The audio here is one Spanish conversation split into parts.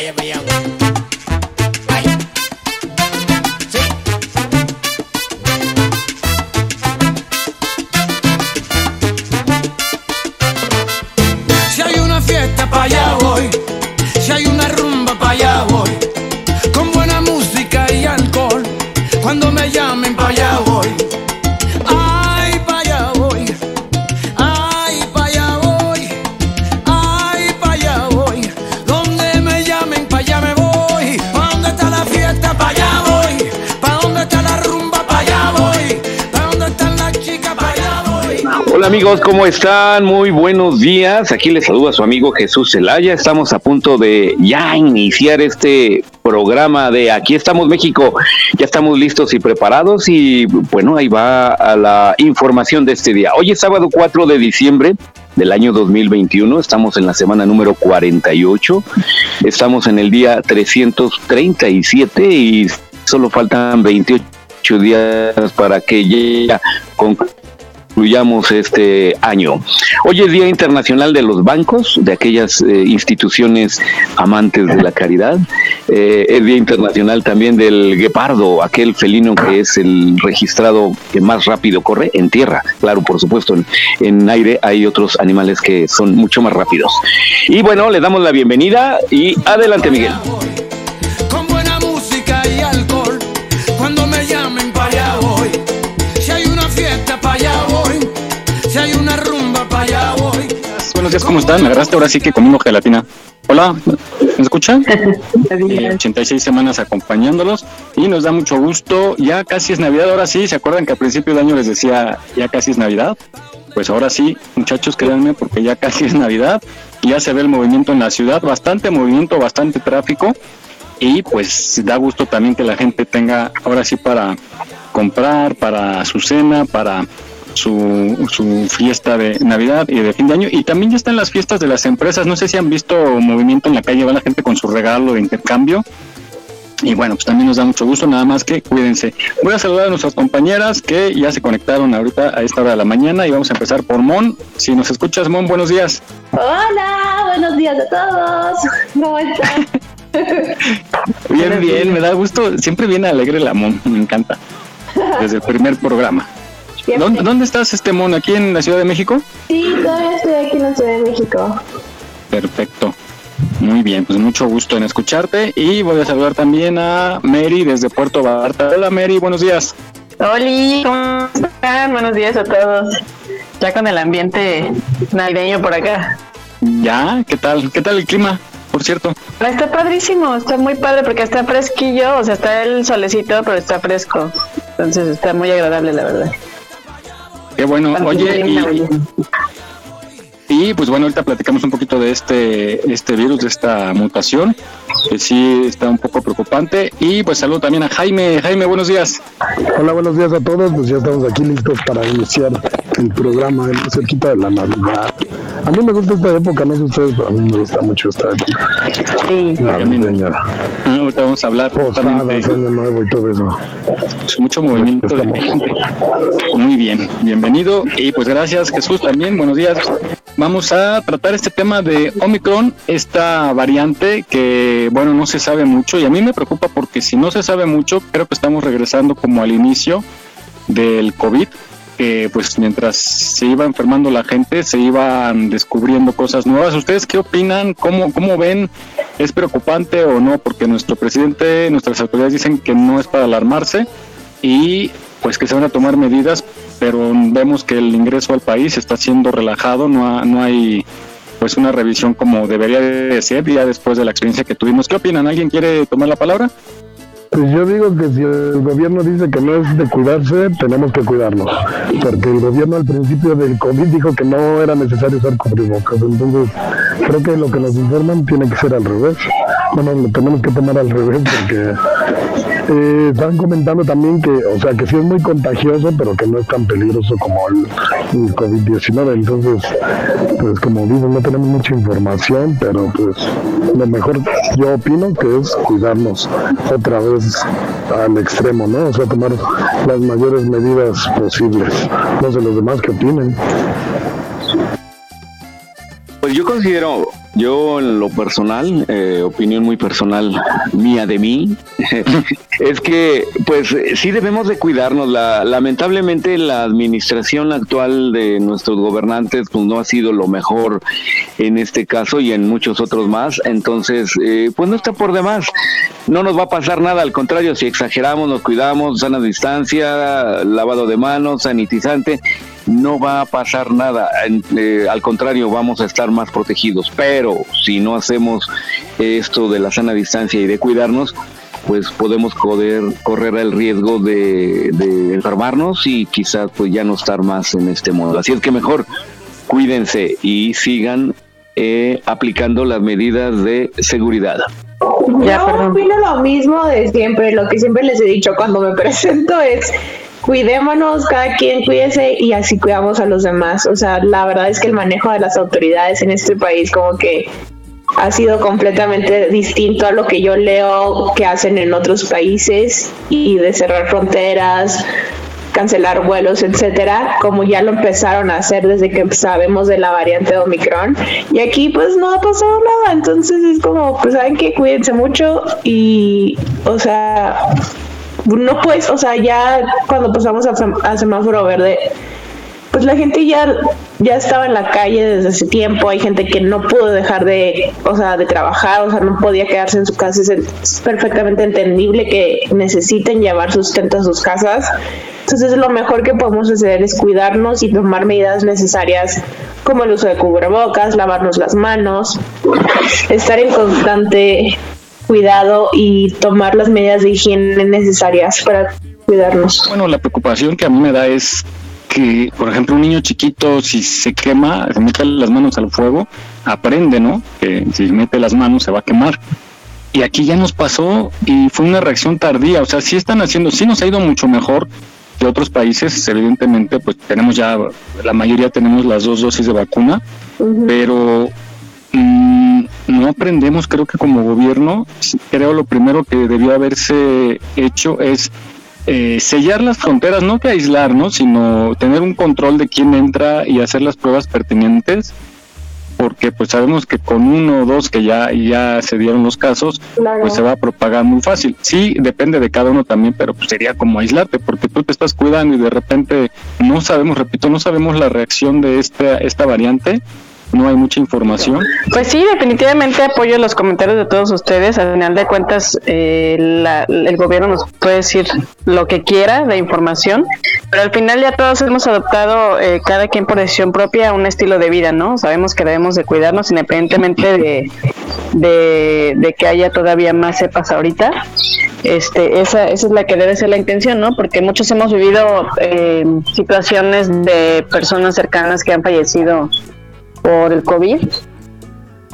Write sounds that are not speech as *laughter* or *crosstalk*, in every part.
Vaya, vaya. Hola amigos, ¿cómo están? Muy buenos días. Aquí les saluda su amigo Jesús Zelaya. Estamos a punto de ya iniciar este programa de Aquí estamos México. Ya estamos listos y preparados y bueno, ahí va a la información de este día. Hoy es sábado 4 de diciembre del año 2021. Estamos en la semana número 48. Estamos en el día 337 y solo faltan 28 días para que ya concluya concluyamos este año. Hoy es Día Internacional de los Bancos, de aquellas eh, instituciones amantes de la caridad. Eh, es Día Internacional también del guepardo, aquel felino que es el registrado que más rápido corre en tierra. Claro, por supuesto, en, en aire hay otros animales que son mucho más rápidos. Y bueno, le damos la bienvenida y adelante, Miguel. Buenos días, ¿cómo están? Me agarraste ahora sí que comiendo gelatina. Hola, ¿me escuchan? *laughs* Eh, 86 semanas acompañándolos y nos da mucho gusto. Ya casi es Navidad, ahora sí. ¿Se acuerdan que al principio del año les decía ya casi es Navidad? Pues ahora sí, muchachos, créanme, porque ya casi es Navidad. Ya se ve el movimiento en la ciudad, bastante movimiento, bastante tráfico. Y pues da gusto también que la gente tenga ahora sí para comprar, para su cena, para su, su fiesta de Navidad y de fin de año. Y también ya están las fiestas de las empresas. No sé si han visto movimiento en la calle, va la gente con su regalo de intercambio. Y bueno, pues también nos da mucho gusto, nada más que cuídense. Voy a saludar a nuestras compañeras que ya se conectaron ahorita a esta hora de la mañana y vamos a empezar por Mon. Si nos escuchas, Mon, buenos días. Hola, buenos días a todos. ¿Cómo están? Bien, bien, me da gusto. Siempre viene alegre la Mon, me encanta. Desde el primer programa. ¿Dónde, dónde estás, este Mon? ¿Aquí en la Ciudad de México? Sí, todavía estoy aquí en la Ciudad de México. Perfecto. Muy bien, pues mucho gusto en escucharte y voy a saludar también a Mary desde Puerto Vallarta. Hola Mary, buenos días. Hola, ¿cómo están? Buenos días a todos. Ya con el ambiente navideño por acá. ¿Ya? ¿Qué tal? ¿Qué tal el clima? Por cierto. Está padrísimo, está muy padre porque está fresquillo, o sea, está el solecito, pero está fresco. Entonces está muy agradable, la verdad. Qué bueno. Oye, y. y, pues bueno, ahorita platicamos un poquito de este, este virus, de esta mutación, que sí está un poco preocupante. Y pues saludo también a Jaime. Jaime, buenos días. Hola, buenos días a todos. Pues ya estamos aquí listos para iniciar el programa cerquita de la Navidad. A mí me gusta esta época, no sé ustedes, pero a mí me gusta mucho esta época. Sí. Navideña. Ah, Ahorita vamos a hablar Posadas, año nuevo y todo eso. Pues, mucho movimiento de gente. Muy bien, bienvenido. Y pues gracias Jesús también, buenos días. Vamos a tratar este tema de Omicron, esta variante que, bueno, no se sabe mucho y a mí me preocupa porque si no se sabe mucho, creo que estamos regresando como al inicio del COVID, que pues mientras se iba enfermando la gente, se iban descubriendo cosas nuevas. ¿Ustedes qué opinan? ¿Cómo, cómo ven? ¿Es preocupante o no? Porque nuestro presidente, nuestras autoridades dicen que no es para alarmarse y pues que se van a tomar medidas, pero vemos que el ingreso al país está siendo relajado, no, ha- no hay pues una revisión como debería de ser ya después de la experiencia que tuvimos. ¿Qué opinan? ¿Alguien quiere tomar la palabra? Pues yo digo que si el gobierno dice que no es de cuidarse, tenemos que cuidarnos. Porque el gobierno al principio del COVID dijo que no era necesario usar cubrebocas. Entonces, creo que lo que nos informan tiene que ser al revés. Bueno, lo tenemos que tomar al revés porque eh, están comentando también que, o sea, que sí es muy contagioso, pero que no es tan peligroso como el, el COVID-19. Entonces, pues como digo, no tenemos mucha información, pero pues lo mejor yo opino que es cuidarnos otra vez al extremo, ¿no? O sea, tomar las mayores medidas posibles. No sé los demás qué opinen. Pues yo considero Yo en lo personal, eh, opinión muy personal mía de mí, *laughs* es que pues sí debemos de cuidarnos. La, lamentablemente la administración actual de nuestros gobernantes pues no ha sido lo mejor en este caso y en muchos otros más. Entonces, eh, pues no está por demás. No nos va a pasar nada, al contrario, si exageramos, nos cuidamos, sana distancia, lavado de manos, sanitizante no va a pasar nada. Eh, al contrario, vamos a estar más protegidos. Pero si no hacemos esto de la sana distancia y de cuidarnos, pues podemos correr, correr el riesgo de, enfermarnos y quizás pues ya no estar más en este modo. Así es que mejor cuídense y sigan eh, aplicando las medidas de seguridad. Ya, Yo opino lo mismo de siempre, lo que siempre les he dicho cuando me presento es cuidémonos, cada quien cuídese y así cuidamos a los demás. O sea, la verdad es que el manejo de las autoridades en este país como que ha sido completamente distinto a lo que yo leo que hacen en otros países y de cerrar fronteras, cancelar vuelos, etcétera, como ya lo empezaron a hacer desde que sabemos de la variante de Omicron. Y aquí pues no ha pasado nada, entonces es como, pues saben que cuídense mucho y, o sea, no pues, o sea, ya cuando pasamos a, semáforo verde, pues la gente ya, ya estaba en la calle desde hace tiempo, hay gente que no pudo dejar de, o sea, de trabajar, o sea, no podía quedarse en su casa, es perfectamente entendible que necesiten llevar sustento a sus casas. Entonces lo mejor que podemos hacer es cuidarnos y tomar medidas necesarias como el uso de cubrebocas, lavarnos las manos, estar en constante cuidado y tomar las medidas de higiene necesarias para cuidarnos. Bueno, la preocupación que a mí me da es que, por ejemplo, un niño chiquito, si se quema, se mete las manos al fuego, aprende, ¿no? Que si mete las manos se va a quemar. Y aquí ya nos pasó y fue una reacción tardía. O sea, sí están haciendo, sí nos ha ido mucho mejor que otros países. Evidentemente, pues tenemos ya, la mayoría tenemos las dos dosis de vacuna, pero Mm, no aprendemos, creo que como gobierno, creo lo primero que debió haberse hecho es eh, sellar las fronteras, no que aislarnos, sino tener un control de quién entra y hacer las pruebas pertinentes, porque pues sabemos que con uno o dos que ya, ya se dieron los casos, pues se va a propagar muy fácil. Sí, depende de cada uno también, pero pues sería como aislarte, porque tú te estás cuidando y de repente no sabemos, repito, no sabemos la reacción de esta, esta variante no hay mucha información. Pues sí, definitivamente apoyo los comentarios de todos ustedes. Al final de cuentas, eh, el gobierno nos puede decir lo que quiera de información, pero al final ya todos hemos adoptado, eh, cada quien por decisión propia, un estilo de vida, ¿no? Sabemos que debemos de cuidarnos independientemente de, de, que haya todavía más cepas ahorita. Este, esa, esa es la que debe ser la intención, ¿no? Porque muchos hemos vivido eh, situaciones de personas cercanas que han fallecido por el COVID.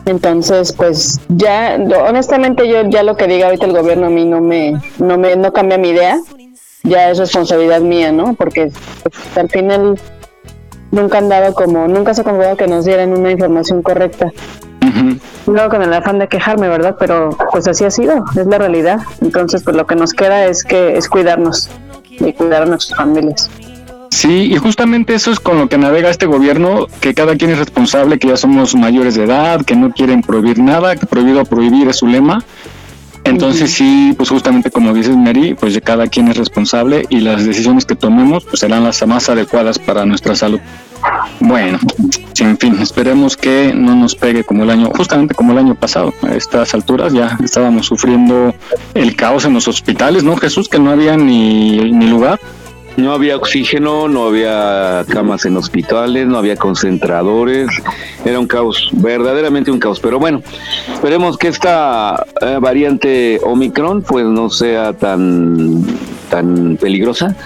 Entonces, pues ya, honestamente yo ya lo que diga ahorita el gobierno a mí no me, no me, no cambia mi idea. Ya es responsabilidad mía, ¿no? Porque pues, al final nunca han dado como, nunca se ha comprobado que nos dieran una información correcta. No con el afán de quejarme, ¿verdad? Pero pues así ha sido, es la realidad. Entonces, pues lo que nos queda es que es cuidarnos y cuidar a nuestras familias. Sí, y justamente eso es con lo que navega este gobierno, que cada quien es responsable, que ya somos mayores de edad, que no quieren prohibir nada, que prohibido prohibir es su lema. Entonces sí, pues justamente como dices Mary, pues de cada quien es responsable y las decisiones que tomemos pues serán las más adecuadas para nuestra salud. Bueno, en fin, esperemos que no nos pegue como el año, justamente como el año pasado. A estas alturas ya estábamos sufriendo el caos en los hospitales, ¿no, Jesús? Que no había ni, ni lugar. No había oxígeno, no había camas en hospitales, no había concentradores. Era un caos, verdaderamente un caos. Pero bueno, esperemos que esta eh, variante Omicron pues no sea tan, tan peligrosa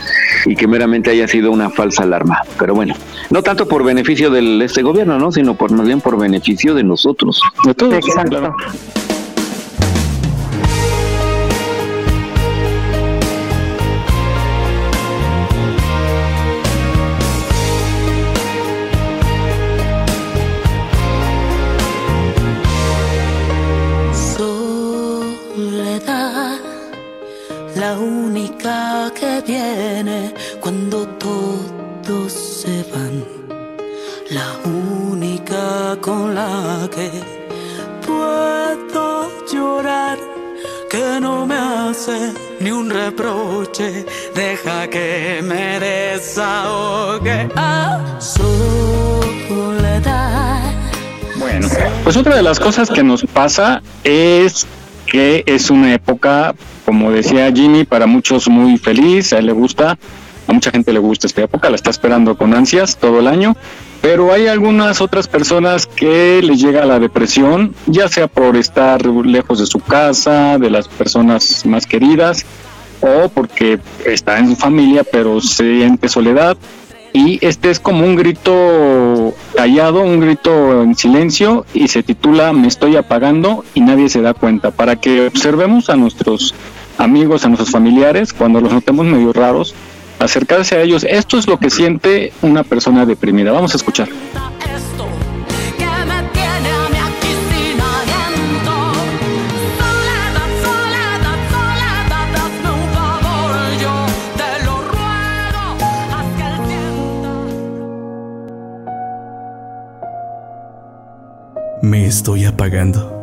y que meramente haya sido una falsa alarma. Pero bueno, no tanto por beneficio de este gobierno, ¿no? sino por más bien por beneficio de nosotros. De todos, Exacto. Puedo llorar, que no me hace ni un reproche. Deja que me desahogue a soledad. Bueno, pues otra de las cosas que nos pasa es que es una época, como decía Ginny, para muchos muy feliz, a él le gusta, a mucha gente le gusta esta época, la está esperando con ansias todo el año, pero hay algunas otras personas que les llega la depresión, ya sea por estar lejos de su casa, de las personas más queridas, o porque está en su familia pero siente soledad. Y este es como un grito callado, un grito en silencio y se titula Me estoy apagando y nadie se da cuenta. Para que observemos a nuestros amigos, a nuestros familiares, cuando los notemos medio raros, acercarse a ellos. Esto es lo que siente una persona deprimida. Vamos a escuchar. Me estoy apagando.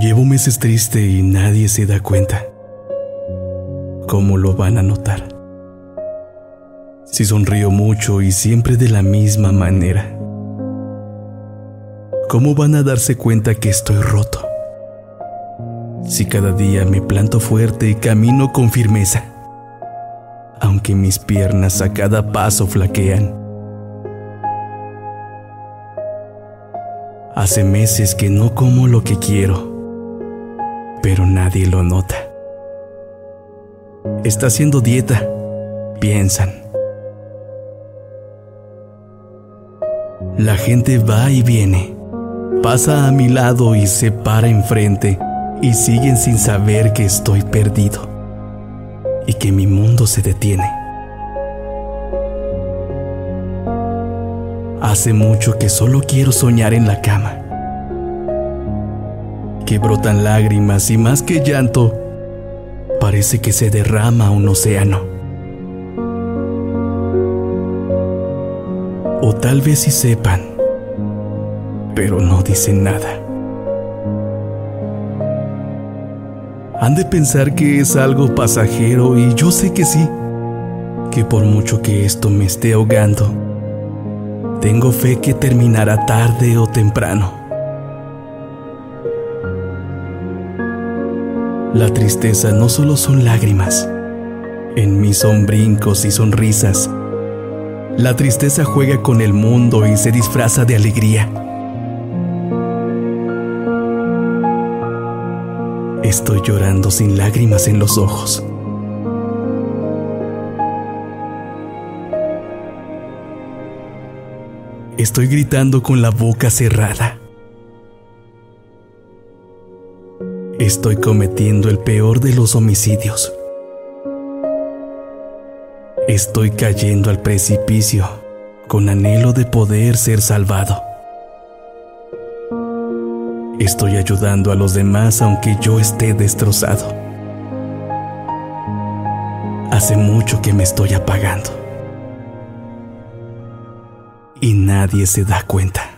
Llevo meses triste y nadie se da cuenta. ¿Cómo lo van a notar? Si sonrío mucho y siempre de la misma manera. ¿Cómo van a darse cuenta que estoy roto? Si cada día me planto fuerte y camino con firmeza, aunque mis piernas a cada paso flaquean. Hace meses que no como lo que quiero, pero nadie lo nota. Está haciendo dieta, piensan. La gente va y viene, pasa a mi lado y se para enfrente y siguen sin saber que estoy perdido y que mi mundo se detiene. Hace mucho que solo quiero soñar en la cama. Que brotan lágrimas y más que llanto, parece que se derrama un océano. O tal vez sí sepan, pero no dicen nada. Han de pensar que es algo pasajero y yo sé que sí, que por mucho que esto me esté ahogando, tengo fe que terminará tarde o temprano. La tristeza no solo son lágrimas, en mí son brincos y sonrisas. La tristeza juega con el mundo y se disfraza de alegría. Estoy llorando sin lágrimas en los ojos. Estoy gritando con la boca cerrada. Estoy cometiendo el peor de los homicidios. Estoy cayendo al precipicio con anhelo de poder ser salvado. Estoy ayudando a los demás aunque yo esté destrozado. Hace mucho que me estoy apagando. Y nadie se da cuenta.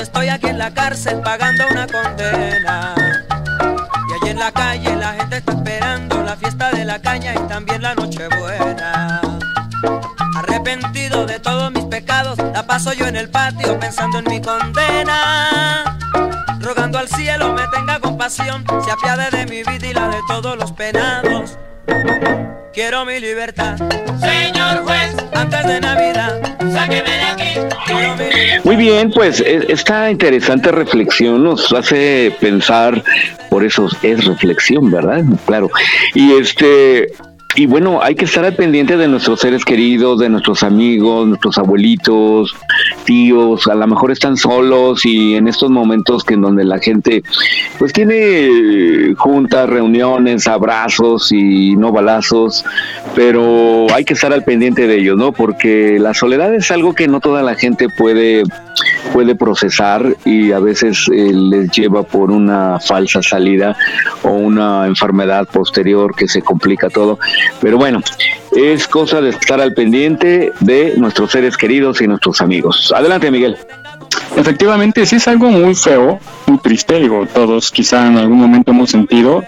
estoy aquí en la cárcel pagando una condena. Y allí en la calle la gente está esperando la fiesta de la caña y también la nochebuena. Arrepentido de todos mis pecados, la paso yo en el patio pensando en mi condena. Rogando al cielo me tenga compasión, se apiade de mi vida y la de todos los penados. Quiero mi libertad. Señor juez, antes de Navidad, sáqueme de aquí. Quiero mi libertad. Muy bien, pues e- esta interesante reflexión nos hace pensar, por eso es reflexión, ¿verdad? Claro. Y este, y bueno, hay que estar al pendiente de nuestros seres queridos, de nuestros amigos, nuestros abuelitos, tíos, a lo mejor están solos y en estos momentos que en donde la gente pues tiene juntas, reuniones, abrazos y no balazos, pero hay que estar al pendiente de ellos, ¿no? Porque la soledad es algo que no toda la gente puede puede procesar y a veces eh, les lleva por una falsa salida o una enfermedad posterior que se complica todo. Pero bueno, es cosa de estar al pendiente de nuestros seres queridos y nuestros amigos. Adelante, Miguel. Efectivamente, sí es algo muy feo, muy triste, digo, todos quizá en algún momento hemos sentido,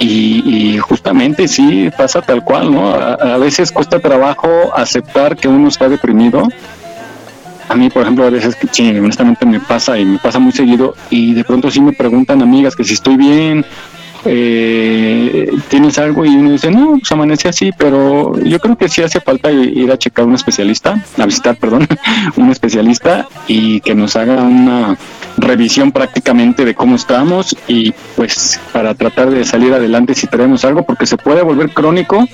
y, justamente sí pasa tal cual, ¿no? A veces cuesta trabajo aceptar que uno está deprimido. A mí, por ejemplo, a veces que sí, honestamente me pasa y me pasa muy seguido, y de pronto sí me preguntan amigas que si estoy bien, eh, tienes algo y uno dice, no, pues amanece así, pero yo creo que sí hace falta ir a checar a un especialista, a visitar, perdón, *laughs* un especialista y que nos haga una revisión prácticamente de cómo estamos y pues para tratar de salir adelante si tenemos algo, porque se puede volver crónico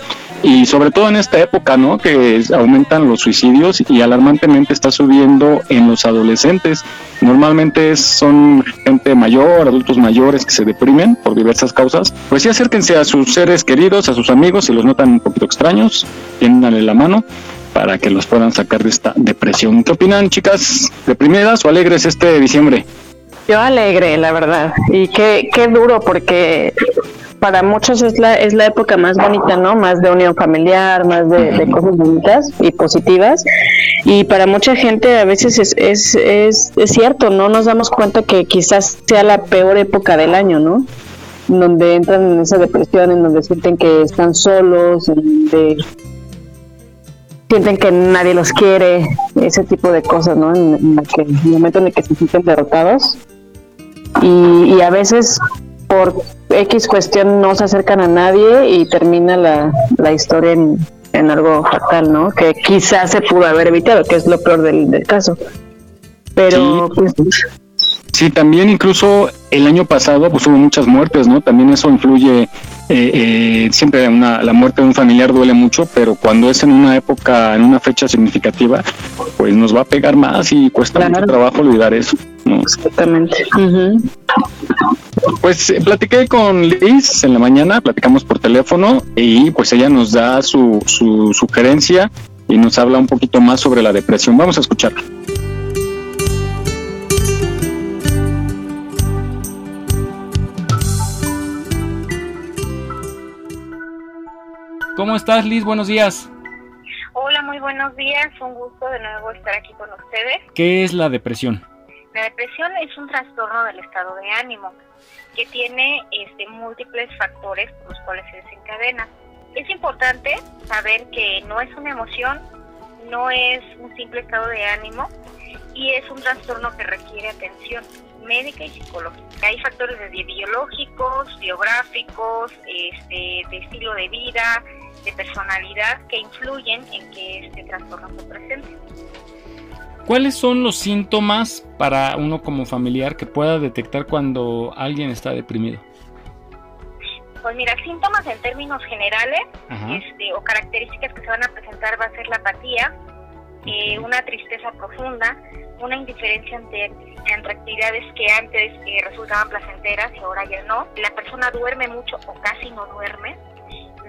y sobre todo en esta época, ¿no? Que aumentan los suicidios y alarmantemente está subiendo en los adolescentes. Normalmente son gente mayor, adultos mayores que se deprimen por diversas causas. Pues sí, acérquense a sus seres queridos, a sus amigos, si los notan un poquito extraños, tiéndanle la mano para que los puedan sacar de esta depresión. ¿Qué opinan, chicas? ¿Deprimidas o alegres este diciembre? Yo alegre, la verdad. Y qué, qué duro, porque para muchos es la, es la época más bonita, ¿no? Más de unión familiar, más de, de cosas bonitas y positivas. Y para mucha gente a veces es, es, es, es cierto, no nos damos cuenta que quizás sea la peor época del año, ¿no? Donde entran en esa depresión, en donde sienten que están solos, en donde sienten que nadie los quiere, ese tipo de cosas, ¿no? En, en la que, en el momento en el que se sienten derrotados y, y a veces por X cuestión no se acercan a nadie y termina la, la historia en, en algo fatal, ¿no? Que quizás se pudo haber evitado, que es lo peor del, del caso. Pero pues, Sí, también incluso el año pasado pues hubo muchas muertes, ¿no? También eso influye, eh, eh, siempre una, la muerte de un familiar duele mucho, pero cuando es en una época, en una fecha significativa, pues nos va a pegar más y cuesta mucho trabajo olvidar eso, ¿no? Exactamente. Pues eh, platiqué con Liz en la mañana, platicamos por teléfono y pues ella nos da su, su sugerencia y nos habla un poquito más sobre la depresión. Vamos a escucharla. ¿Cómo estás, Liz? Buenos días. Hola, muy buenos días. Un gusto de nuevo estar aquí con ustedes. ¿Qué es la depresión? La depresión es un trastorno del estado de ánimo que tiene este, múltiples factores por los cuales se desencadena. Es importante saber que no es una emoción, no es un simple estado de ánimo y es un trastorno que requiere atención médica y psicológica. Hay factores desde biológicos, biográficos, este, de estilo de vida, de personalidad que influyen en que este trastorno se presente. ¿Cuáles son los síntomas para uno como familiar que pueda detectar cuando alguien está deprimido? Pues mira, síntomas en términos generales este, o características que se van a presentar va a ser la apatía, eh, una tristeza profunda, una indiferencia ante, entre actividades que antes eh, resultaban placenteras y ahora ya no. La persona duerme mucho o casi no duerme.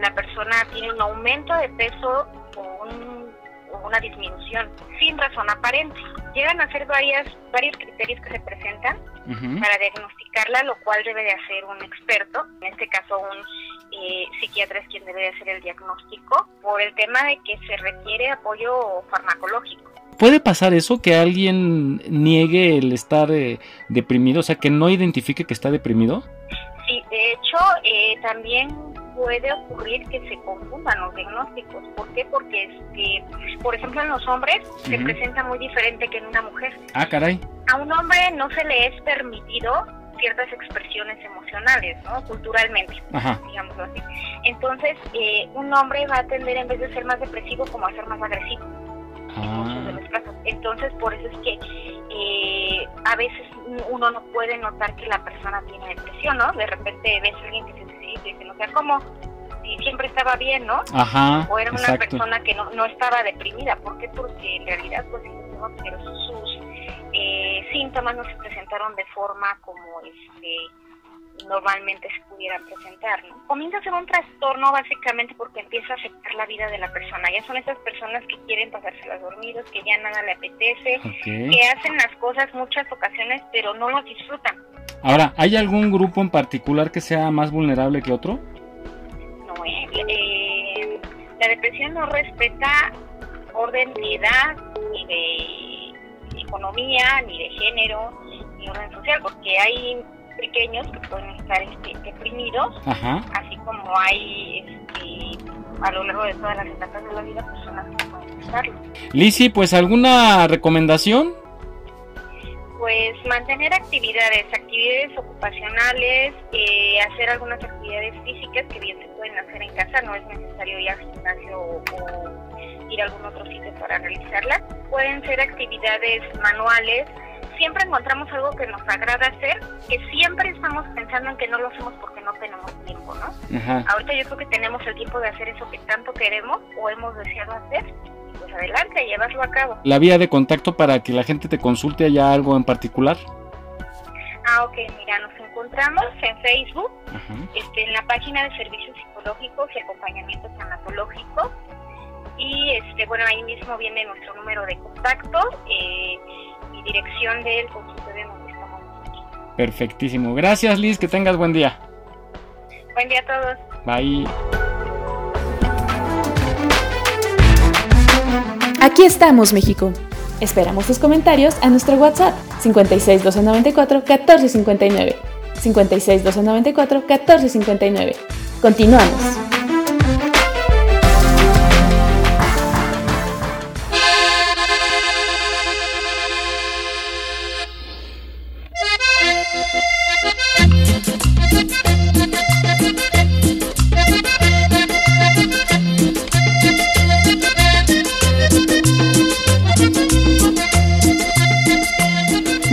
La persona tiene un aumento de peso o, un- o una disminución sin razón aparente. Llegan a ser varias, varios criterios que se presentan para diagnosticarla, lo cual debe de hacer un experto, en este caso un eh, psiquiatra es quien debe de hacer el diagnóstico, por el tema de que se requiere apoyo farmacológico. ¿Puede pasar eso, que alguien niegue el estar eh, deprimido, o sea, que no identifique que está deprimido? Sí, de hecho, eh, también puede ocurrir que se confundan los diagnósticos. ¿Por qué? Porque, este, por ejemplo, en los hombres se Ujú. presenta muy diferente que en una mujer. Ah, caray. A un hombre no se le es permitido ciertas expresiones emocionales, ¿no? Culturalmente, Ajá. digámoslo así. Entonces, eh, un hombre va a tender en vez de ser más depresivo como a ser más agresivo en muchos de Ah, los casos. Entonces, por eso es que eh, a veces uno no puede notar que la persona tiene depresión, ¿no? De repente ves a alguien que se suicida y dice, o sea, ¿cómo? Si siempre estaba bien, ¿no? Ajá, O era una exacto. persona que no, no estaba deprimida. ¿Por qué? Porque en realidad, pues, pero sus eh, síntomas no se presentaron de forma como este normalmente se pudieran presentar. ¿no? Comienza a ser un trastorno básicamente porque empieza a afectar la vida de la persona. Ya son esas personas que quieren pasárselas dormidos, que ya nada le apetece, que hacen las cosas muchas ocasiones pero no las disfrutan. Ahora, ¿hay algún grupo en particular que sea más vulnerable que otro? No, eh, eh, la depresión no respeta orden de edad, ni de economía, ni de género, ni orden social, porque hay pequeños que pueden estar este, deprimidos, Ajá. así como hay este, a lo largo de todas las etapas de la vida personas que pueden estarlo. Lizzy, pues alguna recomendación? Pues mantener actividades, actividades ocupacionales, eh, hacer algunas actividades físicas que bien se pueden hacer en casa, no es necesario ir al gimnasio o, o ir a algún otro sitio para realizarlas. Pueden ser actividades manuales, siempre encontramos algo que nos agrada hacer, que siempre estamos pensando en que no lo hacemos porque no tenemos tiempo, ¿no? Ajá. Ahorita yo creo que tenemos el tiempo de hacer eso que tanto queremos o hemos deseado hacer, y pues adelante, llevarlo a cabo. La vía de contacto para que la gente te consulte haya algo en particular. Ah, ok, mira, nos encontramos en Facebook, Ajá. este, en la página de servicios psicológicos y acompañamiento tanatológico. Y este, bueno, ahí mismo viene nuestro número de contacto eh, dirección del consultorio en donde estamos. Perfectísimo. Gracias, Liz. Que tengas buen día. Buen día a todos. Bye. Aquí estamos, México. Esperamos tus comentarios a nuestro WhatsApp 56 294 1459. 56 294 1459. Continuamos.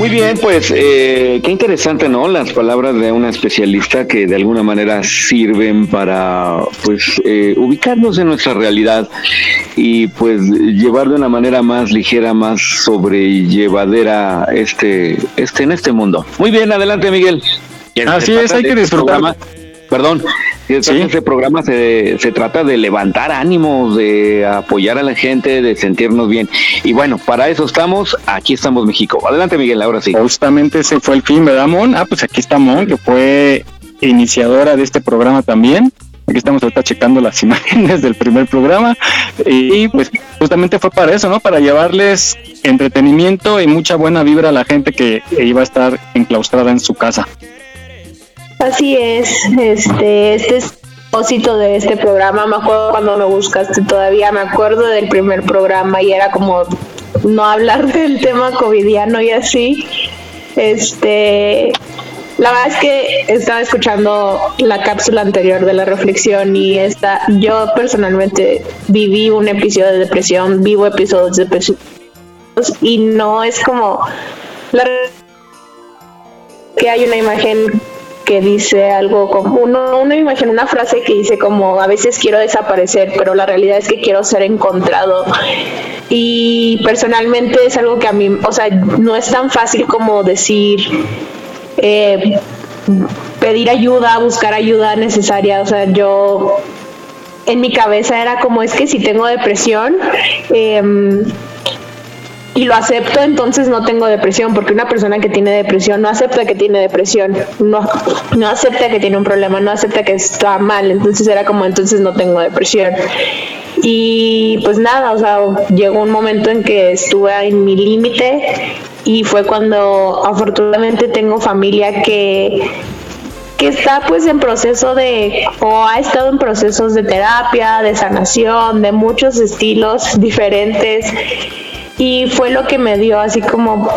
Muy bien, pues eh, qué interesante, ¿no? Las palabras de una especialista que de alguna manera sirven para, pues, eh, ubicarnos en nuestra realidad y, pues, llevar de una manera más ligera, más sobrellevadera este, este en este mundo. Muy bien, adelante, Miguel. Así es, hay que este disfrutar. programa- Perdón, este programa se, se trata de levantar ánimos, de apoyar a la gente, de sentirnos bien. Y bueno, para eso estamos, aquí estamos México. Adelante Miguel, ahora sí. Justamente ese fue el fin, ¿verdad, Mon? Ah, pues aquí está Mon, que fue iniciadora de este programa también. Aquí estamos ahorita checando las *laughs* imágenes del primer programa. Y pues justamente fue para eso, ¿no? Para llevarles entretenimiento y mucha buena vibra a la gente que iba a estar enclaustrada en su casa. Así es, este, este es propósito de este programa. Me acuerdo cuando me buscaste todavía, me acuerdo del primer programa y era como no hablar *laughs* del tema covidiano y así. Este, la verdad es que estaba escuchando la cápsula anterior de la reflexión y esta, yo personalmente viví un episodio de depresión, vivo episodios de depresión y no es como la que hay una imagen que dice algo como uno, una imagen, una frase que dice como a veces quiero desaparecer, pero la realidad es que quiero ser encontrado. Y personalmente es algo que a mí, o sea, no es tan fácil como decir eh, pedir ayuda, buscar ayuda necesaria. O sea, yo en mi cabeza era como es que si tengo depresión, em, y lo acepto, entonces no tengo depresión, porque una persona que tiene depresión no acepta que tiene depresión, no, no acepta que tiene un problema, no acepta que está mal, entonces era como entonces no tengo depresión. Y pues nada, o sea, llegó un momento en que estuve en mi límite y fue cuando afortunadamente tengo familia que que está pues en proceso de o ha estado en procesos de terapia, de sanación, de muchos estilos diferentes y fue lo que me dio así como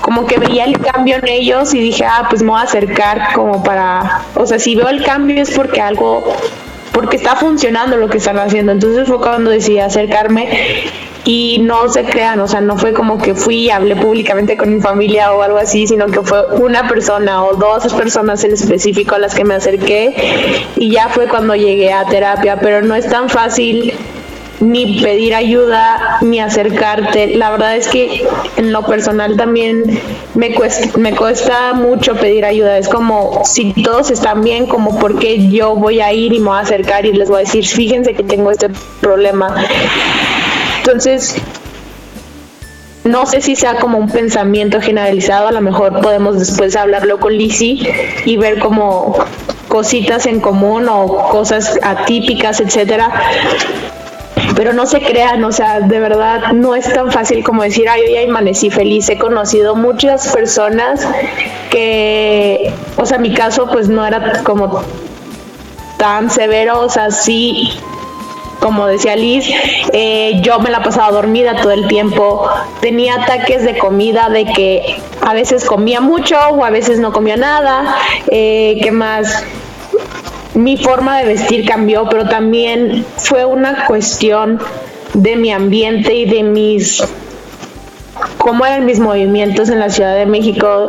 como que veía el cambio en ellos y dije, ah, pues me voy a acercar como para, o sea, si veo el cambio es porque algo, porque está funcionando lo que están haciendo. Entonces fue cuando decidí acercarme y no se crean, o sea, no fue como que fui y hablé públicamente con mi familia o algo así, sino que fue una persona o dos personas en específico a las que me acerqué y ya fue cuando llegué a terapia, pero no es tan fácil ni pedir ayuda ni acercarte. La verdad es que en lo personal también me cuesta, me cuesta mucho pedir ayuda. Es como si todos están bien, como porque yo voy a ir y me voy a acercar y les voy a decir, fíjense que tengo este problema. Entonces, no sé si sea como un pensamiento generalizado, a lo mejor podemos después hablarlo con Lizzie y ver como cositas en común o cosas atípicas, etcétera. Pero no se crean, o sea, de verdad no es tan fácil como decir, ay, hoy amanecí feliz. He conocido muchas personas que, o sea, mi caso pues no era como tan severo, o sea, sí como decía Liz, eh, yo me la pasaba dormida todo el tiempo, tenía ataques de comida, de que a veces comía mucho o a veces no comía nada, eh, ¿qué más? Mi forma de vestir cambió, pero también fue una cuestión de mi ambiente y de mis cómo eran mis movimientos en la Ciudad de México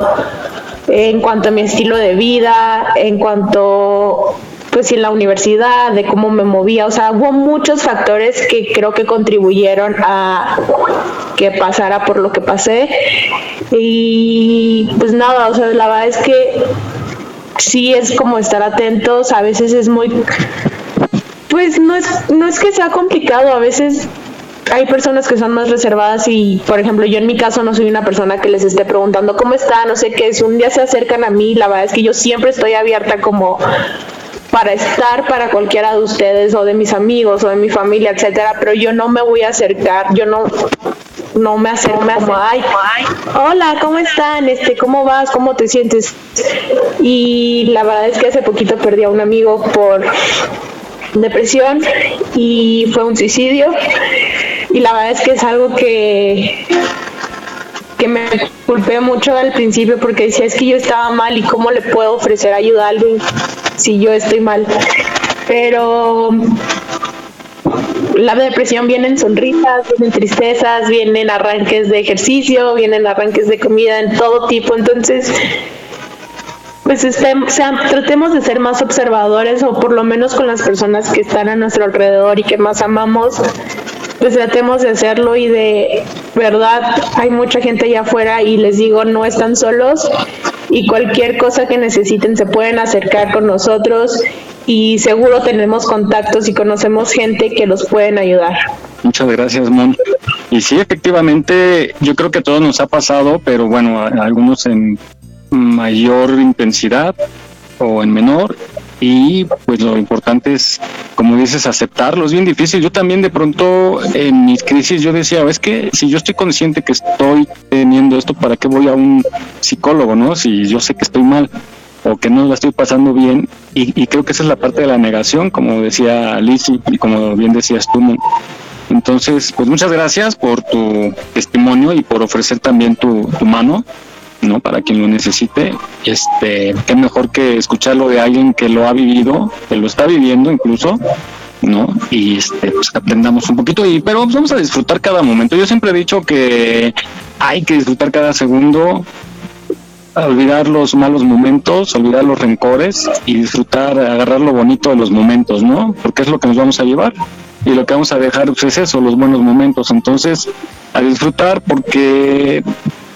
en cuanto a mi estilo de vida, en cuanto pues en la universidad, de cómo me movía, o sea, hubo muchos factores que creo que contribuyeron a que pasara por lo que pasé. Y pues nada, o sea, la verdad es que sí es como estar atentos, a veces es muy pues no es no es que sea complicado, a veces hay personas que son más reservadas y, por ejemplo, yo en mi caso no soy una persona que les esté preguntando cómo está, no sé qué, si un día se acercan a mí, la verdad es que yo siempre estoy abierta como para estar para cualquiera de ustedes o de mis amigos o de mi familia, etcétera, pero yo no me voy a acercar, yo no no me acerco me como, ay, hola, ¿cómo están? Este, ¿cómo vas? ¿Cómo te sientes? Y la verdad es que hace poquito perdí a un amigo por depresión y fue un suicidio y la verdad es que es algo que que me culpé mucho al principio porque decía es que yo estaba mal y cómo le puedo ofrecer ayuda a alguien si yo estoy mal. Pero la depresión viene en sonrisas, vienen tristezas, vienen arranques de ejercicio, vienen arranques de comida en todo tipo. Entonces, pues este, tratemos de ser más observadores o por lo menos con las personas que están a nuestro alrededor y que más amamos, pues tratemos de hacerlo y de verdad hay mucha gente allá afuera y les digo, no están solos y cualquier cosa que necesiten se pueden acercar con nosotros y seguro tenemos contactos y conocemos gente que los pueden ayudar. Muchas gracias, Mon. Y sí, efectivamente, yo creo que a todos nos ha pasado, pero bueno, algunos en mayor intensidad o en menor, y pues lo importante es, como dices, aceptarlo. Es bien difícil. Yo también de pronto en mis crisis yo decía, es que si yo estoy consciente que estoy teniendo esto, ¿para qué voy a un psicólogo, no? Si yo sé que estoy mal o que no la estoy pasando bien. Y, creo que esa es la parte de la negación, como decía Lizzie y como bien decías tú. Entonces, pues muchas gracias por tu testimonio y por ofrecer también tu mano ¿no? Para quien lo necesite, este, qué mejor que escucharlo de alguien que lo ha vivido, que lo está viviendo incluso, ¿no? Y este, pues aprendamos un poquito, y, pero vamos a disfrutar cada momento. Yo siempre he dicho que hay que disfrutar cada segundo, olvidar los malos momentos, olvidar los rencores y disfrutar, agarrar lo bonito de los momentos, ¿no? Porque es lo que nos vamos a llevar y lo que vamos a dejar pues, es eso, los buenos momentos. Entonces, a disfrutar porque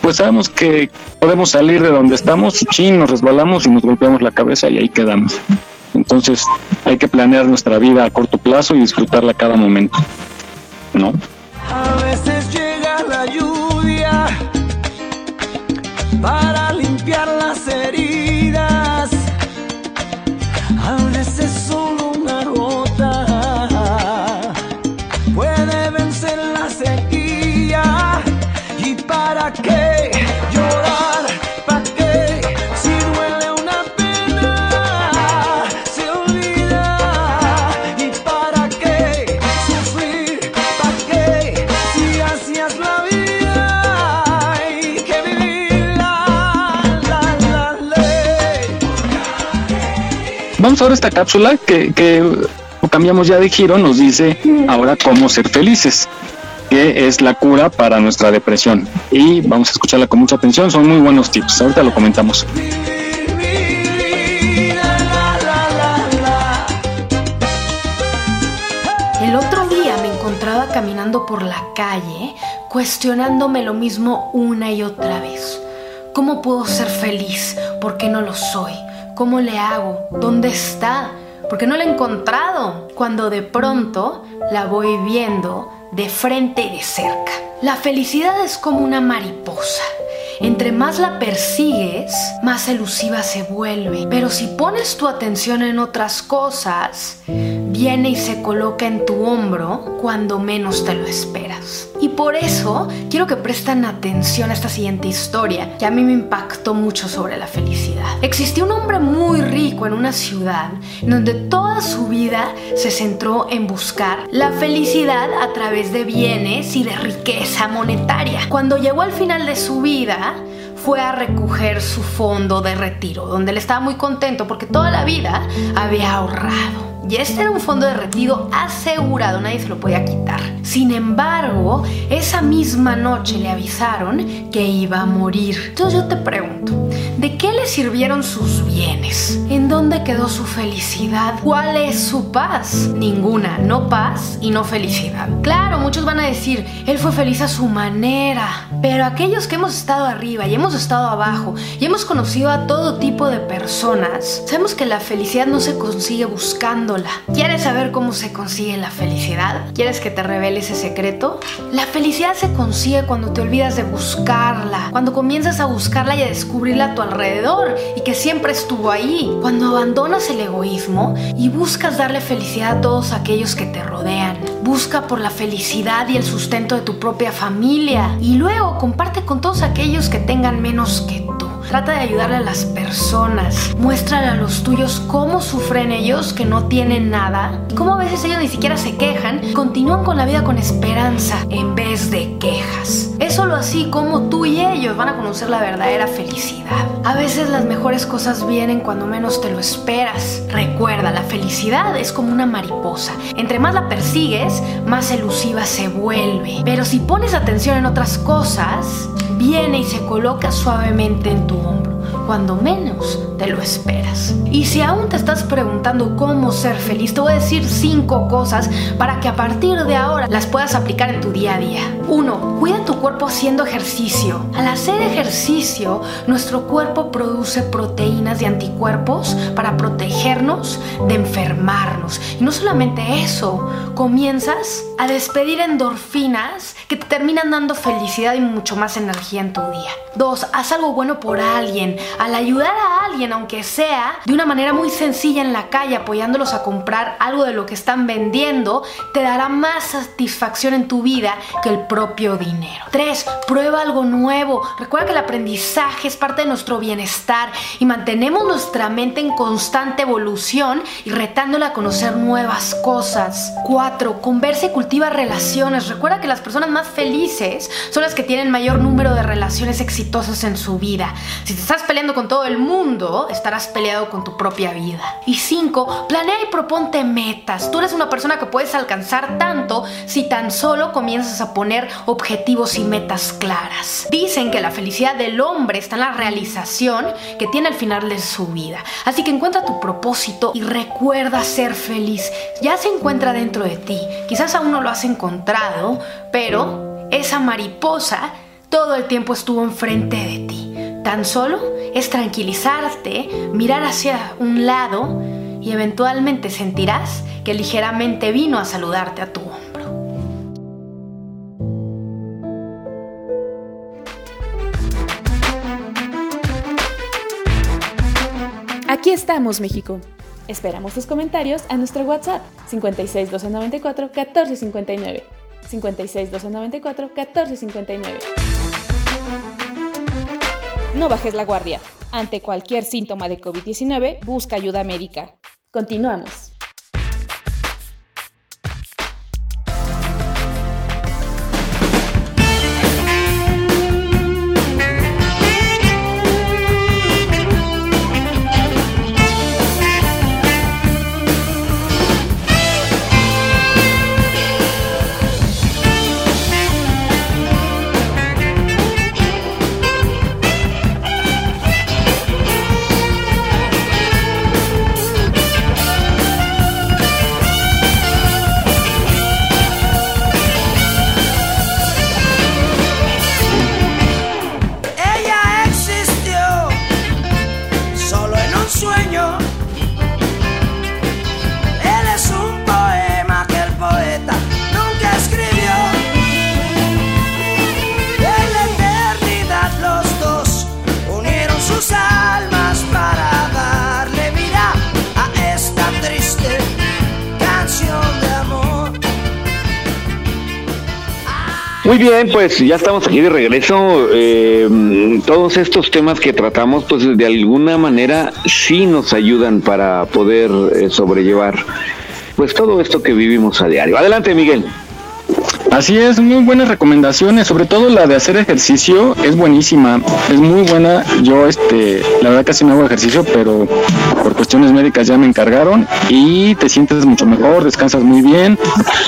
pues sabemos que podemos salir de donde estamos, chin, nos resbalamos y nos golpeamos la cabeza y ahí quedamos. Entonces hay que planear nuestra vida a corto plazo y disfrutarla cada momento, ¿no? A veces llega la lluvia para vamos ahora esta cápsula que, que cambiamos ya de giro, nos dice ahora cómo ser felices que es la cura para nuestra depresión. Y vamos a escucharla con mucha atención, son muy buenos tips. Ahorita lo comentamos. El otro día me encontraba caminando por la calle, cuestionándome lo mismo una y otra vez. ¿Cómo puedo ser feliz? ¿Por qué no lo soy? ¿Cómo le hago? ¿Dónde está? ¿Por qué no la he encontrado? Cuando de pronto la voy viendo de frente y de cerca. La felicidad es como una mariposa. Entre más la persigues, más elusiva se vuelve. Pero si pones tu atención en otras cosas, viene y se coloca en tu hombro cuando menos te lo esperas. Y por eso quiero que presten atención a esta siguiente historia, que a mí me impactó mucho sobre la felicidad. Existió un hombre muy rico en una ciudad donde toda su vida se centró en buscar la felicidad a través de bienes y de riqueza monetaria. Cuando llegó al final de su vida, fue a recoger su fondo de retiro, donde él estaba muy contento porque toda la vida había ahorrado. Y este era un fondo de retiro asegurado, nadie se lo podía quitar. Sin embargo, esa misma noche le avisaron que iba a morir. Entonces yo te pregunto, ¿de qué le sirvieron sus bienes? ¿En dónde quedó su felicidad? ¿Cuál es su paz? Ninguna, no paz y no felicidad. Claro, muchos van a decir, él fue feliz a su manera, pero aquellos que hemos estado arriba y hemos estado abajo y hemos conocido a todo tipo de personas, sabemos que la felicidad no se consigue ¿Quieres saber cómo se consigue la felicidad? ¿Quieres que te revele ese secreto? La felicidad se consigue cuando te olvidas de buscarla, cuando comienzas a buscarla y a descubrirla a tu alrededor y que siempre estuvo ahí, cuando abandonas el egoísmo y buscas darle felicidad a todos aquellos que te rodean. Busca por la felicidad y el sustento de tu propia familia y luego comparte con todos aquellos que tengan menos que tú. Trata de ayudarle a las personas. Muéstrale a los tuyos cómo sufren ellos que no tienen nada. Cómo a veces ellos ni siquiera se quejan. Continúan con la vida con esperanza en vez de quejas. Es solo así como tú y ellos van a conocer la verdadera felicidad. A veces las mejores cosas vienen cuando menos te lo esperas. Recuerda, la felicidad es como una mariposa. Entre más la persigues, más elusiva se vuelve. Pero si pones atención en otras cosas, viene y se coloca suavemente en tu hombro, cuando menos te lo esperas. Y si aún te estás preguntando cómo ser feliz, te voy a decir cinco cosas para que a partir de ahora las puedas aplicar en tu día a día. Uno, Cuida tu cuerpo haciendo ejercicio. Al hacer ejercicio, nuestro cuerpo produce proteínas y anticuerpos para protegernos de enfermarnos. Y no solamente eso, comienzas a despedir endorfinas que te terminan dando felicidad y mucho más energía en tu día. Dos, Haz algo bueno por alguien. Al ayudar a alguien, aunque sea de una manera muy sencilla en la calle, apoyándolos a comprar algo de lo que están vendiendo, te dará más satisfacción en tu vida que el propio dinero. 3. Prueba algo nuevo. Recuerda que el aprendizaje es parte de nuestro bienestar y mantenemos nuestra mente en constante evolución y retándola a conocer nuevas cosas. 4. Conversa y cultiva relaciones. Recuerda que las personas más felices son las que tienen mayor número de relaciones exitosas en su vida. Si te estás peleando con todo el mundo, estarás peleado con tu propia vida. Y 5. Planea y proponte metas. Tú eres una persona que puedes alcanzar tanto si tan solo comienzas a poner objetivos y metas claras. Dicen que la felicidad del hombre está en la realización que tiene al final de su vida. Así que encuentra tu propósito y recuerda ser feliz. Ya se encuentra dentro de ti. Quizás aún no lo has encontrado, pero esa mariposa todo el tiempo estuvo enfrente de ti. Tan solo es tranquilizarte, mirar hacia un lado y eventualmente sentirás que ligeramente vino a saludarte a tu hombro. Aquí estamos, México. Esperamos tus comentarios a nuestro WhatsApp 56 294 1459. 56 294 1459. No bajes la guardia. Ante cualquier síntoma de COVID-19, busca ayuda médica. Continuamos. Muy bien, pues ya estamos aquí de regreso. Eh, todos estos temas que tratamos, pues de alguna manera sí nos ayudan para poder eh, sobrellevar, pues todo esto que vivimos a diario. Adelante, Miguel. Así es, muy buenas recomendaciones, sobre todo la de hacer ejercicio es buenísima, es muy buena. Yo, este, la verdad casi no hago ejercicio, pero por cuestiones médicas ya me encargaron y te sientes mucho mejor, descansas muy bien.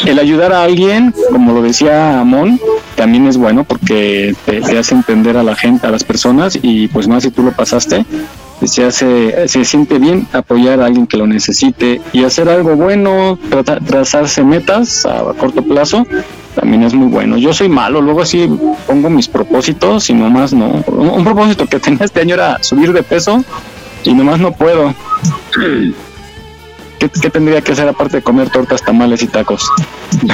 El ayudar a alguien, como lo decía Amon, también es bueno porque te, te hace entender a la gente, a las personas y pues más si tú lo pasaste, se hace, se siente bien apoyar a alguien que lo necesite y hacer algo bueno, trazarse metas a corto plazo, también es muy bueno. Yo soy malo, luego así pongo mis propósitos y nomás no. Un, propósito que *laughs* tenía este año era subir de peso y nomás no puedo. ¿Qué, tendría que hacer aparte de comer tortas, tamales y tacos?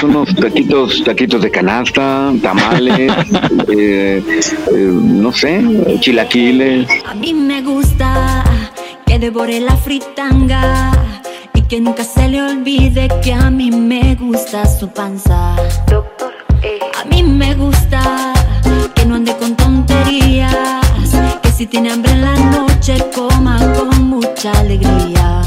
Unos taquitos, taquitos de canasta, tamales, *laughs* eh, eh, no sé, chilaquiles. A mí me gusta que devore la fritanga y que nunca se le olvide que a mí me gusta su panza. Doctor, eh. A mí me gusta que no ande con tonterías, que si tiene hambre en la noche coma con mucha alegría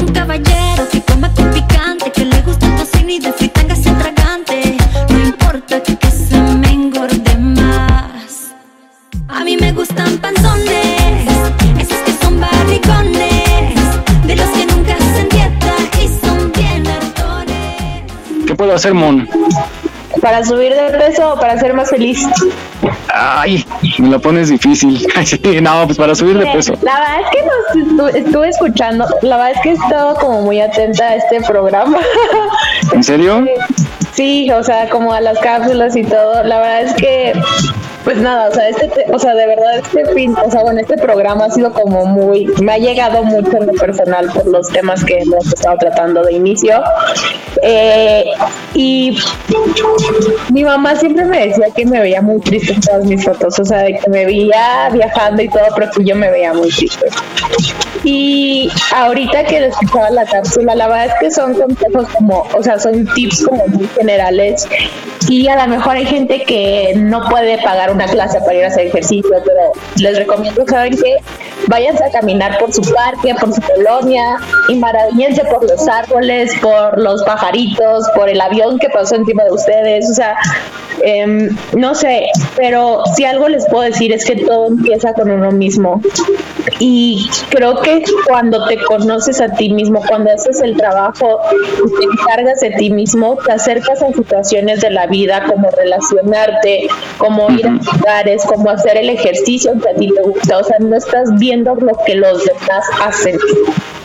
un caballero que coma con picante, que le gusta el tocino y de fritanga se tragante. No importa que, se me engorde más. A mí me gustan panzones, puedo hacer, Mon? ¿Para subir de peso o para ser más feliz? Ay, me lo pones difícil. *laughs* no, pues para subir de peso. La verdad es que nos estuve escuchando, la verdad es que he estado como muy atenta a este programa. ¿En serio? *laughs* Sí, o sea, como a las cápsulas y todo. La verdad es que pues nada, o sea, este, o sea, de verdad este fin, o sea, bueno, este programa ha sido como muy, me ha llegado mucho en lo personal por los temas que hemos estado tratando de inicio. Eh, y mi mamá siempre me decía que me veía muy triste en todas mis fotos, o sea, de que me veía viajando y todo, pero que yo me veía muy triste. Y ahorita que escuchaba la cápsula, la verdad es que son consejos como, o sea, son tips como muy generales y a lo mejor hay gente que no puede pagar una clase para ir a hacer ejercicio, pero les recomiendo, ¿saben que Váyanse a caminar por su parque, por su colonia y maravillense por los árboles, por los pajaritos, por el avión que pasó encima de ustedes, o sea, em, no sé, pero si algo les puedo decir es que todo empieza con uno mismo. Y creo que cuando te conoces a ti mismo, cuando haces el trabajo y te encargas de ti mismo, te acercas a situaciones de la vida como relacionarte, como ir a lugares, como hacer el ejercicio que a ti te gusta. O sea, no estás viendo lo que los demás hacen.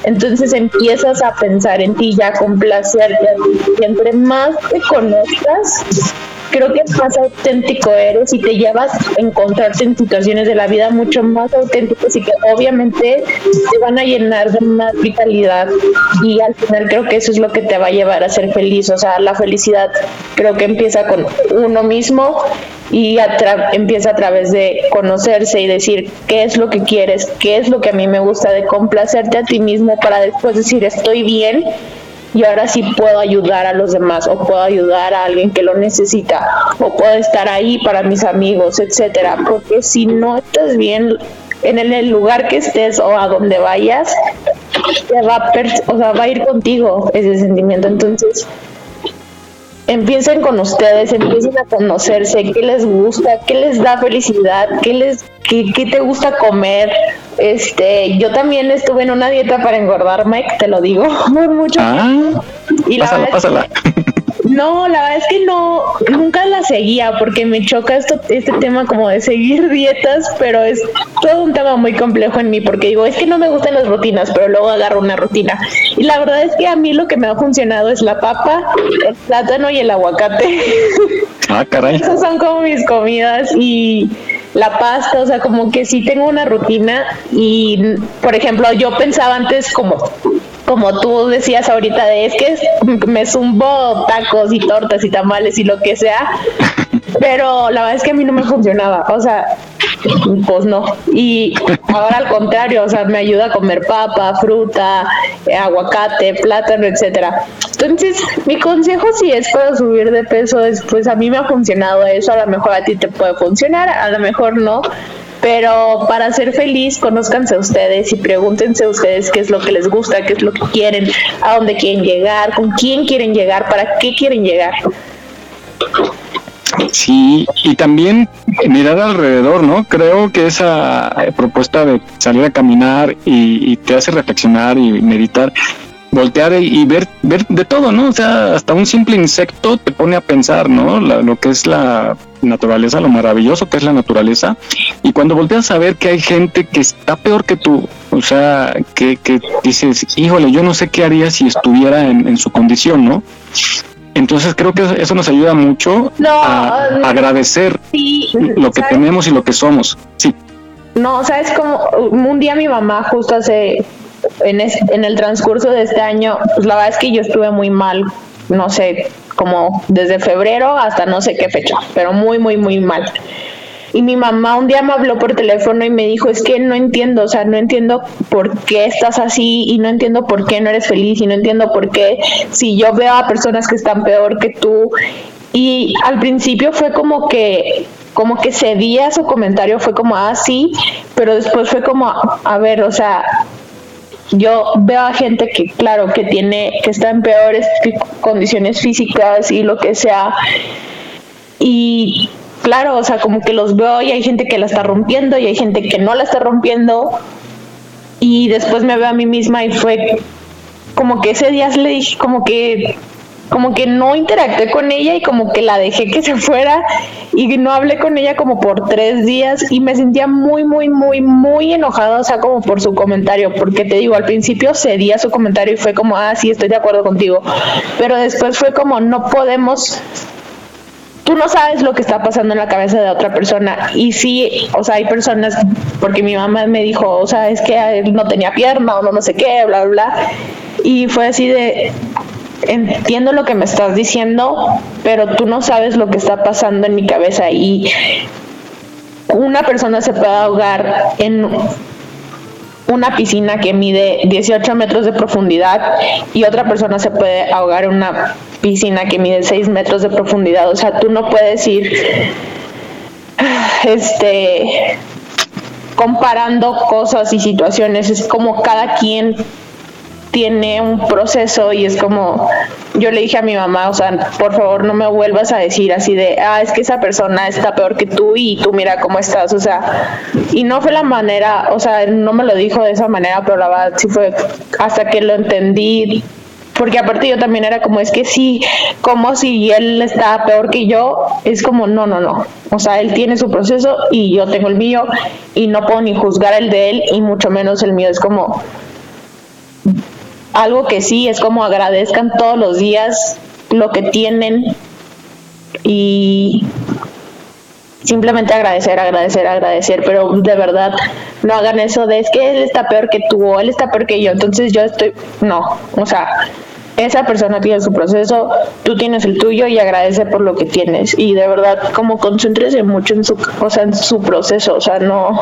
Entonces empiezas a pensar en ti, ya complacerte. Y entre más te conozcas, creo que más auténtico eres y te llevas a encontrarte en situaciones de la vida mucho más auténticos y que obviamente te van a llenar de más vitalidad y al final creo que eso es lo que te va a llevar a ser feliz, o sea, la felicidad creo que empieza con uno mismo y empieza a través de conocerse y decir qué es lo que quieres, qué es lo que a mí me gusta, de complacerte a ti mismo para después decir estoy bien y ahora sí puedo ayudar a los demás o puedo ayudar a alguien que lo necesita o puedo estar ahí para mis amigos, etcétera, porque si no estás bien en el lugar que estés o a donde vayas, te va a, o va a ir contigo ese sentimiento. Entonces, empiecen con ustedes, empiecen a conocerse, qué les gusta, qué les da felicidad, qué les qué, qué te gusta comer. Este, yo también estuve en una dieta para engordar, Mike, te lo digo, por mucho. Ah, Y la verdad no, la verdad es que no, nunca la seguía porque me choca esto, este tema como de seguir *laughs* dietas, pero es todo un tema muy complejo en mí porque digo, es que no me gustan las rutinas, pero luego agarro una rutina. Y la verdad es que a mí lo que me ha funcionado es la papa, el plátano y el aguacate. Ah, caray. Esas son como mis comidas y la pasta, o sea, como que sí tengo una rutina y, por ejemplo, yo pensaba antes como como tú decías ahorita, de es que me zumbo tacos y tortas y tamales y lo que sea, pero la verdad es que a mí no me funcionaba. O sea, pues no. Y ahora al contrario, o sea, me ayuda a comer papa, fruta, aguacate, plátano, etcétera. Entonces, mi consejo si es para subir de peso es, pues a mí me ha funcionado eso, a lo mejor a ti te puede funcionar, a lo mejor no. Pero para ser feliz, conózcanse ustedes y pregúntense ustedes qué es lo que les gusta, qué es lo que quieren, a dónde quieren llegar, con quién quieren llegar, para qué quieren llegar. Sí, y también mirar alrededor, ¿no? Creo que esa eh, propuesta de salir a caminar y, te hace reflexionar y meditar, voltear y, ver, ver de todo, ¿no? O sea, hasta un simple insecto te pone a pensar, ¿no? lo que es la naturaleza, lo maravilloso que es la naturaleza. Y cuando volteas a ver que hay gente que está peor que tú, o sea, que, que dices, híjole, yo no sé qué haría si estuviera en, en su condición, ¿no? Entonces creo que eso nos ayuda mucho a, agradecer lo que tenemos y lo que somos. Sí. No, o sea, es como un día mi mamá justo hace, en, en el transcurso de este año, pues la verdad es que yo estuve muy mal, no sé, como desde febrero hasta no sé qué fecha, pero muy, muy, muy mal. Y mi mamá un día me habló por teléfono y me dijo, es que no entiendo, o sea, no entiendo por qué estás así y no entiendo por qué no eres feliz y no entiendo por qué si yo veo a personas que están peor que tú. Y al principio fue como que como que cedía su comentario, fue como, ah, sí, pero después fue como, a ver, o sea, yo veo a gente que, claro, que tiene, que está en peores condiciones físicas y lo que sea, y claro, o sea, como que los veo y hay gente que la está rompiendo y hay gente que no la está rompiendo. Y después me veo a mí misma y fue como que ese día le dije, como que como que no interactué con ella y como que la dejé que se fuera y no hablé con ella como por tres días y me sentía muy, muy, muy, muy enojada, o sea, como por su comentario, porque te digo, al principio cedía su comentario y fue como, ah, sí, estoy de acuerdo contigo, pero después fue como, no podemos tú no sabes lo que está pasando en la cabeza de otra persona. Y sí, o sea, hay personas, porque mi mamá me dijo, o sea, es que él no tenía pierna o no, no sé qué, bla, bla. Y fue así de, entiendo lo que me estás diciendo, pero tú no sabes lo que está pasando en mi cabeza. Y una persona se puede ahogar en una piscina que mide 18 metros de profundidad y otra persona se puede ahogar en una piscina que mide 6 metros de profundidad. O sea, tú no puedes ir *sighs* este comparando cosas y situaciones, es como cada quien tiene un proceso y es como yo le dije a mi mamá, o sea, por favor no me vuelvas a decir así de, ah, es que esa persona está peor que tú y tú mira cómo estás, o sea, y no fue la manera, o sea, no me lo dijo de esa manera, pero la verdad sí fue hasta que lo entendí porque aparte yo también era como es que sí, como si él está peor que yo, es como no, no, no. O sea, él tiene su proceso y yo tengo el mío y no puedo ni juzgar el de él y mucho menos el mío. Es como algo que sí es como agradezcan todos los días lo que tienen y simplemente agradecer, agradecer, agradecer, pero de verdad no hagan eso de es que él está peor que tú o él está peor que yo, entonces yo estoy, no, o sea, esa persona tiene su proceso, tú tienes el tuyo y agradece por lo que tienes y de verdad como concéntrese mucho en su, o sea, en su proceso, o sea, no,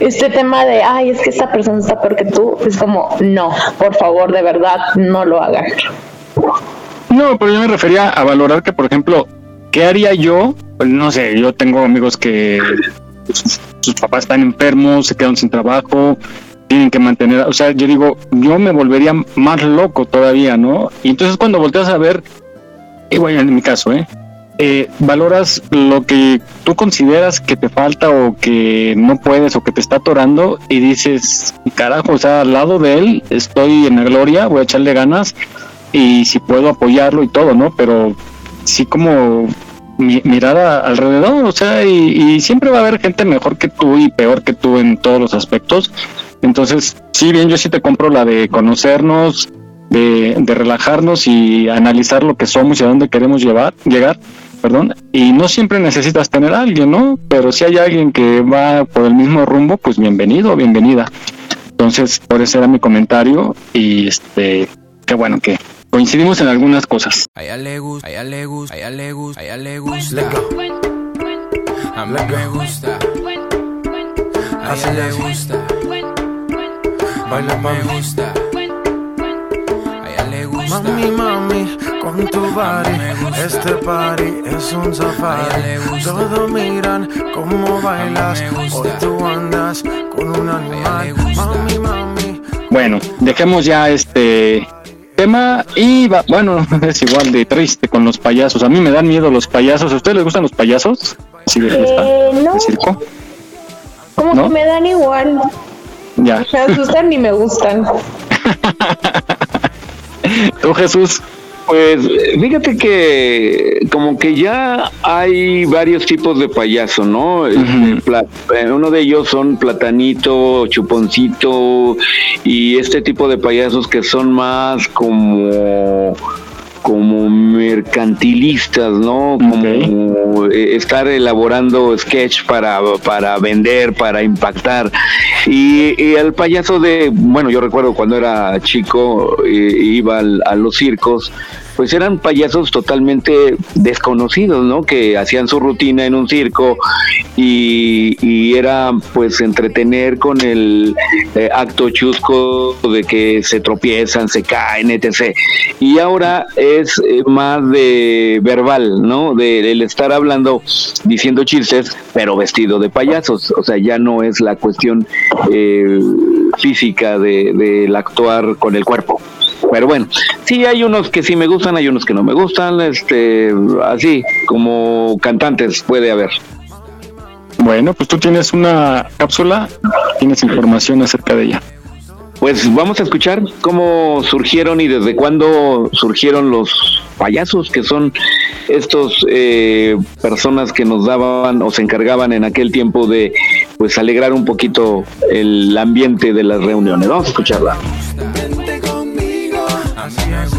este tema de, ay, es que esta persona está peor que tú, es como, no, por favor, de verdad, no lo hagan. No, pero yo me refería a valorar que, por ejemplo, ¿qué haría yo? Pues no sé, yo tengo amigos que sus, papás están enfermos, se quedan sin trabajo, tienen que mantener, o sea, yo digo, yo me volvería más loco todavía, ¿no? Y entonces cuando volteas a ver, igual en mi caso, ¿eh? Eh, valoras lo que tú consideras que te falta o que no puedes o que te está atorando y dices, carajo, o sea, al lado de él estoy en la gloria, voy a echarle ganas y si puedo apoyarlo y todo, ¿no? Pero sí como mirar alrededor, o sea, y, siempre va a haber gente mejor que tú y peor que tú en todos los aspectos. Entonces, sí, bien, yo sí te compro la de conocernos, de, de relajarnos y analizar lo que somos y a dónde queremos llevar, llegar perdón, y no siempre necesitas tener a alguien, ¿no? Pero si hay alguien que va por el mismo rumbo, pues bienvenido, bienvenida. Entonces, por eso era mi comentario y este, qué bueno que coincidimos en algunas cosas. A ella le gusta, a ella le gusta, a ella le gusta, a ella le gusta. A mí me gusta. A ella le gusta. Baila me gusta. A ella le gusta. Mami, mami, con tu body, este party es un safari. Todos miran cómo bailas, hoy tú andas con un animal. Mami, mami. Bueno, dejemos ya este tema y va, bueno, *laughs* es igual de triste con los payasos. A mí me dan miedo los payasos. ¿A ustedes les gustan los payasos? ¿Sí les gusta? Eh, no. ¿El circo? Como ¿No? que me dan igual. Ya. Me asustan ni me gustan. *laughs* ¿Tú, Jesús? Pues fíjate que como que ya hay varios tipos de payaso, ¿no? Este, eh, Uno de ellos son Platanito, Chuponcito y este tipo de payasos que son más como como mercantilistas, ¿no? Como eh, estar elaborando sketch para, para vender, para impactar. Y, y el payaso de, bueno, yo recuerdo cuando era chico, eh, iba al- a los circos, pues eran payasos totalmente desconocidos, ¿no? Que hacían su rutina en un circo y, y era pues entretener con el eh, acto chusco de que se tropiezan, se caen, etc. Y ahora es eh, más de verbal, ¿no? De el estar hablando, diciendo chistes, pero vestido de payasos. O sea, ya no es la cuestión eh, física de- del actuar con el cuerpo. Pero bueno, sí hay unos que sí me gustan, hay unos que no me gustan, este, así como cantantes puede haber. Bueno, pues tú tienes una cápsula, tienes información acerca de ella. Pues vamos a escuchar cómo surgieron y desde cuándo surgieron los payasos, que son estos eh, personas que nos daban o se encargaban en aquel tiempo de pues alegrar un poquito el ambiente de las reuniones. Vamos a escucharla. Vente conmigo, así es.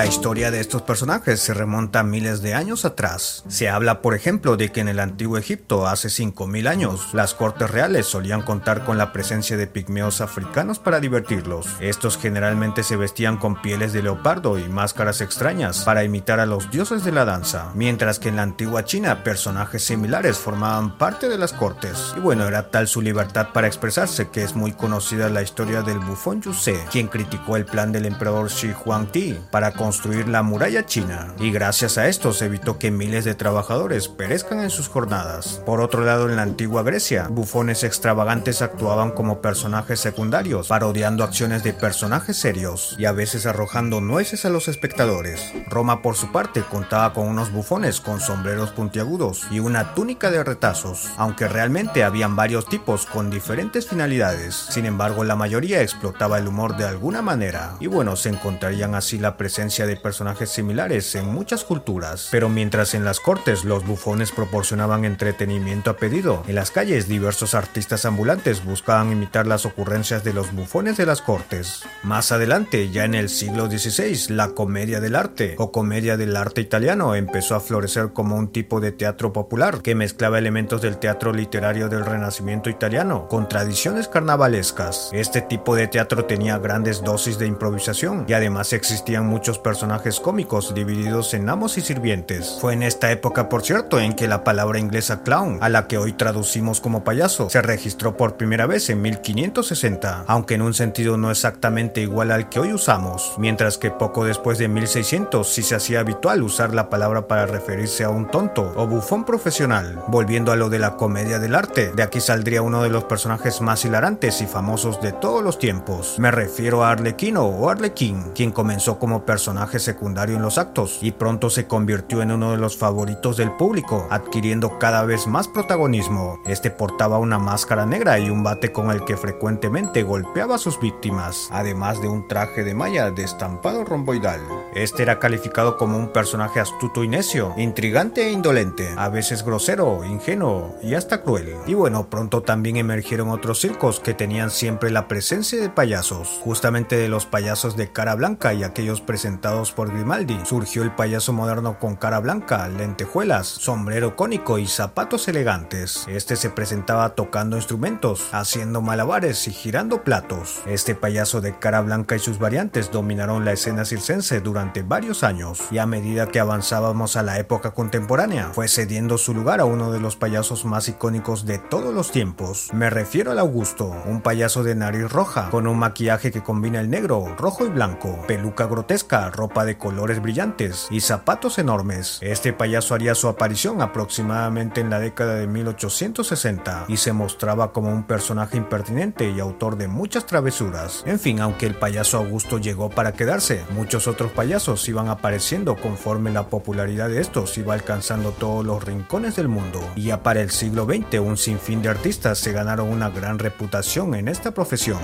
La historia de estos personajes se remonta a miles de años atrás. Se habla, por ejemplo, de que en el antiguo Egipto, hace 5.000 años, las cortes reales solían contar con la presencia de pigmeos africanos para divertirlos. Estos generalmente se vestían con pieles de leopardo y máscaras extrañas para imitar a los dioses de la danza, mientras que en la antigua China personajes similares formaban parte de las cortes. Y bueno, era tal su libertad para expresarse que es muy conocida la historia del bufón Yusei, quien criticó el plan del emperador Shi Huangdi para construir la muralla china, y gracias a esto se evitó que miles de trabajadores perezcan en sus jornadas. Por otro lado, en la antigua Grecia, bufones extravagantes actuaban como personajes secundarios, parodiando acciones de personajes serios y a veces arrojando nueces a los espectadores. Roma, por su parte, contaba con unos bufones con sombreros puntiagudos y una túnica de retazos, aunque realmente habían varios tipos con diferentes finalidades. Sin embargo, la mayoría explotaba el humor de alguna manera, y bueno, se encontrarían así la presencia de personajes similares en muchas culturas. Pero mientras en las cortes los bufones proporcionaban entretenimiento a pedido, en las calles diversos artistas ambulantes buscaban imitar las ocurrencias de los bufones de las cortes. Más adelante, ya en el siglo XVI, la comedia del arte o comedia del arte italiano empezó a florecer como un tipo de teatro popular que mezclaba elementos del teatro literario del Renacimiento italiano con tradiciones carnavalescas. Este tipo de teatro tenía grandes dosis de improvisación y además existían muchos personajes cómicos divididos en amos y sirvientes. Fue en esta época, por cierto, en que la palabra inglesa clown, a la que hoy traducimos como payaso, se registró por primera vez en 1560, aunque en un sentido no exactamente igual al que hoy usamos, mientras que poco después de 1600 sí se hacía habitual usar la palabra para referirse a un tonto o bufón profesional. Volviendo a lo de la comedia del arte, de aquí saldría uno de los personajes más hilarantes y famosos de todos los tiempos. Me refiero a Arlequino o Arlequín, quien comenzó como personaje secundario en los actos y pronto se convirtió en uno de los favoritos del público, adquiriendo cada vez más protagonismo. Este portaba una máscara negra y un bate con el que frecuentemente golpeaba a sus víctimas, además de un traje de malla de estampado romboidal. Este era calificado como un personaje astuto y necio, intrigante e indolente, a veces grosero, ingenuo y hasta cruel. Y bueno, pronto también emergieron otros circos que tenían siempre la presencia de payasos, justamente de los payasos de cara blanca y aquellos presentados por Grimaldi. Surgió el payaso moderno con cara blanca, lentejuelas, sombrero cónico y zapatos elegantes. Este se presentaba tocando instrumentos, haciendo malabares y girando platos. Este payaso de cara blanca y sus variantes dominaron la escena circense durante varios años y a medida que avanzábamos a la época contemporánea, fue cediendo su lugar a uno de los payasos más icónicos de todos los tiempos. Me refiero al Augusto, un payaso de nariz roja, con un maquillaje que combina el negro, rojo y blanco, peluca grotesca, ropa de colores brillantes y zapatos enormes. Este payaso haría su aparición aproximadamente en la década de 1860 y se mostraba como un personaje impertinente y autor de muchas travesuras. En fin, aunque el payaso Augusto llegó para quedarse, muchos otros payasos iban apareciendo conforme la popularidad de estos iba alcanzando todos los rincones del mundo. Y ya para el siglo XX un sinfín de artistas se ganaron una gran reputación en esta profesión.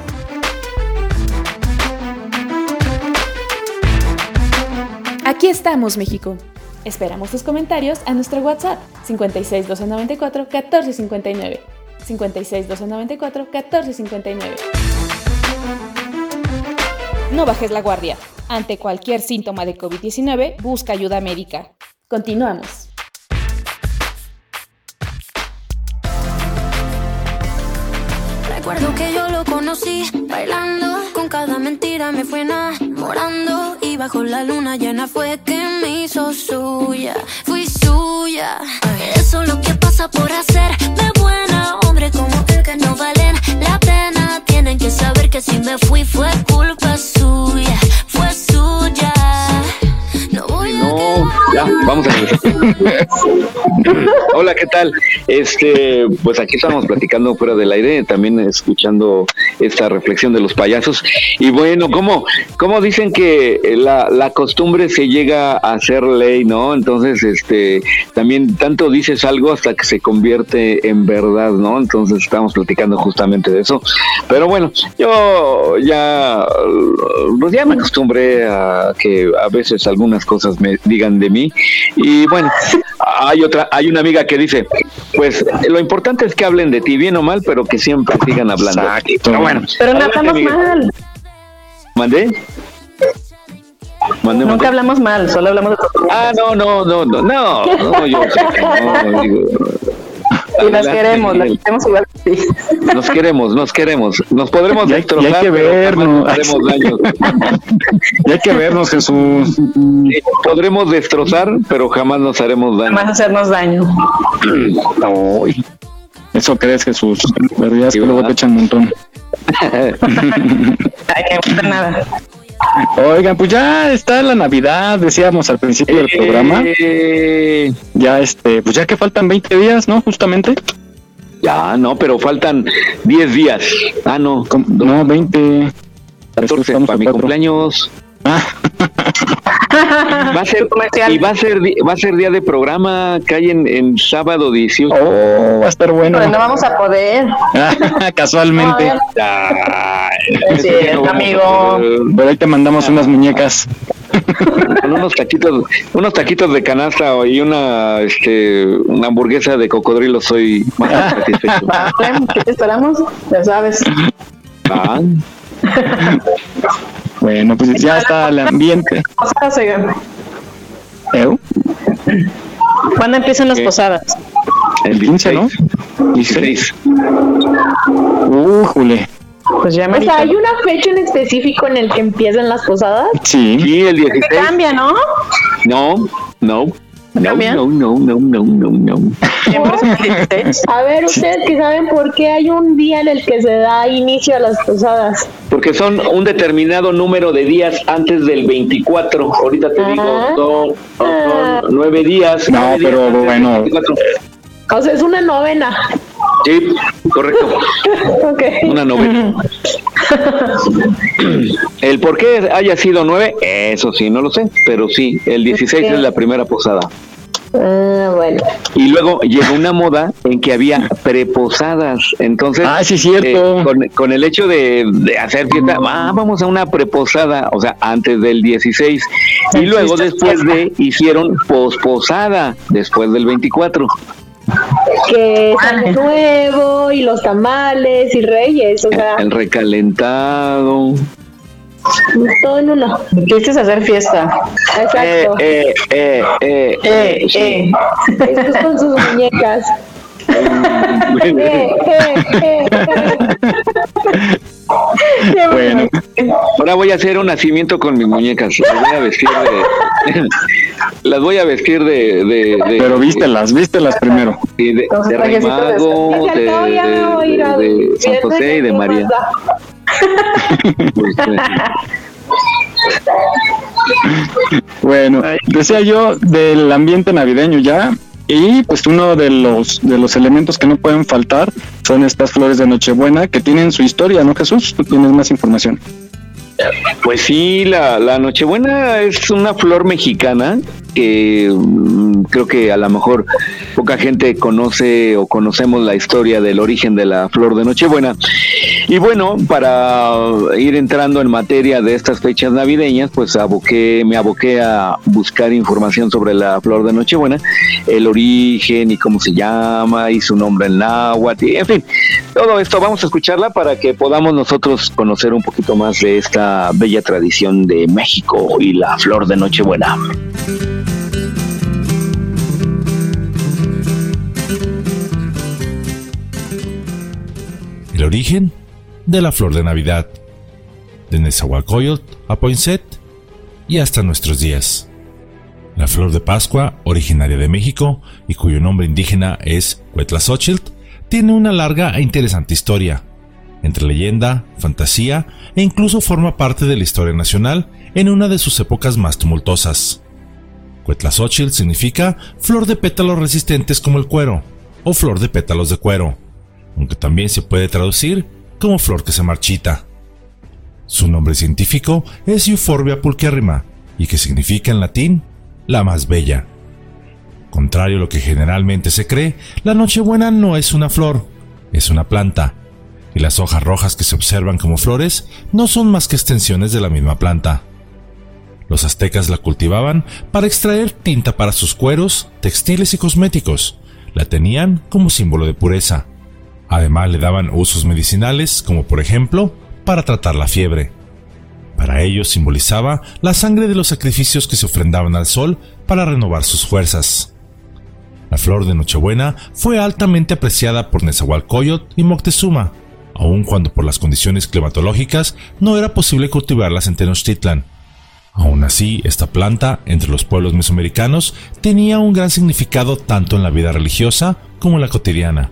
Aquí estamos, México. Esperamos tus comentarios a nuestro WhatsApp 56 294 1459. 56 294 1459. No bajes la guardia. Ante cualquier síntoma de COVID-19, busca ayuda médica. Continuamos. Recuerdo que yo lo conocí bailando, con cada mentira me fue enamorando bajo la luna llena fue que me hizo suya, fui suya. Eso es lo que pasa por hacerme buena, hombre como el que no valen la pena. Tienen que saber que si me fui fue culpa suya, vamos. *laughs* Hola, ¿qué tal? Este, pues aquí estamos platicando fuera del aire, también escuchando esta reflexión de los payasos. Y bueno, ¿cómo, cómo dicen que la, la costumbre se llega a hacer ley, no? Entonces, este, también tanto dices algo hasta que se convierte en verdad, ¿no? Entonces estamos platicando justamente de eso. Pero bueno, yo ya, pues ya me acostumbré a que a veces algunas cosas me digan de mí. Y bueno, hay otra, hay una amiga que dice, pues lo importante es que hablen de ti, bien o mal, pero que siempre sigan hablando. Pero bueno, Pero no hablamos amiga. mal. ¿Mandé? ¿Mandé, Nunca mandé? hablamos mal, solo hablamos de Ah, no, no, no, no, no, no, yo no, digo, Y las queremos, las queremos igual sí. *laughs* Nos queremos, nos queremos, nos podremos Ya- ya hay destrozar, que jamás vernos. nos haremos daño. *laughs* Y hay que vernos, Jesús. Sí, Podremos destrozar, pero jamás nos haremos daño. Más hacernos daño. Ay, Eso crees, Jesús. Pero ya es que luego te echan un montón. *laughs* Ay, que no nada. Oigan, pues ya está la Navidad, decíamos al principio del programa. Eh, Ya, este, pues ya que faltan 20 días, ¿no? Justamente. Ya, no, pero faltan 10 días. Ah, no, No, 20. 14 Estamos para mi cumpleaños. Ah, *laughs* Va a ser, *laughs* Comercial. y va a ser, va a ser día de programa, cae en, en sábado 18. oh, va a estar bueno. Pero no vamos a poder. *laughs* Casualmente. No, Ay, Es cierto, amigo. Pero ahí te mandamos unas muñecas. Con *laughs* unos taquitos, unos taquitos de canasta y una, este, una hamburguesa de cocodrilo soy más satisfecho. ¿Qué te esperamos? Ya sabes. Ah, Bueno, pues ya está el ambiente. Posadas, oigan. ¿Eu? ¿Cuándo empiezan las ¿Qué? posadas? el 15, ¿no? 16. Újule. Pues ya me O sea, ¿hay una fecha en específico en el que empiezan las posadas? Sí. Sí, el 16. cambia, ¿no? No, no. No, no, no, no, no, no, no. Siempre es el 16. A ver, ustedes que saben por qué hay un día en el que se da inicio a las posadas. Porque son un determinado número de días antes del 24. Ahorita te digo, Ah. son, son nueve días. No, nueve días pero del bueno. 24. O sea, es una novena. Sí, correcto. *laughs* Ok. Una novena. *laughs* El por qué haya sido nueve, eso sí, no lo sé, pero sí, el 16 Ok. es la primera posada. Ah, bueno. Y luego llegó una moda en que había preposadas. Entonces, Ah, sí, cierto. eh, con, con el hecho de, de hacer fiesta, ah, vamos a una preposada, o sea, antes del 16. Y luego después de, hicieron posposada, después del 24. Que es año nuevo y los tamales y reyes. O sea, El recalentado. Todo en uno. Quisiste hacer fiesta. Exacto. Eh, eh, eh, Eh, sí. eh. Estos con sus muñecas. Eh, eh, eh, eh. Bueno, ahora voy a hacer un nacimiento con mis muñecas. Las voy a vestir de. *laughs* las voy a vestir de. de, de- Pero vístelas, vístelas primero. de, de Rey de- Mago, Dije, de, "No, ya me voy a ir a de- de dormir, San José y de ¿qué María. *laughs* Bueno, decía yo del ambiente navideño ya, y pues uno de los de los elementos que no pueden faltar son estas flores de Nochebuena que tienen su historia, ¿no, Jesús? Tú tienes más información. Pues sí, la, la Nochebuena es una flor mexicana que mm, creo que a lo mejor poca gente conoce o conocemos la historia del origen de la flor de Nochebuena. Y bueno, para ir entrando en materia de estas fechas navideñas, pues aboqué, me aboqué a buscar información sobre la flor de Nochebuena, el origen y cómo se llama y su nombre en náhuatl, y en fin, todo esto vamos a escucharla para que podamos nosotros conocer un poquito más de esta bella tradición de México y la flor de Nochebuena. El origen de la flor de Navidad, de Nezahualcóyotl a Poinsett y hasta nuestros días. La flor de Pascua, originaria de México y cuyo nombre indígena es Huetlazóchitl, tiene una larga e interesante historia, entre leyenda, fantasía e incluso forma parte de la historia nacional en una de sus épocas más tumultuosas. Huetlazóchitl significa flor de pétalos resistentes como el cuero o flor de pétalos de cuero, aunque también se puede traducir como flor que se marchita. Su nombre científico es Euphorbia pulcherrima y que significa en latín la más bella. Contrario a lo que generalmente se cree, la Nochebuena no es una flor, es una planta, y las hojas rojas que se observan como flores no son más que extensiones de la misma planta. Los aztecas la cultivaban para extraer tinta para sus cueros, textiles y cosméticos. La tenían como símbolo de pureza. Además le daban usos medicinales, como por ejemplo, para tratar la fiebre. Para ellos simbolizaba la sangre de los sacrificios que se ofrendaban al sol para renovar sus fuerzas. La flor de Nochebuena fue altamente apreciada por Nezahualcóyotl y Moctezuma, aun cuando por las condiciones climatológicas no era posible cultivarlas en Tenochtitlan. Aún así, esta planta, entre los pueblos mesoamericanos, tenía un gran significado tanto en la vida religiosa como en la cotidiana.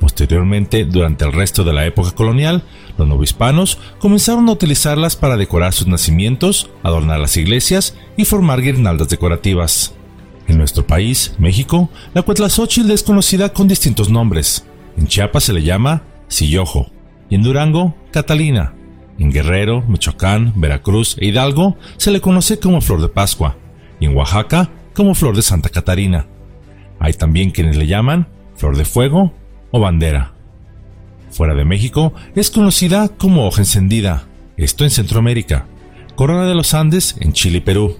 Posteriormente, durante el resto de la época colonial, los novohispanos comenzaron a utilizarlas para decorar sus nacimientos, adornar las iglesias y formar guirnaldas decorativas. En nuestro país, México, la Cuetlazóchitl es conocida con distintos nombres. En Chiapas se le llama Sillojo en Durango, Catalina. En Guerrero, Michoacán, Veracruz e Hidalgo se le conoce como Flor de Pascua y en Oaxaca como Flor de Santa Catarina. Hay también quienes le llaman Flor de Fuego o Bandera. Fuera de México es conocida como hoja encendida, esto en Centroamérica, Corona de los Andes en Chile y Perú,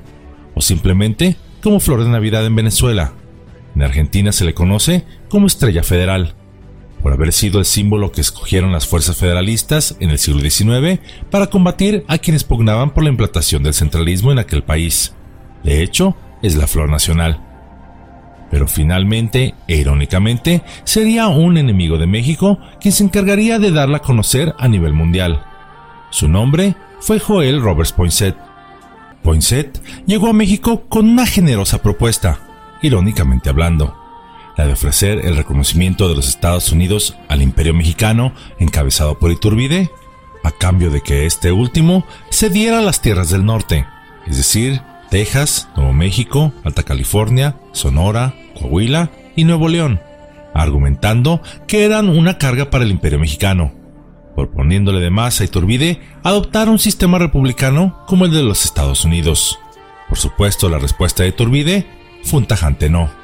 o simplemente como Flor de Navidad en Venezuela. En Argentina se le conoce como Estrella Federal, por haber sido el símbolo que escogieron las fuerzas federalistas en el siglo XIX para combatir a quienes pugnaban por la implantación del centralismo en aquel país. De hecho, es la flor nacional. Pero finalmente, e irónicamente, sería un enemigo de México quien se encargaría de darla a conocer a nivel mundial. Su nombre fue Joel Roberts Poinsett. Poinsett llegó a México con una generosa propuesta, irónicamente hablando, la de ofrecer el reconocimiento de los Estados Unidos al Imperio Mexicano encabezado por Iturbide, a cambio de que este último cediera las tierras del norte, es decir, Texas, Nuevo México, Alta California, Sonora, Coahuila y Nuevo León, argumentando que eran una carga para el Imperio Mexicano, proponiéndole además a Iturbide adoptar un sistema republicano como el de los Estados Unidos. Por supuesto, la respuesta de Iturbide fue un tajante no.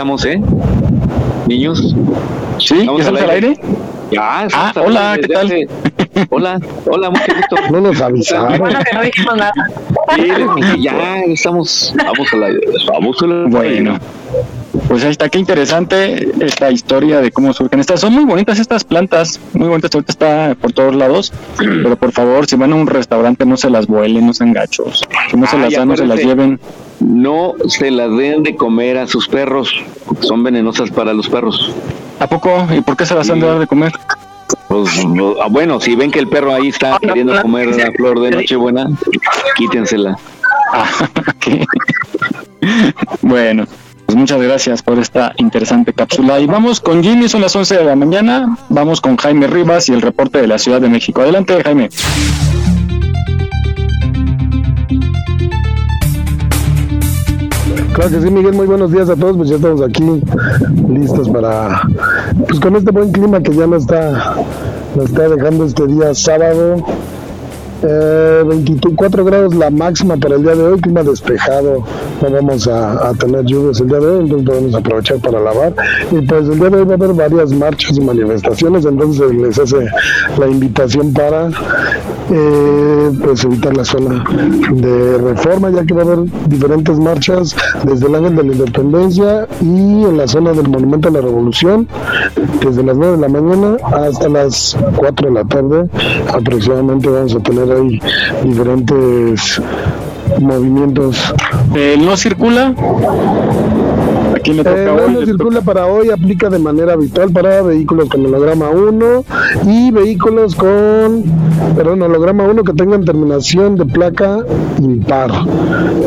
Estamos, ¿eh? Niños. ¿Sí? ¿Estamos, al aire? Ya, ah, hola, ¿qué tal? Hola, hola, mucho gusto. *laughs* No nos avisaron. Bueno, que no dijimos nada. Sí, ya estamos, vamos a la, vamos a la Bueno, pues ahí está, qué interesante esta historia de cómo surgen estas. Son muy bonitas estas plantas, muy bonitas, ahorita está por todos lados, pero por favor, si van a un restaurante no se las vuelen, no sean gachos, si no se las dan, no se las lleven. No se las den de comer a sus perros, son venenosas para los perros. ¿A poco? ¿Y por qué se las han de dar de comer? Pues, ah, bueno, si ven que el perro ahí está queriendo comer la flor de Nochebuena, quítensela. Ah. *laughs* Bueno, pues muchas gracias por esta interesante cápsula. Y vamos con Jimmy, son las 11 de la mañana. Vamos con Jaime Rivas y el reporte de la Ciudad de México. Adelante, Jaime. Claro que sí, Miguel, muy buenos días a todos, pues ya estamos aquí listos para, pues con este buen clima que ya nos está, nos está dejando este día sábado. Eh, 24 grados la máxima para el día de hoy, clima despejado, no vamos a, a tener lluvias el día de hoy, entonces podemos aprovechar para lavar. Y pues el día de hoy va a haber varias marchas y manifestaciones, entonces les hace la invitación para eh, pues evitar la zona de reforma, ya que va a haber diferentes marchas desde el Ángel de la Independencia y en la zona del Monumento a la Revolución, desde las 9 de la mañana hasta las 4 de la tarde aproximadamente vamos a tener ahí diferentes movimientos. ¿El no circula? Aquí me toca Eh, hoy. no, circula para hoy, aplica de manera habitual para vehículos con holograma 1 y vehículos con, perdón, holograma 1 que tengan terminación de placa impar.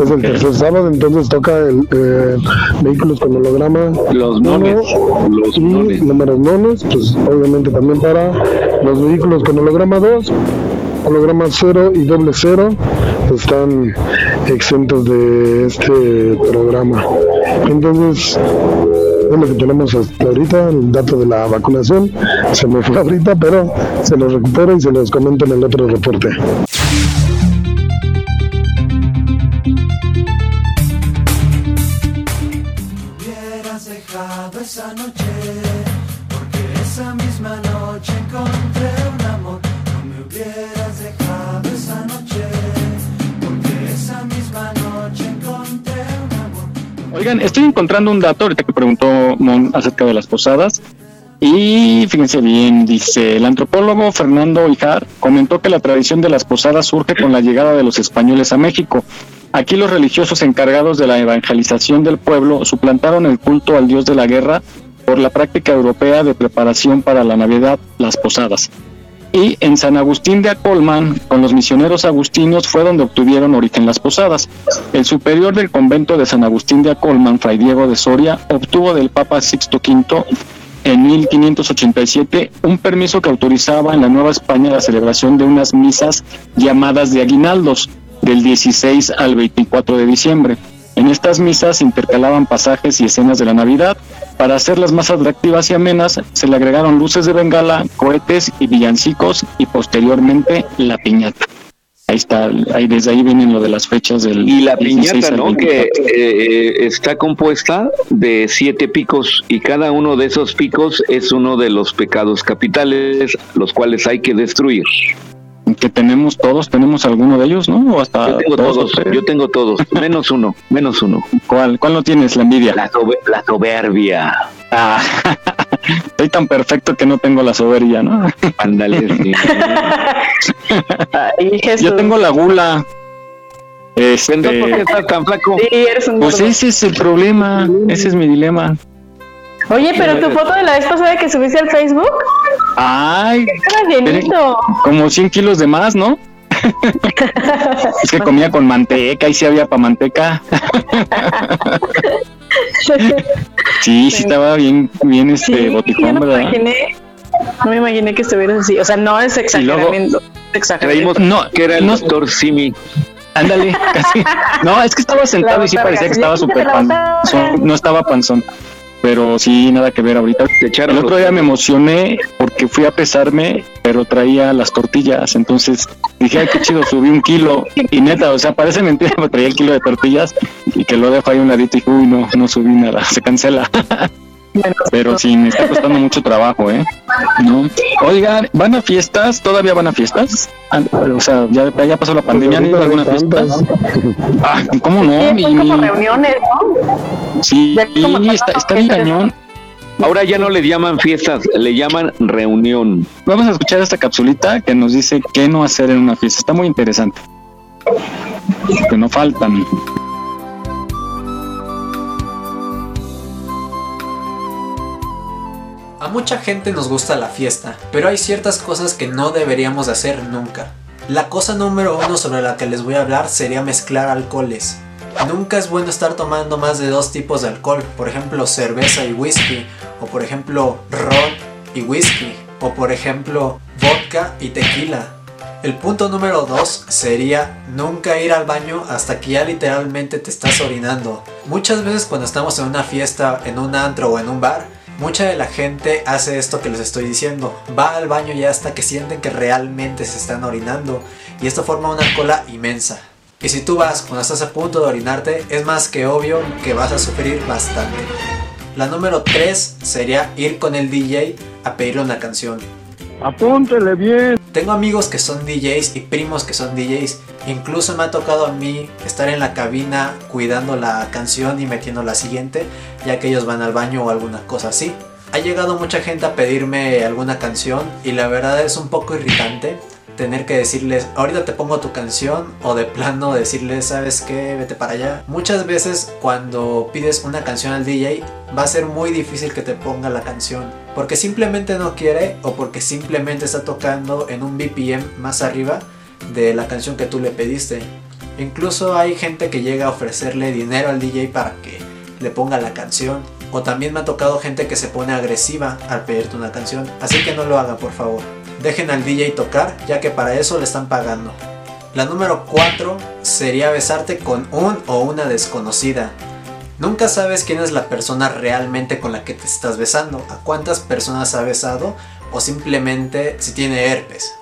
Es el tercer sábado, entonces toca el, eh, vehículos con holograma Los nones, los nones. números nones, pues obviamente también para los vehículos con holograma 2 holograma 0 y doble 0 están exentos de este programa. Entonces, es lo que tenemos hasta ahorita, el dato de la vacunación. Se me fue ahorita, pero se los recupero y se los comento en el otro reporte. Estoy encontrando un dato ahorita que preguntó Mon acerca de las posadas. Y fíjense bien, dice el antropólogo Fernando Ijar comentó que la tradición de las posadas surge con la llegada de los españoles a México. Aquí los religiosos encargados de la evangelización del pueblo suplantaron el culto al dios de la guerra por la práctica europea de preparación para la Navidad, las posadas. Y en San Agustín de Acolman, con los misioneros agustinos, fue donde obtuvieron origen las posadas. El superior del convento de San Agustín de Acolman, Fray Diego de Soria, obtuvo del Papa Sixto V en 1587 un permiso que autorizaba en la Nueva España la celebración de unas misas llamadas de aguinaldos del 16 al 24 de diciembre. En estas misas intercalaban pasajes y escenas de la Navidad. Para hacerlas más atractivas y amenas, se le agregaron luces de bengala, cohetes y villancicos y posteriormente la piñata. Ahí está, ahí desde ahí vienen lo de las fechas del Y la 16 piñata, ¿no? 24. Que eh, está compuesta de siete picos y cada uno de esos picos es uno de los pecados capitales, los cuales hay que destruir. Que tenemos todos, tenemos alguno de ellos, ¿no? O hasta Yo tengo todos, yo tengo todos, menos uno, menos uno. ¿Cuál, cuál no tienes? La envidia. La, sobe- la soberbia. Ah, *laughs* soy tan perfecto que no tengo la soberbia, ¿no? *laughs* Ándale. Yo tengo la gula. Este, ¿por qué estás tan flaco? Sí, eres un pues ese es el problema, ese es mi dilema. Oye, pero tu foto de la vez pasada que subiste al Facebook, Ay, estaba llenito. como 100 kilos de más, ¿no? *laughs* es que comía con manteca y si había para manteca. *laughs* Sí, sí estaba bien, bien este Sí, no me ¿verdad? imaginé, no me imaginé que estuvieras así. O sea, no es exageramiento. Creímos No, que era el no- doctor Simi. Ándale, *laughs* casi. No, es que estaba sentado y sí parecía que sí, estaba súper panzón. No estaba panzón. Pero sí, nada que ver ahorita. Echaron El otro día me emocioné porque fui a pesarme, pero traía las tortillas, entonces dije, ay, qué chido, subí un kilo, y neta, o sea, parece mentira, *laughs* pero traía el kilo de tortillas, y que lo dejo ahí un ladito, y dije, uy, no, no subí nada, *laughs* se cancela. *laughs* Pero sí, me está costando mucho trabajo, ¿eh? ¿No? Oigan, ¿van a fiestas? ¿Todavía van a fiestas? Ah, O sea, ya, ya pasó la pandemia, ¿han ido a alguna fiesta? Ah, ¿cómo no? Sí, Mi- son como mi- reuniones, ¿no? Sí, está, está bien cañón. Ahora ya no le llaman fiestas, le llaman reunión. Vamos a escuchar esta capsulita que nos dice qué no hacer en una fiesta. Está muy interesante. Que no faltan. Mucha gente nos gusta la fiesta, pero hay ciertas cosas que no deberíamos de hacer nunca. La cosa número uno sobre la que les voy a hablar sería mezclar alcoholes. Nunca es bueno estar tomando más de dos tipos de alcohol, por ejemplo cerveza y whisky, o por ejemplo ron y whisky, o por ejemplo vodka y tequila. El punto número dos sería nunca ir al baño hasta que ya literalmente te estás orinando. Muchas veces cuando estamos en una fiesta, en un antro o en un bar, mucha de la gente hace esto que les estoy diciendo. Va al baño ya hasta que sienten que realmente se están orinando y esto forma una cola inmensa. Y si tú vas cuando estás a punto de orinarte, es más que obvio que vas a sufrir bastante. La número 3 sería ir con el DJ a pedirle una canción. Apúntele bien. Tengo amigos que son DJs y primos que son DJs. Incluso me ha tocado a mí estar en la cabina cuidando la canción y metiendo la siguiente, ya que ellos van al baño o alguna cosa así. Ha llegado mucha gente a pedirme alguna canción y la verdad es un poco irritante tener que decirles, ahorita te pongo tu canción o de plano decirles, ¿sabes qué? Vete para allá. Muchas veces cuando pides una canción al DJ va a ser muy difícil que te ponga la canción. Porque simplemente no quiere o porque simplemente está tocando en un BPM más arriba de la canción que tú le pediste. Incluso hay gente que llega a ofrecerle dinero al DJ para que le ponga la canción. O también me ha tocado gente que se pone agresiva al pedirte una canción. Así que no lo hagan por favor. Dejen al DJ tocar ya que para eso le están pagando. La número 4 sería besarte con un o una desconocida. Nunca sabes quién es la persona realmente con la que te estás besando, a cuántas personas ha besado o simplemente si tiene herpes.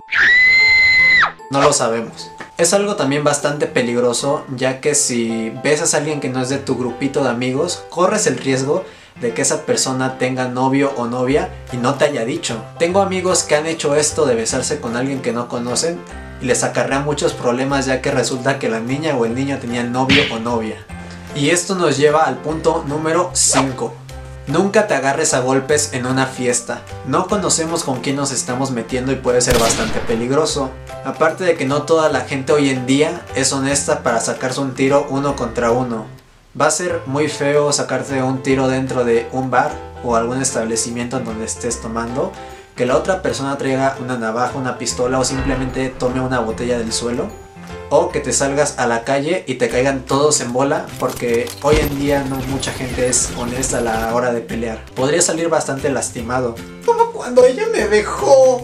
No lo sabemos. Es algo también bastante peligroso ya que si besas a alguien que no es de tu grupito de amigos, corres el riesgo de que esa persona tenga novio o novia y no te haya dicho. Tengo amigos que han hecho esto de besarse con alguien que no conocen y les acarrea muchos problemas ya que resulta que la niña o el niño tenían novio o novia. Y esto nos lleva al punto número 5. Nunca te agarres a golpes en una fiesta. No conocemos con quién nos estamos metiendo y puede ser bastante peligroso. Aparte de que no toda la gente hoy en día es honesta para sacarse un tiro uno contra uno. Va a ser muy feo sacarte un tiro dentro de un bar o algún establecimiento en donde estés tomando. Que la otra persona traiga una navaja, una pistola o simplemente tome una botella del suelo o que te salgas a la calle y te caigan todos en bola porque hoy en día no mucha gente es honesta a la hora de pelear. Podría salir bastante lastimado. Como cuando ella me dejó.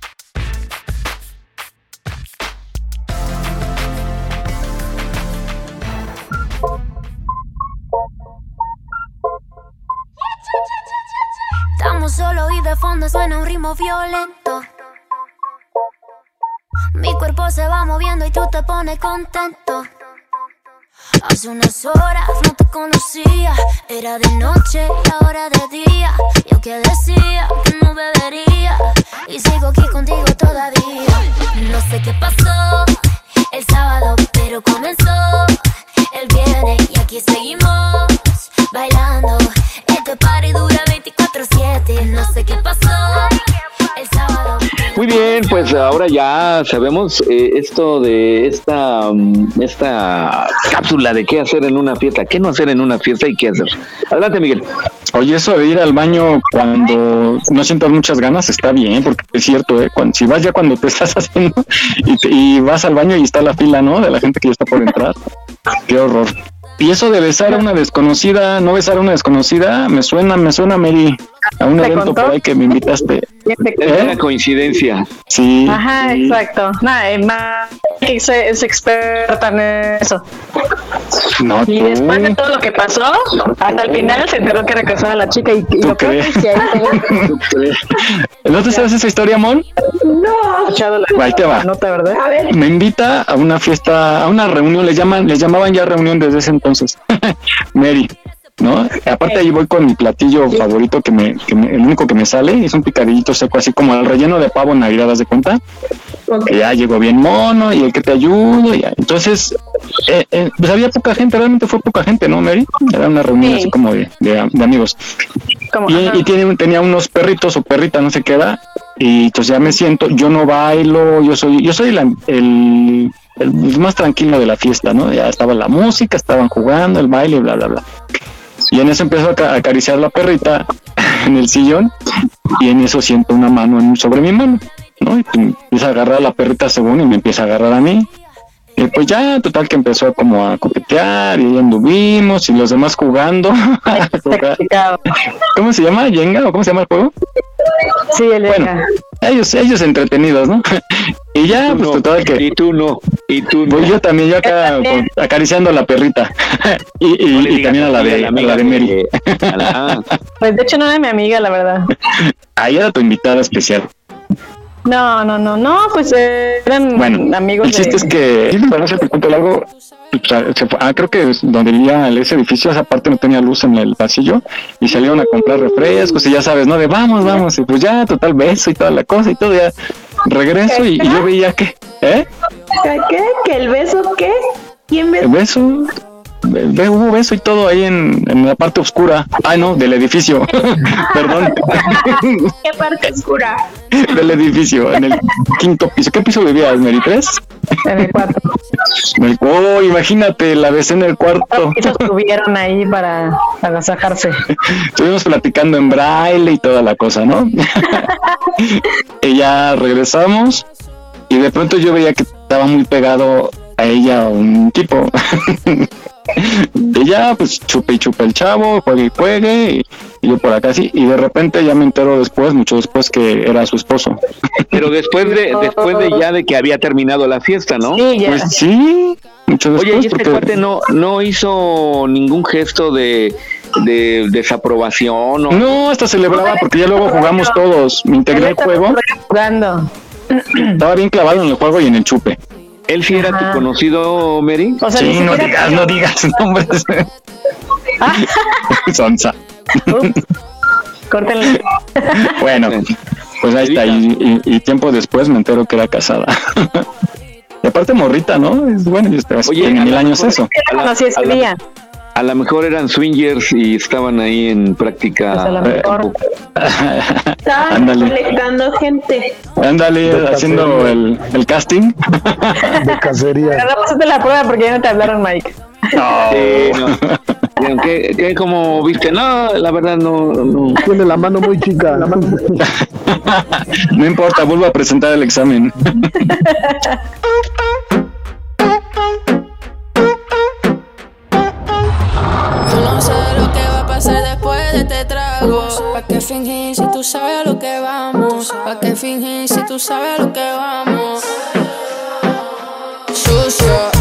De fondo suena un ritmo violento. Mi cuerpo se va moviendo y tú te pones contento. Hace unas horas no te conocía, era de noche y ahora de día. Yo que decía que no bebería y sigo aquí contigo todavía. No sé qué pasó el sábado, pero comenzó el viernes y aquí seguimos bailando. Este party dura 24/7, no sé qué pasó el sábado. Muy bien, pues ahora ya sabemos eh, esto de esta, mm, esta cápsula de qué hacer en una fiesta, qué no hacer en una fiesta y qué hacer. Adelante, Miguel. Oye, eso de ir al baño cuando no sientas muchas ganas está bien, porque es cierto, ¿eh? Cuando, si vas ya cuando te *laughs* estás haciendo y, te- y vas al baño y está la fila, ¿no? De la gente que ya está por entrar. Qué horror. Y eso de besar a una desconocida, no besar a una desconocida, me suena, me suena, Mary, a un ¿Te evento contó? por ahí que me invitaste. Es una coincidencia. Sí. Ajá, sí. exacto. Nada, Emma que es, es experta en eso. No, Y tú. después de todo lo que pasó, hasta el final se enteró que regresó a la chica y, y ¿Tú yo creo crees? que ahí *laughs* ¿No te sabes esa historia, Mon? No. la Ahí te va. nota, ¿verdad? A ver, Me invita a una fiesta, a una reunión, les llaman, les llamaban ya reunión desde ese entonces. *laughs* Mary, ¿no? Aparte ahí voy con mi platillo favorito que me, que me- el único que me sale, es un picadillito seco, así como el relleno de pavo en Navidad, ¿das de cuenta? Que ya llegó bien mono y el que te ayuda. y ya. Entonces, eh, eh, pues había poca gente, realmente fue poca gente, ¿no, Mary? Era una reunión Sí. así como de, de- de amigos. Como, Y, y tiene, tenía unos perritos o perrita, no sé qué era. Y entonces ya me siento, yo no bailo, yo soy, yo soy la- el, el más tranquilo de la fiesta, ¿no? Ya estaba la música, estaban jugando, el baile, bla, bla, bla. Y en eso empiezo a ca- a acariciar la perrita *laughs* en el sillón y en eso siento una mano sobre mi mano, ¿no? Y pues, empieza a agarrar a la perrita según y me empieza a agarrar a mí. Y pues ya, total que empezó como a coquetear y ahí anduvimos y los demás jugando. *laughs* ¿Cómo se llama? ¿Yenga o cómo se llama el juego? Sí, el Bueno, Yenga. ellos, ellos entretenidos, ¿no? *laughs* Y ya, pues total que... Y tú no, y tú no. Pues yo también, yo acá con- acariciando a la perrita. *laughs* y, y- No le y digas también a la de, la a la amiga de Mary. a la- Pues de hecho no era mi amiga, la verdad. Ahí era tu invitada especial. No, no, no, no, pues eh, eran Bueno, amigos el chiste de... es que, para no hacerte el cuento largo, se fue- ah, creo que es donde vivía el- ese edificio, esa parte no tenía luz en el pasillo, y salieron a comprar refrescos, y ya sabes, ¿no? De vamos, vamos, y pues ya, total beso y toda la cosa y todo, ya regreso y, y yo veía que, ¿eh? ¿qué? ¿Que el beso qué? ¿Quién El besó? beso, ve- ve- hubo beso y todo ahí en, en la parte oscura. Ah, no, del edificio. *laughs* Perdón, *laughs* ¿Qué parte oscura? del edificio, en el quinto piso. ¿Qué piso vivías, Mary? ¿Tres? En el cuarto. En el- Oh, imagínate, la besé en el cuarto. Ellos estuvieron ahí para agasajarse. *laughs* Estuvimos platicando en braille y toda la cosa, ¿no? y ya regresamos y de pronto yo veía que estaba muy pegado a ella un tipo. Y ya, pues chupe y chupe el chavo, juegue y juegue, y, y yo por acá así, y de repente ya me entero después, mucho después, que era su esposo. pero después de, después de ya de que había terminado la fiesta, ¿no? Sí, ya. Pues sí, mucho después. Oye, y este porque- cuate no, no hizo ningún gesto de, de desaprobación o No, hasta celebraba porque ya luego jugamos todos. Me integré al juego. Jugando. Estaba bien clavado en el juego y en el chupe. ¿Él sí era Ajá. tu conocido, Mary? O sea, sí, no digas, no digas *laughs* nombres. Sonsa. Córtenle. Bueno, pues ahí está. Y, y- y tiempo después me entero que era casada. y aparte morrita, ¿no? Es bueno, yo estaba Oye, en mil años eso. Yo la conocí ese la- día. A lo mejor eran swingers y estaban ahí en práctica. Pues a lo mejor. Estaban *laughs* Ándale. colectando gente. Ándale, haciendo el, el casting. *laughs* de cacería. Pero no pasaste la prueba porque ya no te hablaron, Mike. Sí, no. *laughs* ¿Qué, qué, como viste? No, la verdad no, no. Tiene la mano muy chica. La mano muy chica. No importa, vuelvo a presentar el examen. Pasar después de este trago. ¿Pa' qué fingir si tú sabes a lo que vamos? ¿Pa' qué fingir si tú sabes a lo que vamos? Sucio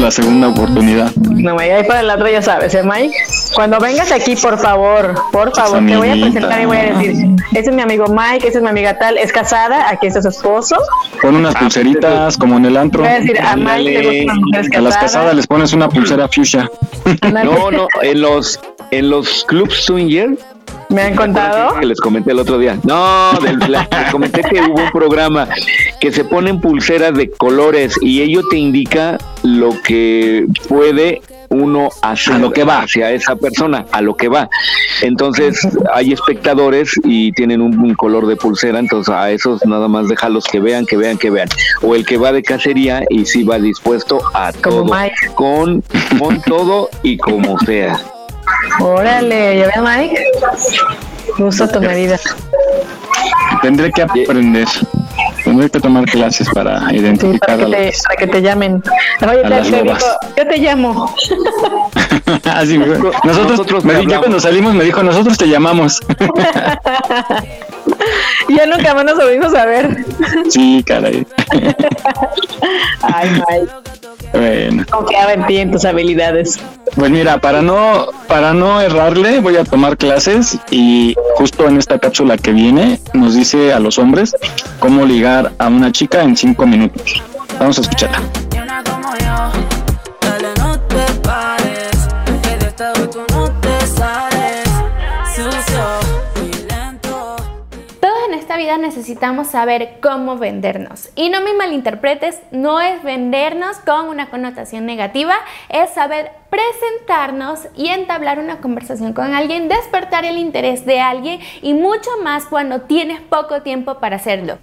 la segunda oportunidad. No, Mike, ahí para el otro ya sabes, ¿eh, Mike? Cuando vengas aquí, por favor, por favor, te voy a presentar y voy a decir, ese es mi amigo Mike, esa es mi amiga tal, es casada, aquí está su esposo. Pon unas pulseritas como en el antro. Voy a decir, a Mike le gustan las mujeres A las casadas. casadas les pones una pulsera fuchsia. No, no, en los, en los clubs swinger. ¿Me han contado? Que les comenté el otro día. No, del, la- les *laughs* comenté que hubo un programa que se ponen pulseras de colores y ello te indica lo que puede uno hacer lo que va. hacia esa persona, a lo que va. Entonces hay espectadores y tienen un, un color de pulsera, entonces a esos nada más déjalos que vean, que vean, que vean. O el que va de cacería y sí va dispuesto a Como todo, Mike. con, con todo y como sea. Órale, ¿ya ves, Mike? Gusta tu medida. Tendré que aprender. Tendré que tomar clases para identificar para, que te, para que te llamen. Oye, te, te digo, yo te llamo. *laughs* Así dijo. Nosotros, nosotros me dijo, cuando salimos me dijo, nosotros te llamamos. *laughs* *laughs* *laughs* ya nunca más nos volvimos a ver. Sí, caray. Ay, Mike. Bueno. Confiaba en ti, en tus habilidades. Pues mira, para no, para no errarle, voy a tomar clases y justo en esta cápsula que viene nos dice a los hombres cómo ligar a una chica en cinco minutos. Vamos a escucharla. Necesitamos saber cómo vendernos. Y no me malinterpretes, no es vendernos con una connotación negativa, es saber presentarnos y entablar una conversación con alguien, despertar el interés de alguien y mucho más cuando tienes poco tiempo para hacerlo.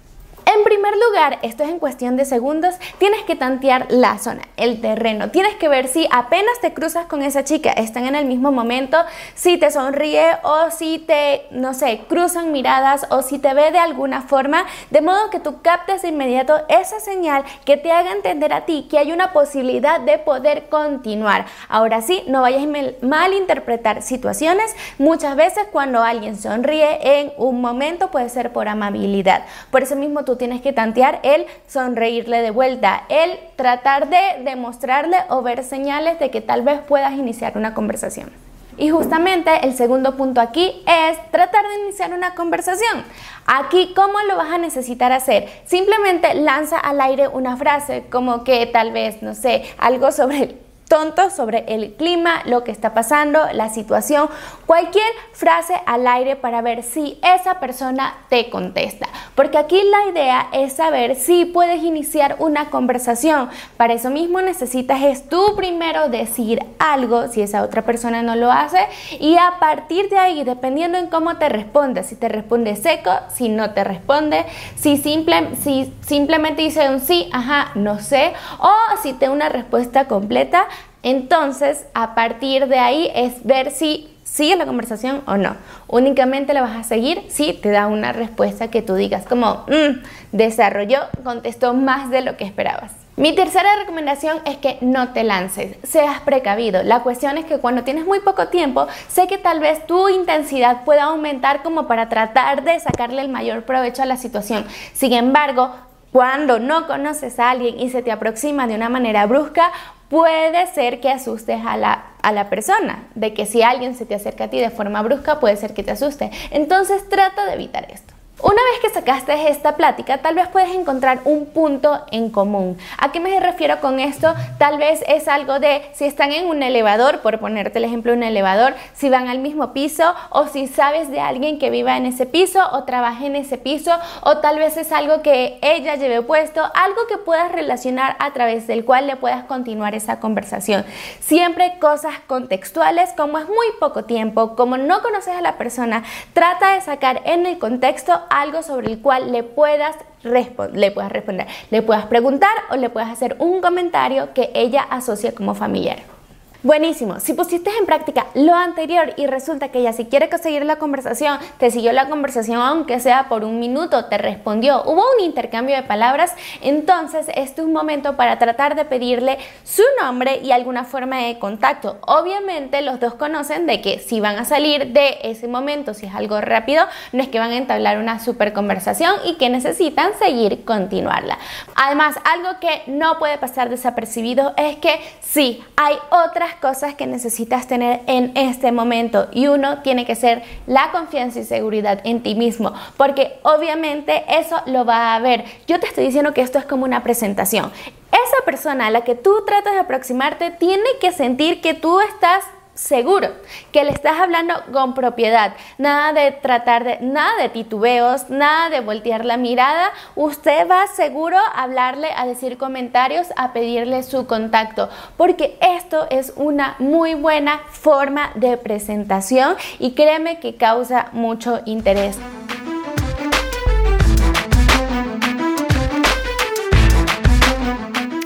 En primer lugar, esto es en cuestión de segundos, tienes que tantear la zona, el terreno. Tienes que ver si apenas te cruzas con esa chica, están en el mismo momento, si te sonríe o si te, no sé, cruzan miradas o si te ve de alguna forma, de modo que tú captes de inmediato esa señal que te haga entender a ti que hay una posibilidad de poder continuar. Ahora sí, no vayas a malinterpretar situaciones. Muchas veces cuando alguien sonríe en un momento puede ser por amabilidad. Por eso mismo tú tienes que tantear el sonreírle de vuelta, el tratar de demostrarle o ver señales de que tal vez puedas iniciar una conversación. Y justamente el segundo punto aquí es tratar de iniciar una conversación. Aquí, ¿cómo lo vas a necesitar hacer? Simplemente lanza al aire una frase como que tal vez, no sé, algo sobre el tonto sobre el clima, lo que está pasando, la situación, cualquier frase al aire para ver si esa persona te contesta. Porque aquí la idea es saber si puedes iniciar una conversación. Para eso mismo necesitas es tú primero decir algo si esa otra persona no lo hace y a partir de ahí, dependiendo en cómo te responde, si te responde seco, si no te responde, si, simple, si simplemente dice un sí, ajá, no sé, o si te una respuesta completa, entonces, a partir de ahí es ver si sigue la conversación o no. Únicamente la vas a seguir si te da una respuesta que tú digas como, mm, desarrolló, contestó más de lo que esperabas. Mi tercera recomendación es que no te lances, seas precavido. La cuestión es que cuando tienes muy poco tiempo, sé que tal vez tu intensidad pueda aumentar como para tratar de sacarle el mayor provecho a la situación. Sin embargo, cuando no conoces a alguien y se te aproxima de una manera brusca, puede ser que asustes a la, a la persona, de que si alguien se te acerca a ti de forma brusca, puede ser que te asuste. Entonces trata de evitar esto. Una vez que sacaste esta plática, tal vez puedes encontrar un punto en común. ¿A qué me refiero con esto? Tal vez es algo de si están en un elevador, por ponerte el ejemplo, un elevador, si van al mismo piso o si sabes de alguien que viva en ese piso o trabaje en ese piso o tal vez es algo que ella lleve puesto, algo que puedas relacionar a través del cual le puedas continuar esa conversación. Siempre cosas contextuales, como es muy poco tiempo, como no conoces a la persona, trata de sacar en el contexto algo sobre el cual le puedas, le puedas responder, le puedas preguntar o le puedas hacer un comentario que ella asocia como familiar. Buenísimo, si pusiste en práctica lo anterior y resulta que ella si quiere seguir la conversación, te siguió la conversación aunque sea por un minuto, te respondió, hubo un intercambio de palabras, entonces este es un momento para tratar de pedirle su nombre y alguna forma de contacto. Obviamente los dos conocen de que si van a salir de ese momento, si es algo rápido, no es que van a entablar una super conversación y que necesitan seguir continuarla. Además, algo que no puede pasar desapercibido es que si hay otras cosas que necesitas tener en este momento y uno tiene que ser la confianza y seguridad en ti mismo, porque obviamente eso lo va a ver. Yo te estoy diciendo que esto es como una presentación. Esa persona a la que tú tratas de aproximarte tiene que sentir que tú estás seguro, que le estás hablando con propiedad, nada de tratar de, nada de titubeos, nada de voltear la mirada, usted va seguro a hablarle, a decir comentarios, a pedirle su contacto, porque esto es una muy buena forma de presentación y créeme que causa mucho interés.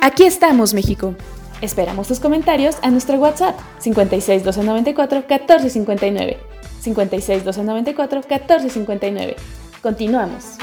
Aquí estamos, México. Esperamos tus comentarios a nuestro WhatsApp 56 294 1459. 56 294 1459. Continuamos.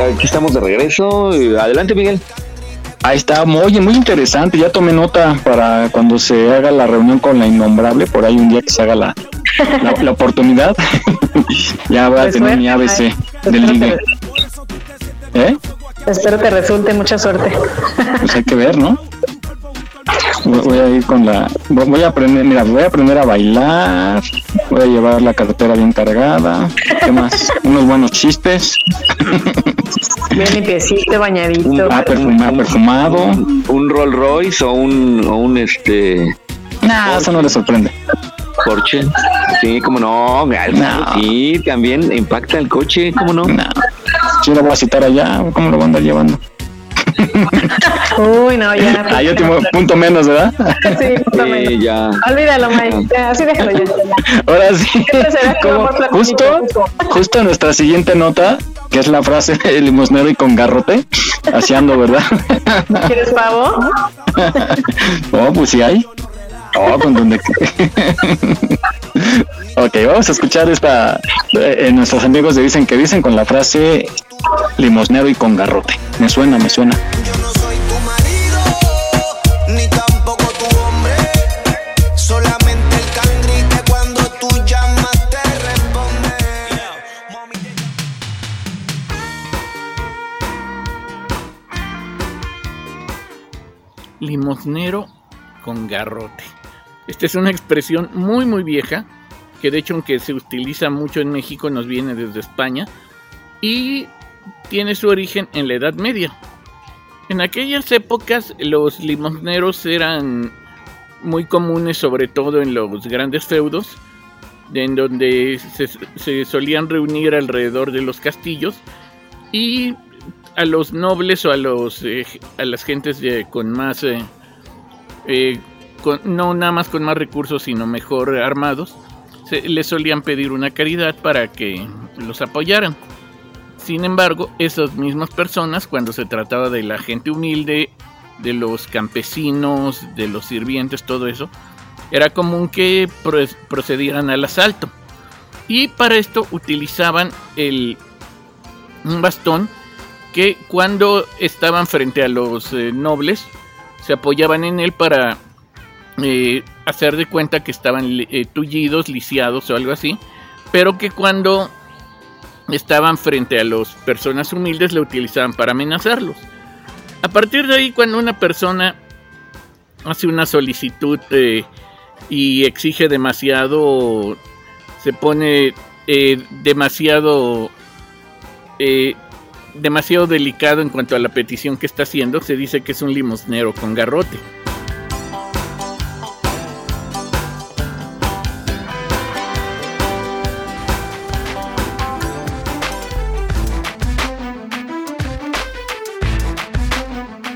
Aquí estamos de regreso. Adelante, Miguel. Ahí está, muy, muy interesante. Ya tomé nota para cuando se haga la reunión con la innombrable, por ahí un día que se haga la, la, oportunidad. *laughs* ya voy a pues tener mi ABC del ligue. ¿Eh? Espero que resulte mucha suerte. Pues hay que ver, ¿no? *laughs* Voy a ir con la. Voy a aprender, mira, voy a aprender a bailar. Voy a llevar la cartera bien cargada. ¿Qué más? *laughs* Unos buenos chistes. *laughs* Bien limpiecito, bañadito. Ah, perfumado. perfumado. Un, Rolls Royce o un, o un este. No, eso no le sorprende. Porsche. Sí, como no, sí, también impacta el coche, como no. No. Yo lo voy a citar allá, ¿cómo lo voy a andar llevando? Uy, no, ya. *laughs* Ah, yo punto menos, ¿verdad? Sí, punto menos. ya. Olvídalo, Mike. Así déjalo ya. Ahora sí. justo, justo en nuestra siguiente nota, que es la frase de limosnero y con garrote, haciendo, ¿verdad? ¿Quieres pavo? *laughs* oh, pues sí hay. Oh, con donde. *laughs* ok, vamos a escuchar esta. Eh, nuestros amigos le dicen que dicen con la frase limosnero y con garrote. Me suena, me suena. Yo no soy tu marido, ni tampoco tu hombre. Solamente el cangri que cuando tú llamas te responde. Limosnero con garrote. Esta es una expresión muy muy vieja, que de hecho aunque se utiliza mucho en México nos viene desde España y tiene su origen en la Edad Media. En aquellas épocas los limosneros eran muy comunes sobre todo en los grandes feudos, en donde se, solían reunir alrededor de los castillos y a los nobles o a los eh, a las gentes con más eh, eh, no nada más con más recursos, sino mejor armados, se, les solían pedir una caridad para que los apoyaran. Sin embargo, esas mismas personas, cuando se trataba de la gente humilde, de los campesinos, de los sirvientes, todo eso, era común que procedieran al asalto. Y para esto utilizaban el, un bastón que cuando estaban frente a los eh, nobles, se apoyaban en él para eh, hacer de cuenta que estaban eh, tullidos, lisiados o algo así, pero que cuando estaban frente a las personas humildes le utilizaban para amenazarlos. A partir de ahí, cuando una persona hace una solicitud eh, y exige demasiado, se pone demasiado, demasiado delicado en cuanto a la petición que está haciendo, se dice que es un limosnero con garrote.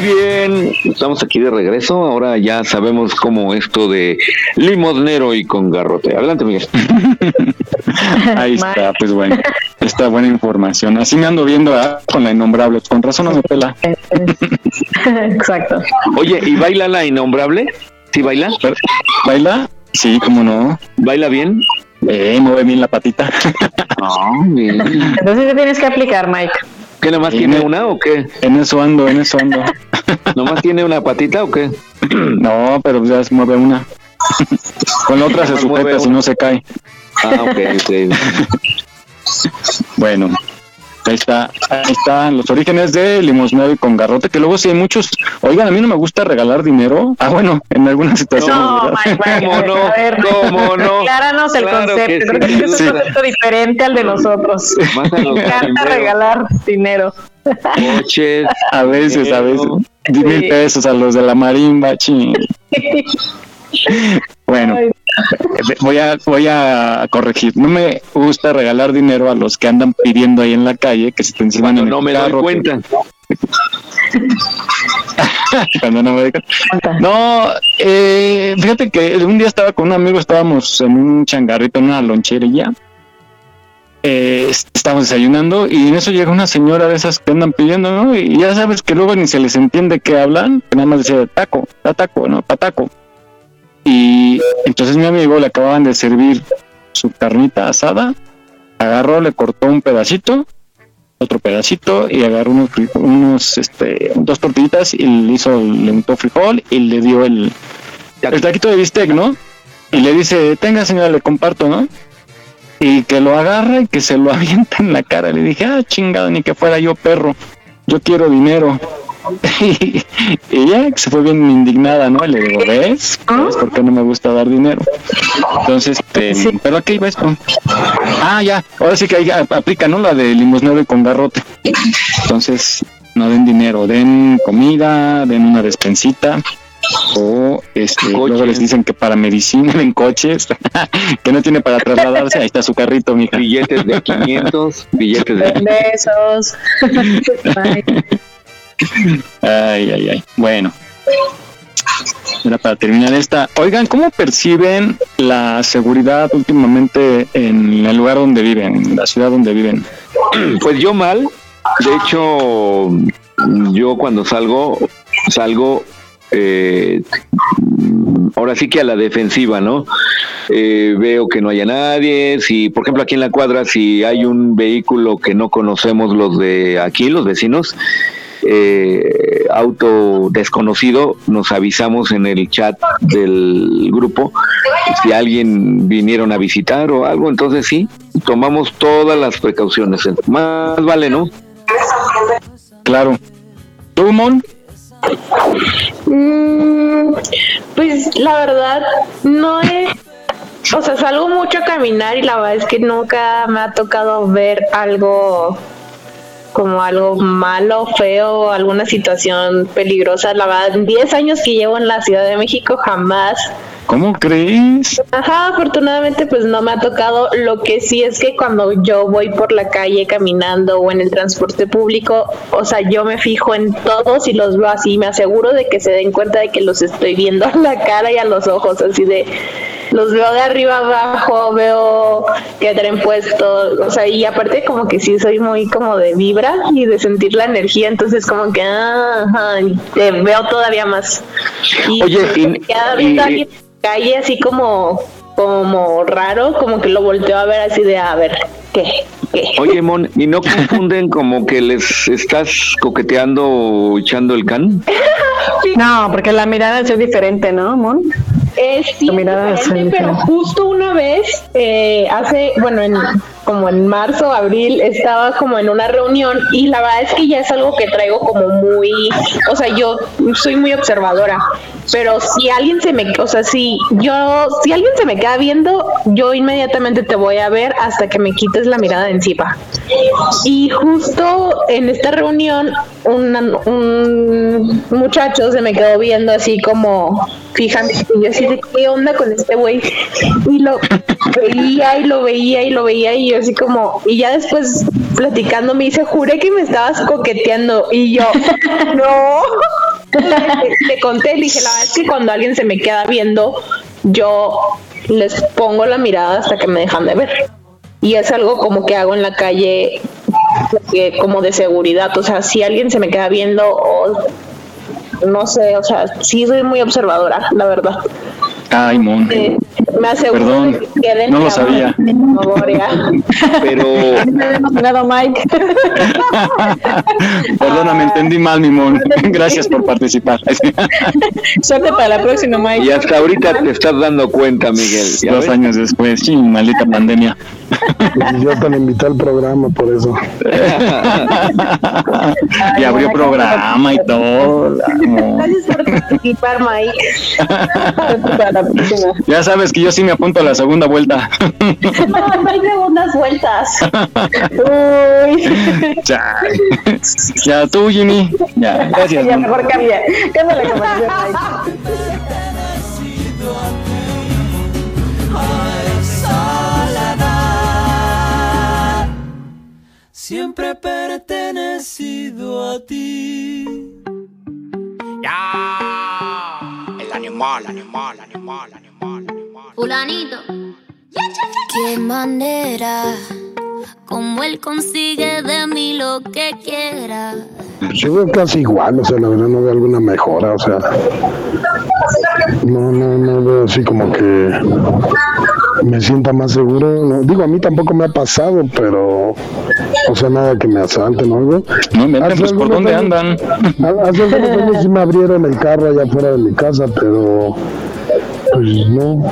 Muy bien, estamos aquí de regreso. Ahora ya sabemos cómo esto de limosnero y con garrote. Adelante, Miguel. *laughs* Ahí está, pues bueno, está buena información. Así me ando viendo ah, con la innombrable. Con razón no me pela. *laughs* Exacto. Oye, ¿y baila la innombrable? ¿Sí baila? ¿Baila? Sí, cómo no. ¿Baila bien? Eh, mueve bien la patita. Ah, bien. Entonces te tienes que aplicar, Mike. ¿Qué nada más tiene una o qué? En eso ando, en eso ando. *laughs* ¿Nomás tiene una patita o qué? *clears throat* No, pero ya se mueve una. *laughs* Con la otra se Nomás sujeta si no se cae. Ah, ok, ok. *laughs* Bueno, ahí está, ahí están los orígenes de limosnero y con garrote, que luego sí hay muchos. Oigan, a mí no me gusta regalar dinero. Ah, bueno, en algunas situaciones. No, ¿Cómo no? a ver, ¿Cómo no? Acláranos el Claro concepto. que Creo que sí. es Sí. un concepto diferente al de nosotros. Me encanta regalar dinero. Coches. A veces, a veces. Diez mil Sí. pesos a los de la marimba, ching. *laughs* Bueno, Ay, voy a, voy a corregir. No me gusta regalar dinero a los que andan pidiendo ahí en la calle, que se te enciman en el no me doy carro, que- cuenta. *laughs* cuando no me. No, eh, fíjate que un día estaba con un amigo, estábamos en un changarrito, en una lonchería. Eh, est- estábamos desayunando y en eso llega una señora de esas que andan pidiendo, ¿no? Y ya sabes que luego ni se les entiende qué hablan, que nada más decía taco, ta taco, ¿no? Pataco. Y entonces mi amigo le acababan de servir su carnita asada, agarró, le cortó un pedacito, otro pedacito y agarró unos, unos este, dos tortillitas y le hizo, le untó frijol y le dio el, el taquito de bistec, ¿no? Y le dice, tenga señora, le comparto, ¿no? Y que lo agarra y que se lo *laughs* avienta en la cara. Le dije, ah, chingado, ni que fuera yo perro, yo quiero dinero. Y, *laughs* y ya que se fue bien indignada, ¿no? Y le digo, ¿ves? ¿Ves por qué no me gusta dar dinero? Entonces, este, ¿pero a qué iba esto? Ah, ya, ahora sí que ahí aplica, ¿no? La de limosnero y con garrote. Entonces, no den dinero, den comida, den una despensita. O este, luego les dicen que para medicina *laughs* en coches, *laughs* que no tiene para trasladarse, ahí está su carrito, mija. Billetes de 500, billetes de Besos. Ay, ay, ay. Bueno. Era para terminar esta. Oigan, ¿cómo perciben la seguridad últimamente en el lugar donde viven, en la ciudad donde viven? Pues yo mal. De hecho, yo cuando salgo, salgo eh, ahora sí que a la defensiva, ¿no? Eh, veo que no haya nadie. Si, por ejemplo, aquí en la cuadra, si hay un vehículo que no conocemos los de aquí, los vecinos, eh, auto desconocido, nos avisamos en el chat del grupo si alguien vinieron a visitar o algo, entonces sí, tomamos todas las precauciones. Más vale, ¿no? Claro. ¿Tú? Mm, pues la verdad, no es. O sea, salgo mucho a caminar y la verdad es que nunca me ha tocado ver algo como algo malo, feo, alguna situación peligrosa. La verdad, en 10 años que llevo en la Ciudad de México jamás ¿Cómo crees? Ajá, afortunadamente pues no me ha tocado. Lo que sí es que cuando yo voy por la calle caminando o en el transporte público, o sea, yo me fijo en todos y los veo así, me aseguro de que se den cuenta de que los estoy viendo a *laughs* la cara y a los ojos, así de los veo de arriba abajo, veo que traen puesto, o sea, y aparte como que sí soy muy como de vibra y de sentir la energía, entonces como que ah, ajá, y te veo todavía más. Y Oye, y- me queda y- viendo a alguien en la calle así como como raro, como que lo volteo a ver así de a ver, ¿qué? ¿Qué? Oye, *laughs* Mon, ¿y no confunden como que les estás coqueteando o echando el can? No, porque la mirada es diferente, ¿no, Mon? Es sí, diferente, pero justo una vez, eh, hace, bueno, en, como en marzo, abril, estaba como en una reunión y la verdad es que ya es algo que traigo como muy, o sea, yo soy muy observadora, pero si alguien se me, o sea, si yo, si alguien se me queda viendo, yo inmediatamente te voy a ver hasta que me quites la mirada de encima. Y justo en esta reunión, una- un muchacho se me quedó viendo así como fijamente, y yo así de qué onda con este güey. Y lo veía y lo veía y lo veía y yo así como, y ya después platicando me dice, juré que me estabas coqueteando y yo, *laughs* no. *laughs* Le, conté, le dije, la verdad es que cuando alguien se me queda viendo, yo les pongo la mirada hasta que me dejan de ver. Y es algo como que hago en la calle, como de seguridad. O sea, si alguien se me queda viendo o no sé, o sea, sí soy muy observadora, la verdad. Ay, Mon. Eh, me aseguro Perdón, que queden no lo sabía. Pero *laughs* Mike. *laughs* Perdóname, entendí mal, mi Mon. *laughs* Gracias por participar. Suerte para la próxima, Mike. y hasta ahorita te estás dando cuenta, Miguel. ¿ya Dos ves? años después, sí, maldita pandemia. Y yo te lo invité al programa por eso. *laughs* y abrió programa y todo. Gracias por participar, Mike. Ya sabes que yo sí me apunto a la segunda vuelta. No, no hay segundas vueltas. Uy. ya, ya tú, Jimmy. Ya, gracias. Ya mejor cambia. Cambia la conversación. Siempre he pertenecido a ti. El animal, animal, animal, animal. Fulanito. Qué manera, como él consigue de mí lo que quiera. Yo veo casi igual, o sea, la verdad no veo alguna mejora, o sea, no, no, no veo así como que me sienta más seguro. No, digo, a mí tampoco me ha pasado, pero, o sea, nada que me asalten o algo. No Hace pues, ¿por dónde años- andan? ha- *laughs* Hace algunos años sí me abrieron el carro allá afuera de mi casa, pero, pues no,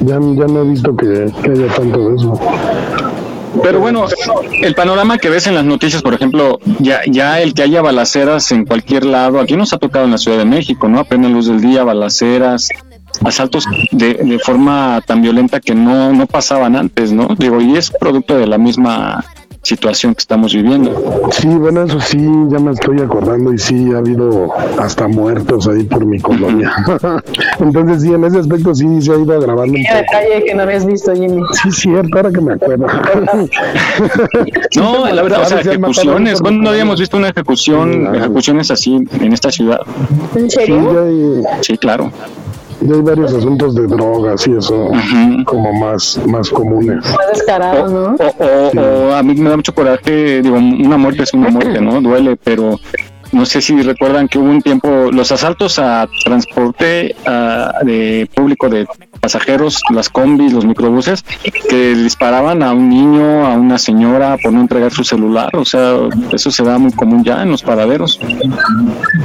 ya, ya no he visto que, que haya tanto de eso. Pero bueno, el panorama que ves en las noticias, por ejemplo, ya, ya el que haya balaceras en cualquier lado, aquí nos ha tocado en la Ciudad de México, ¿no? Apenas luz del día, balaceras, asaltos de, de forma tan violenta que no, no pasaban antes, ¿no? Digo, y es producto de la misma situación que estamos viviendo. Sí, bueno, eso sí, ya me estoy acordando y sí ha habido hasta muertos ahí por mi colonia. *laughs* Entonces sí, en ese aspecto sí se ha ido agravando un Qué detalle que no habías visto, Jimmy. Sí, cierto, ahora que me acuerdo. *laughs* No, la verdad, o sea, ejecuciones. ¿Cuándo no habíamos visto una ejecución, ejecuciones así en esta ciudad? ¿En hay, Sí, claro. Ya hay varios asuntos de drogas y eso como más, más comunes. Más descarado, ¿no? O, o- o a mí me da mucho coraje, digo, una muerte es una muerte, ¿no? Duele, pero no sé si recuerdan que hubo un tiempo, los asaltos a transporte ah, de público de pasajeros, las combis, los microbuses, que disparaban a un niño, a una señora por no entregar su celular, o sea, eso se da muy común ya en los paraderos,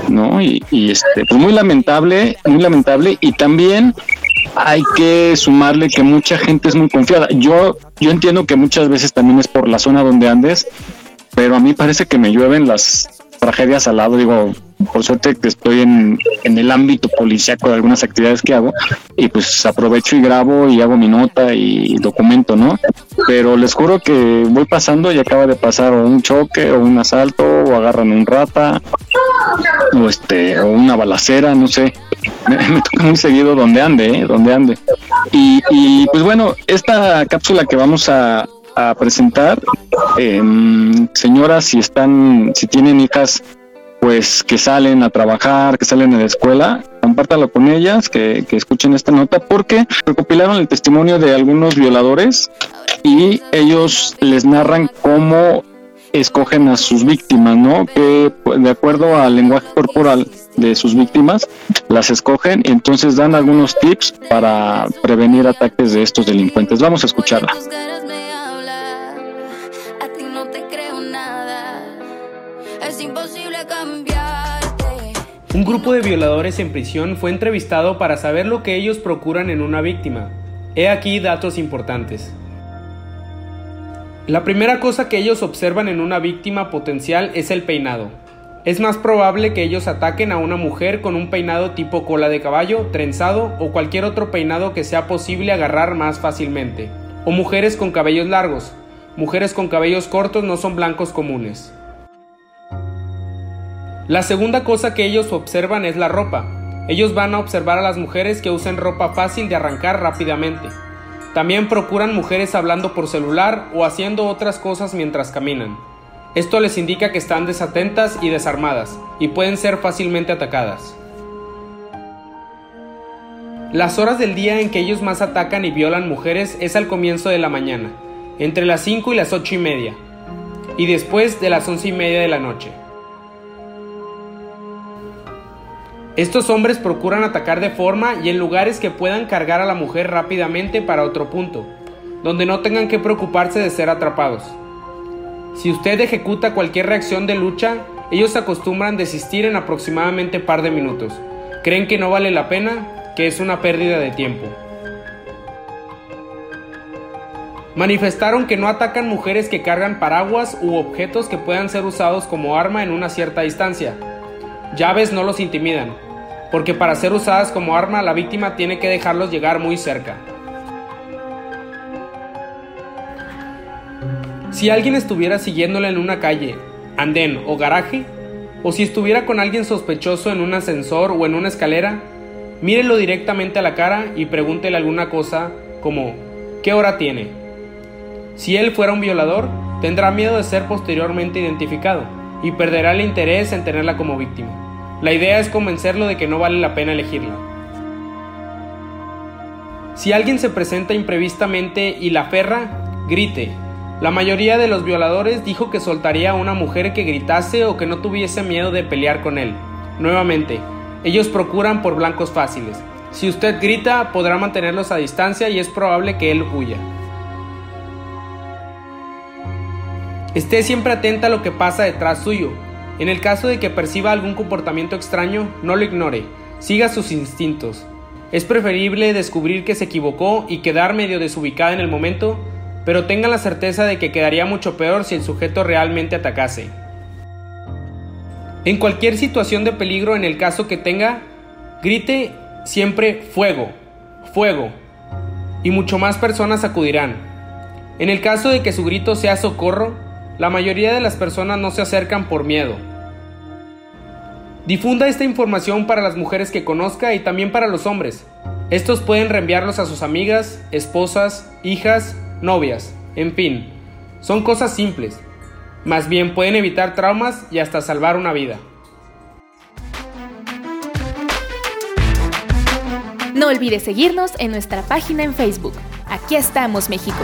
¿no? Y, este, pues muy lamentable, muy lamentable, y también hay que sumarle que mucha gente es muy confiada. Yo, yo entiendo que muchas veces también es por la zona donde andes, pero a mí parece que me llueven las tragedias al lado. Digo, por suerte que estoy en, en el ámbito policiaco de algunas actividades que hago y pues aprovecho y grabo y hago mi nota y documento, ¿no? Pero les juro que voy pasando y acaba de pasar un choque o un asalto o agarran un rata o este o una balacera, no sé. *laughs* Me, toca muy seguido donde ande, ¿eh? donde ande. Y, y pues bueno, esta cápsula que vamos a, presentar, em, señoras, si están, si tienen hijas, pues que salen a trabajar, que salen a la escuela, compártalo con ellas, que, que escuchen esta nota, porque recopilaron el testimonio de algunos violadores y ellos les narran cómo escogen a sus víctimas, ¿no? Que pues, de acuerdo al lenguaje corporal de sus víctimas, las escogen y entonces dan algunos tips para prevenir ataques de estos delincuentes. Vamos a escucharla. Un grupo de violadores en prisión fue entrevistado para saber lo que ellos procuran en una víctima. He aquí datos importantes. La primera cosa que ellos observan en una víctima potencial es el peinado. Es más probable que ellos ataquen a una mujer con un peinado tipo cola de caballo, trenzado o cualquier otro peinado que sea posible agarrar más fácilmente. O mujeres con cabellos largos. Mujeres con cabellos cortos no son blancos comunes. La segunda cosa que ellos observan es la ropa. Ellos van a observar a las mujeres que usen ropa fácil de arrancar rápidamente. También procuran mujeres hablando por celular o haciendo otras cosas mientras caminan. Esto les indica que están desatentas y desarmadas y pueden ser fácilmente atacadas. Las horas del día en que ellos más atacan y violan mujeres es al comienzo de la mañana, entre las 5 y las 8 y media, y después de las 11 y media de la noche. Estos hombres procuran atacar de forma y en lugares que puedan cargar a la mujer rápidamente para otro punto, donde no tengan que preocuparse de ser atrapados. Si usted ejecuta cualquier reacción de lucha, ellos acostumbran desistir en aproximadamente par de minutos. Creen que no vale la pena, que es una pérdida de tiempo. Manifestaron que no atacan mujeres que cargan paraguas u objetos que puedan ser usados como arma en una cierta distancia. Llaves no los intimidan, porque para ser usadas como arma la víctima tiene que dejarlos llegar muy cerca. Si alguien estuviera siguiéndola en una calle, andén o garaje, o si estuviera con alguien sospechoso en un ascensor o en una escalera, mírelo directamente a la cara y pregúntele alguna cosa como ¿qué hora tiene? Si él fuera un violador, tendrá miedo de ser posteriormente identificado y perderá el interés en tenerla como víctima. La idea es convencerlo de que no vale la pena elegirla. Si alguien se presenta imprevistamente y la aferra, grite. La mayoría de los violadores dijo que soltaría a una mujer que gritase o que no tuviese miedo de pelear con él. Nuevamente, ellos procuran por blancos fáciles. Si usted grita, podrá mantenerlos a distancia y es probable que él huya. Esté siempre atenta a lo que pasa detrás suyo, en el caso de que perciba algún comportamiento extraño, no lo ignore, siga sus instintos. Es preferible descubrir que se equivocó y quedar medio desubicada en el momento, pero tenga la certeza de que quedaría mucho peor si el sujeto realmente atacase. En cualquier situación de peligro en el caso que tenga, grite siempre fuego, fuego, y mucho más personas acudirán. En el caso de que su grito sea socorro, la mayoría de las personas no se acercan por miedo. Difunda esta información para las mujeres que conozca y también para los hombres. Estos pueden reenviarlos a sus amigas, esposas, hijas, novias, en fin. Son cosas simples. Más bien pueden evitar traumas y hasta salvar una vida. No olvides seguirnos en nuestra página en Facebook. Aquí estamos, México.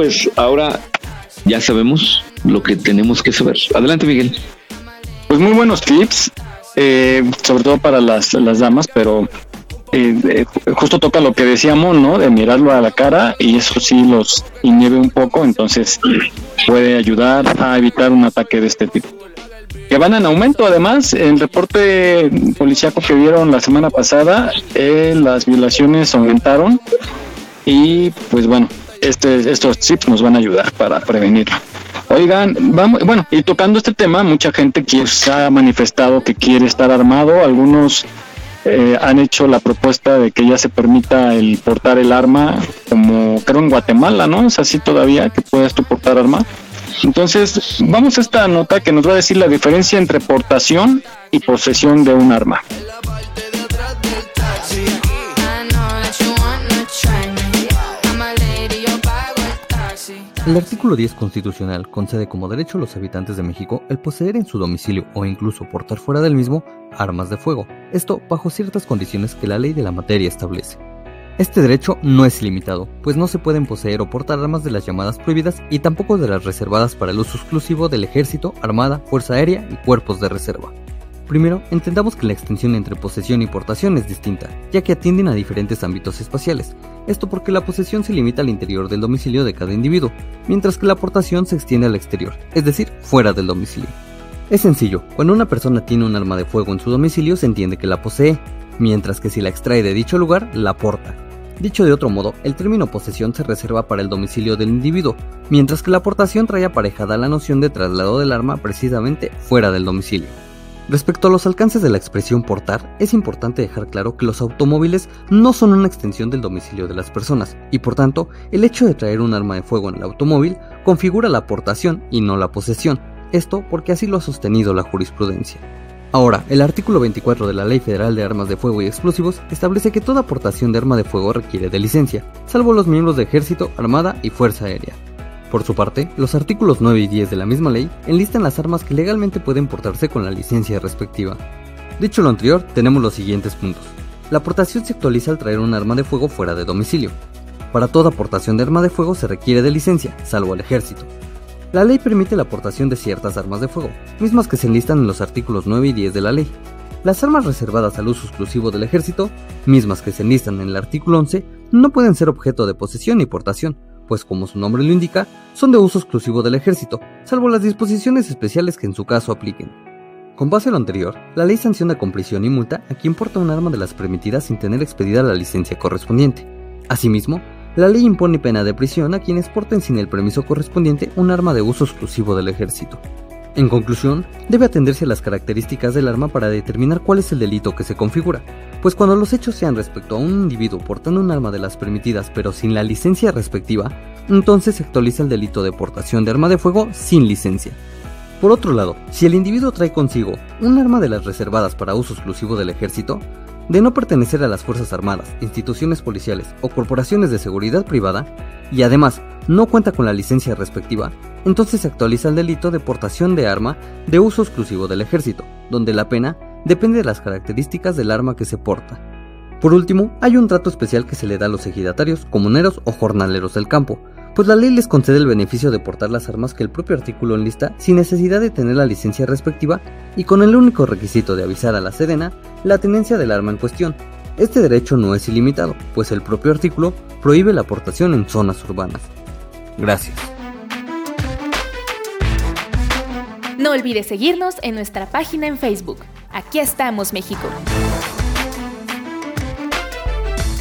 Pues ahora ya sabemos lo que tenemos que saber. Adelante, Miguel. Pues muy buenos tips, eh, sobre todo para las, las damas, pero eh, eh, justo toca lo que decíamos, ¿no? De mirarlo a la cara y eso sí los inhibe un poco, entonces puede ayudar a evitar un ataque de este tipo. Que van en aumento, además, el reporte policíaco que vieron la semana pasada, eh, las violaciones aumentaron y pues bueno, este, estos tips nos van a ayudar para prevenirlo. Oigan, vamos, bueno, y tocando este tema, mucha gente que se ha manifestado que quiere estar armado, algunos eh, han hecho la propuesta de que ya se permita el portar el arma, como creo en Guatemala, ¿no? Es así todavía que puedes tú portar arma. Entonces, vamos a esta nota que nos va a decir la diferencia entre portación y posesión de un arma. El artículo 10 constitucional concede como derecho a los habitantes de México el poseer en su domicilio o incluso portar fuera del mismo armas de fuego, esto bajo ciertas condiciones que la ley de la materia establece. Este derecho no es limitado, pues no se pueden poseer o portar armas de las llamadas prohibidas y tampoco de las reservadas para el uso exclusivo del ejército, armada, fuerza aérea y cuerpos de reserva. Primero, entendamos que la extensión entre posesión y portación es distinta, ya que atienden a diferentes ámbitos espaciales. Esto porque la posesión se limita al interior del domicilio de cada individuo, mientras que la portación se extiende al exterior, es decir, fuera del domicilio. Es sencillo, cuando una persona tiene un arma de fuego en su domicilio se entiende que la posee, mientras que si la extrae de dicho lugar, la porta. Dicho de otro modo, el término posesión se reserva para el domicilio del individuo, mientras que la aportación trae aparejada la noción de traslado del arma precisamente fuera del domicilio. Respecto a los alcances de la expresión portar, es importante dejar claro que los automóviles no son una extensión del domicilio de las personas, y por tanto, el hecho de traer un arma de fuego en el automóvil configura la aportación y no la posesión, esto porque así lo ha sostenido la jurisprudencia. Ahora, el artículo 24 de la Ley Federal de Armas de Fuego y Explosivos establece que toda aportación de arma de fuego requiere de licencia, salvo los miembros de Ejército, Armada y Fuerza Aérea. Por su parte, los artículos 9 y 10 de la misma ley enlistan las armas que legalmente pueden portarse con la licencia respectiva. Dicho lo anterior, tenemos los siguientes puntos. La aportación se actualiza al traer un arma de fuego fuera de domicilio. Para toda aportación de arma de fuego se requiere de licencia, salvo al ejército. La ley permite la aportación de ciertas armas de fuego, mismas que se enlistan en los artículos 9 y 10 de la ley. Las armas reservadas al uso exclusivo del ejército, mismas que se enlistan en el artículo 11, no pueden ser objeto de posesión ni portación, pues como su nombre lo indica, son de uso exclusivo del ejército, salvo las disposiciones especiales que en su caso apliquen. Con base a lo anterior, la ley sanciona con prisión y multa a quien porta un arma de las permitidas sin tener expedida la licencia correspondiente. Asimismo, la ley impone pena de prisión a quienes porten sin el permiso correspondiente un arma de uso exclusivo del ejército. En conclusión, debe atenderse a las características del arma para determinar cuál es el delito que se configura, pues cuando los hechos sean respecto a un individuo portando un arma de las permitidas pero sin la licencia respectiva, entonces se actualiza el delito de portación de arma de fuego sin licencia. Por otro lado, si el individuo trae consigo un arma de las reservadas para uso exclusivo del ejército, de no pertenecer a las Fuerzas Armadas, instituciones policiales o corporaciones de seguridad privada, y además no cuenta con la licencia respectiva, entonces se actualiza el delito de portación de arma de uso exclusivo del ejército, donde la pena depende de las características del arma que se porta. Por último, hay un trato especial que se le da a los ejidatarios, comuneros o jornaleros del campo, pues la ley les concede el beneficio de portar las armas que el propio artículo enlista sin necesidad de tener la licencia respectiva y con el único requisito de avisar a la Sedena la tenencia del arma en cuestión. Este derecho no es ilimitado, pues el propio artículo prohíbe la aportación en zonas urbanas. Gracias. No olvides seguirnos en nuestra página en Facebook. Aquí estamos, México.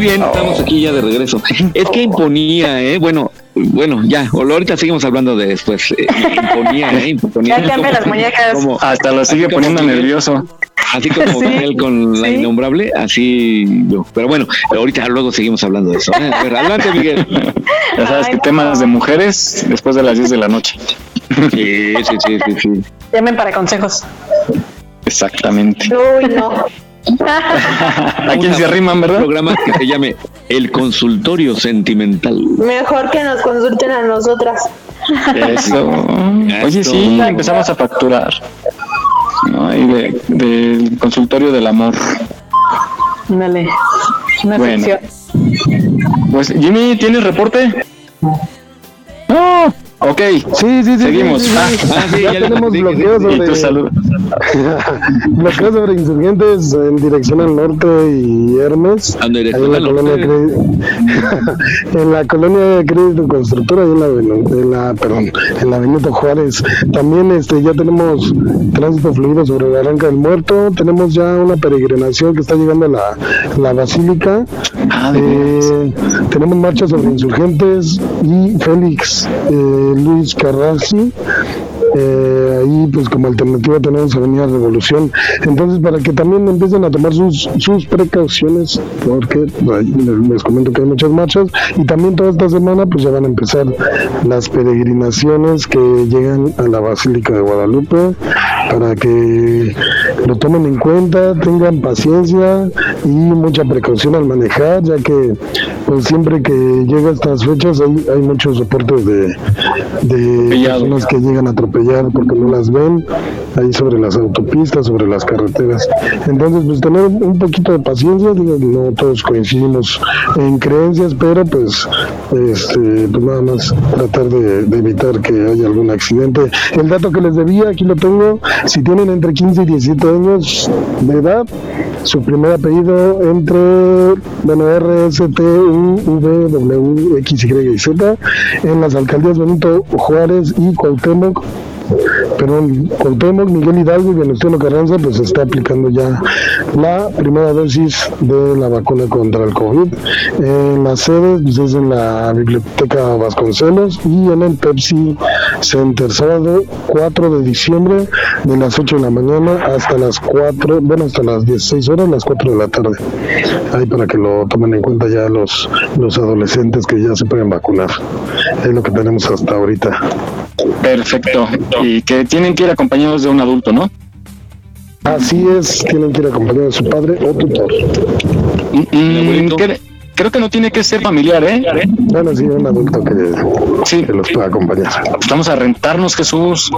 Muy bien, estamos aquí ya de regreso. Es que imponía, ¿eh? Bueno, bueno, ya, o ahorita seguimos hablando de después. Eh, imponía, ¿eh? Imponía. Ya cambia las muñecas. Como- Hasta lo sigue como poniendo nervioso. Así como Sí, Miguel con la sí. innombrable, así yo. Pero bueno, ahorita luego seguimos hablando de eso. ¿eh? A ver, adelante, Miguel. Ya sabes que temas de mujeres después de las 10 de la noche. Sí, sí, sí, sí, sí. Llamen para consejos. Exactamente. Uy, no. ¿A quién se arriman, Un verdad? programa que se llame El Consultorio Sentimental. Mejor que nos consulten a nosotras. Eso. Oye, sí, empezamos a facturar. ¿no? Y de- del consultorio del amor. Dale. Una Bueno. Pues, Jimmy, ¿tienes reporte? No. Ok, Sí, sí, sí. Seguimos. sí, sí, sí. Ah, ya, ya tenemos bloqueos y sobre, tu salud. *laughs* bloqueos sobre insurgentes en dirección al norte y Hermes. En *laughs* en la colonia. Cre- en la colonia de Crédito Constructora, ahí en la, en la, perdón, en la Benito Juárez. También este ya tenemos tránsito fluido sobre la Barranca del Muerto. Tenemos ya una peregrinación que está llegando a la, la Basílica. Ah, de Eh, tenemos marchas sobre insurgentes y Félix eh, Luis Carrassi. Eh, ahí pues como alternativa tenemos Avenida Revolución. Entonces para que también empiecen a tomar sus, sus precauciones, porque les, les comento que hay muchas marchas y también toda esta semana pues ya van a empezar las peregrinaciones que llegan a la Basílica de Guadalupe para que lo tomen en cuenta, tengan paciencia y mucha precaución al manejar, ya que pues siempre que llega estas fechas hay, hay muchos reportes de, de personas que llegan a porque no las ven ahí sobre las autopistas, sobre las carreteras. Entonces, pues tener un poquito de paciencia, digo, no todos coincidimos en creencias, pero pues, este, pues nada más tratar de, evitar que haya algún accidente. El dato que les debía, aquí lo tengo, si tienen entre 15 y 17 años de edad, su primer apellido entre, bueno, RST, U, V, W, X, y Z, en las alcaldías Benito Juárez y Cuauhtémoc, pero Cuauhtémoc, Miguel Hidalgo y Venustiano Carranza pues está aplicando ya la primera dosis de la vacuna contra el COVID. En las sedes pues es en la Biblioteca Vasconcelos y en el Pepsi Center, sábado 4 de diciembre de las 8 de la mañana hasta las 4, bueno, hasta las 16 horas, las 4 de la tarde. Ahí para que lo tomen en cuenta ya los, los adolescentes que ya se pueden vacunar. Es lo que tenemos hasta ahorita. Perfecto. Y que tienen que ir acompañados de un adulto, ¿no? Así es, tienen que ir acompañados de su padre o tutor. Mm, cre- creo que no tiene que ser familiar, ¿eh? Bueno, sí, un adulto que, que los pueda acompañar. Vamos a rentarnos, Jesús.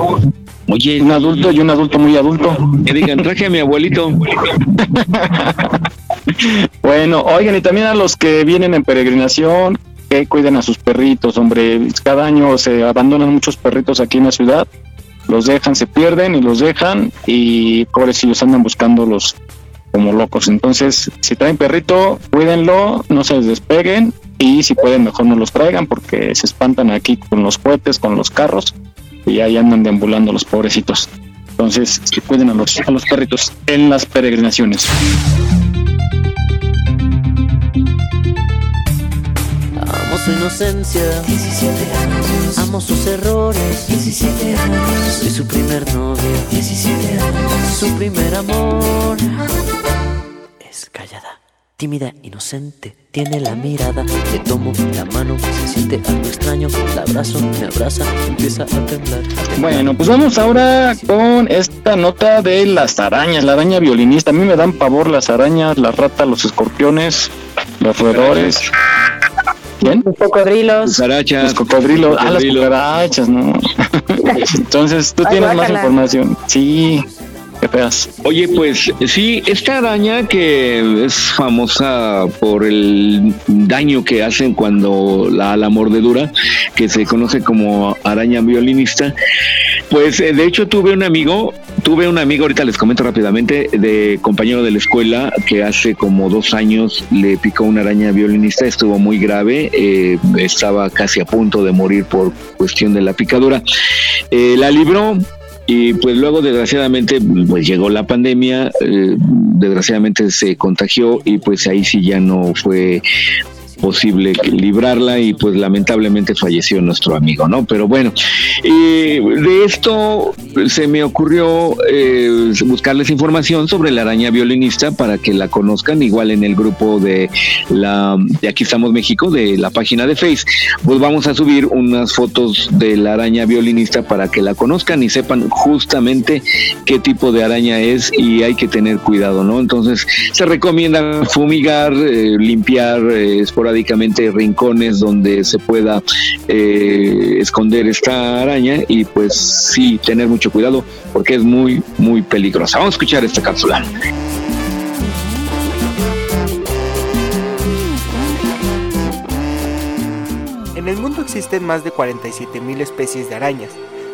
Oye, un adulto y un adulto muy adulto. Que digan, traje a mi abuelito. *laughs* Bueno, oigan, y también a los que vienen en peregrinación, que cuiden a sus perritos, hombre. Cada año se abandonan muchos perritos aquí en la ciudad, los dejan, se pierden y los dejan, y pobrecillos andan buscándolos como locos. Entonces, si traen perrito, cuídenlo, no se les despeguen, y si pueden, mejor no los traigan, porque se espantan aquí con los cohetes, con los carros, y ahí andan deambulando los pobrecitos. Entonces, que cuiden a los, a los perritos en las peregrinaciones. Amo su inocencia, 17 años. Amo sus errores, 17 años. Soy su primer novio, 17 años. Su primer amor. Es callada, tímida, inocente. Tiene la mirada, le tomo la mano, se siente algo extraño. La abrazo, me abraza, empieza a temblar. a temblar. Bueno, pues vamos ahora con esta nota de las arañas, la araña violinista. A mí me dan pavor las arañas, las ratas, los escorpiones, los roedores. ¿Quién? Los cocodrilos. Los cocodrilos. Ah, las cucarachas, ¿no? Entonces, tú Ay, tienes más información. Sí, Oye, pues sí, esta araña que es famosa por el daño que hacen cuando la, la mordedura, que se conoce como araña violinista, pues eh, de hecho tuve un amigo, tuve un amigo, ahorita les comento rápidamente, de compañero de la escuela que hace como dos años le picó una araña violinista, estuvo muy grave, eh, estaba casi a punto de morir por cuestión de la picadura. Eh, la libró, y pues luego desgraciadamente pues llegó la pandemia, eh, desgraciadamente se contagió y pues ahí sí ya no fue posible librarla y pues lamentablemente falleció nuestro amigo, ¿no? Pero bueno, eh, de esto se me ocurrió eh, buscarles información sobre la araña violinista para que la conozcan, igual en el grupo de la de Aquí estamos México, de la página de Face, pues vamos a subir unas fotos de la araña violinista para que la conozcan y sepan justamente qué tipo de araña es y hay que tener cuidado, ¿no? Entonces se recomienda fumigar, eh, limpiar eh, esporádicamente rincones donde se pueda eh, esconder esta araña y pues sí tener mucho cuidado porque es muy muy peligrosa. Vamos a escuchar esta cápsula. En el mundo existen más de 47.000 especies de arañas,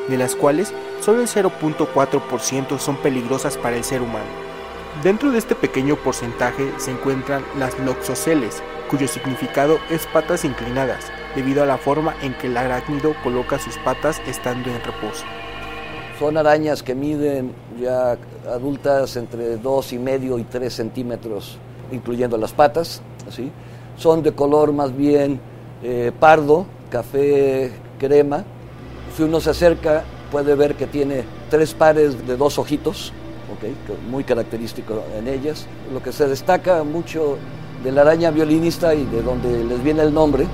de las cuales solo el 0.4% son peligrosas para el ser humano. Dentro de este pequeño porcentaje se encuentran las loxoceles, cuyo significado es patas inclinadas, debido a la forma en que el arácnido coloca sus patas estando en reposo. Son arañas que miden ya adultas entre 2 y medio y 3 centímetros, incluyendo las patas. ¿así? Son de color más bien eh, pardo, café crema. Si uno se acerca puede ver que tiene tres pares de dos ojitos, ¿ok? que muy característico en ellas. Lo que se destaca mucho de la araña violinista y de donde les viene el nombre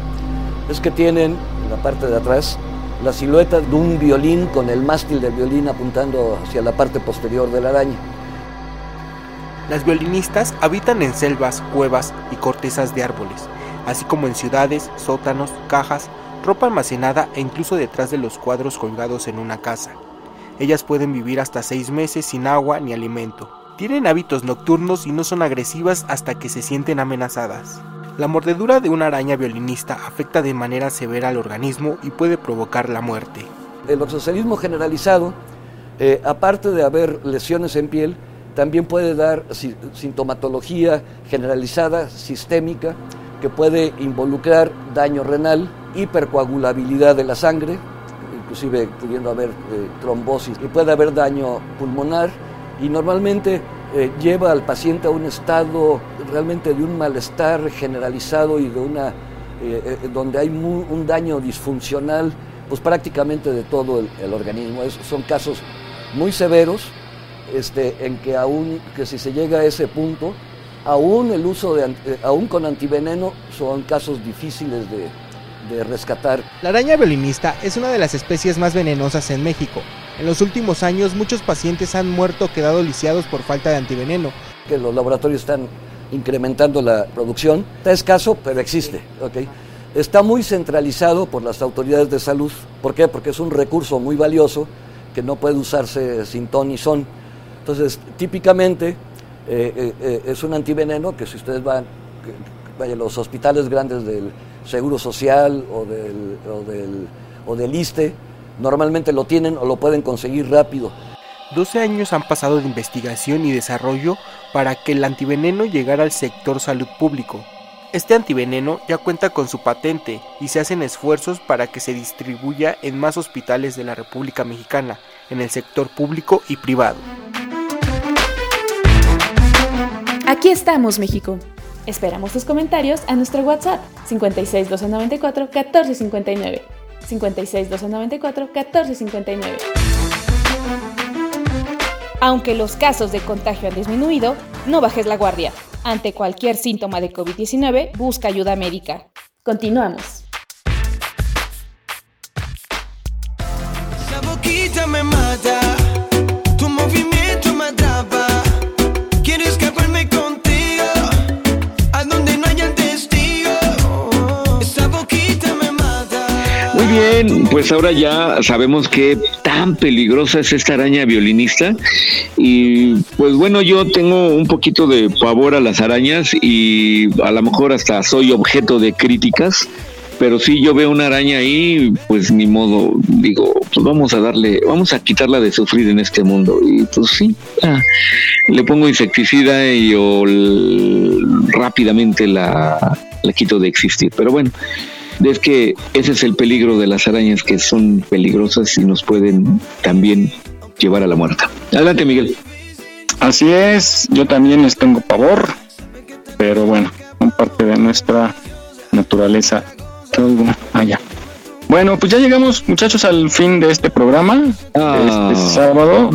es que tienen en la parte de atrás la silueta de un violín con el mástil del violín apuntando hacia la parte posterior de la araña. Las violinistas habitan en selvas, cuevas y cortezas de árboles. así como en ciudades, sótanos, cajas, ropa almacenada e incluso detrás de los cuadros colgados en una casa. Ellas pueden vivir hasta seis meses sin agua ni alimento. Tienen hábitos nocturnos y no son agresivas hasta que se sienten amenazadas. La mordedura de una araña violinista afecta de manera severa al organismo y puede provocar la muerte. El obsesionismo generalizado, eh, aparte de haber lesiones en piel, también puede dar sintomatología generalizada, sistémica, que puede involucrar daño renal, hipercoagulabilidad de la sangre, inclusive pudiendo haber eh, trombosis, y puede haber daño pulmonar, y normalmente eh, lleva al paciente a un estado realmente de un malestar generalizado y de una eh, eh, donde hay un daño disfuncional pues prácticamente de todo el, organismo. son casos muy severos este, en que aún que si se llega a ese punto, aún el uso de aún con antiveneno son casos difíciles de, de rescatar. La araña violinista es una de las especies más venenosas en México. En los últimos años muchos pacientes han muerto quedado lisiados por falta de antiveneno. Que los laboratorios están incrementando la producción. Está escaso, pero existe. ¿okay? Está muy centralizado por las autoridades de salud. ¿Por qué? Porque es un recurso muy valioso que no puede usarse sin ton ni son. Entonces, típicamente eh, eh, eh, es un antiveneno que si ustedes van, a los hospitales grandes del Seguro Social o del, o del, o del ISTE, normalmente lo tienen o lo pueden conseguir rápido. 12 años han pasado de investigación y desarrollo para que el antiveneno llegara al sector salud público. Este antiveneno ya cuenta con su patente y se hacen esfuerzos para que se distribuya en más hospitales de la República Mexicana, en el sector público y privado. Aquí estamos, México. Esperamos tus comentarios a nuestro WhatsApp 56 294 1459. 56 294 1459. Aunque los casos de contagio han disminuido, no bajes la guardia. Ante cualquier síntoma de COVID-19, busca ayuda médica. Continuamos. Bien, pues ahora ya sabemos qué tan peligrosa es esta araña violinista. Y pues bueno, yo tengo un poquito de pavor a las arañas y a lo mejor hasta soy objeto de críticas pero si yo veo una araña ahí, pues ni modo, digo, pues vamos a darle, vamos a quitarla de sufrir en este mundo. Y pues sí, le pongo insecticida y yo rápidamente la, la quito de existir. Pero bueno, es que ese es el peligro de las arañas que son peligrosas y nos pueden también llevar a la muerte. Adelante, Miguel. Así es, yo también les tengo pavor, pero bueno, son parte de nuestra naturaleza. Allá. Bueno, pues ya llegamos, muchachos, al fin de este programa. Ah. Este sábado.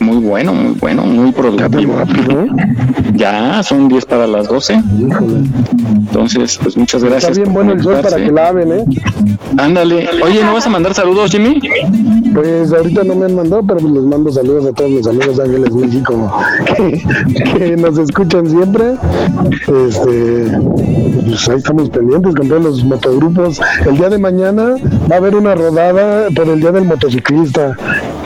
Muy bueno, muy bueno, muy productivo. Ya, son 10 para las 12. Entonces, pues muchas gracias. Está bien bueno el sol para que laven, ¿eh? Ándale. Oye, ¿no vas a mandar saludos, Jimmy? Pues ahorita no me han mandado, pero les mando saludos a todos mis amigos de Ángeles México *laughs* que, que nos escuchan siempre. Este, pues ahí estamos pendientes con todos los motogrupos. El día de mañana va a haber una rodada por el Día del Motociclista.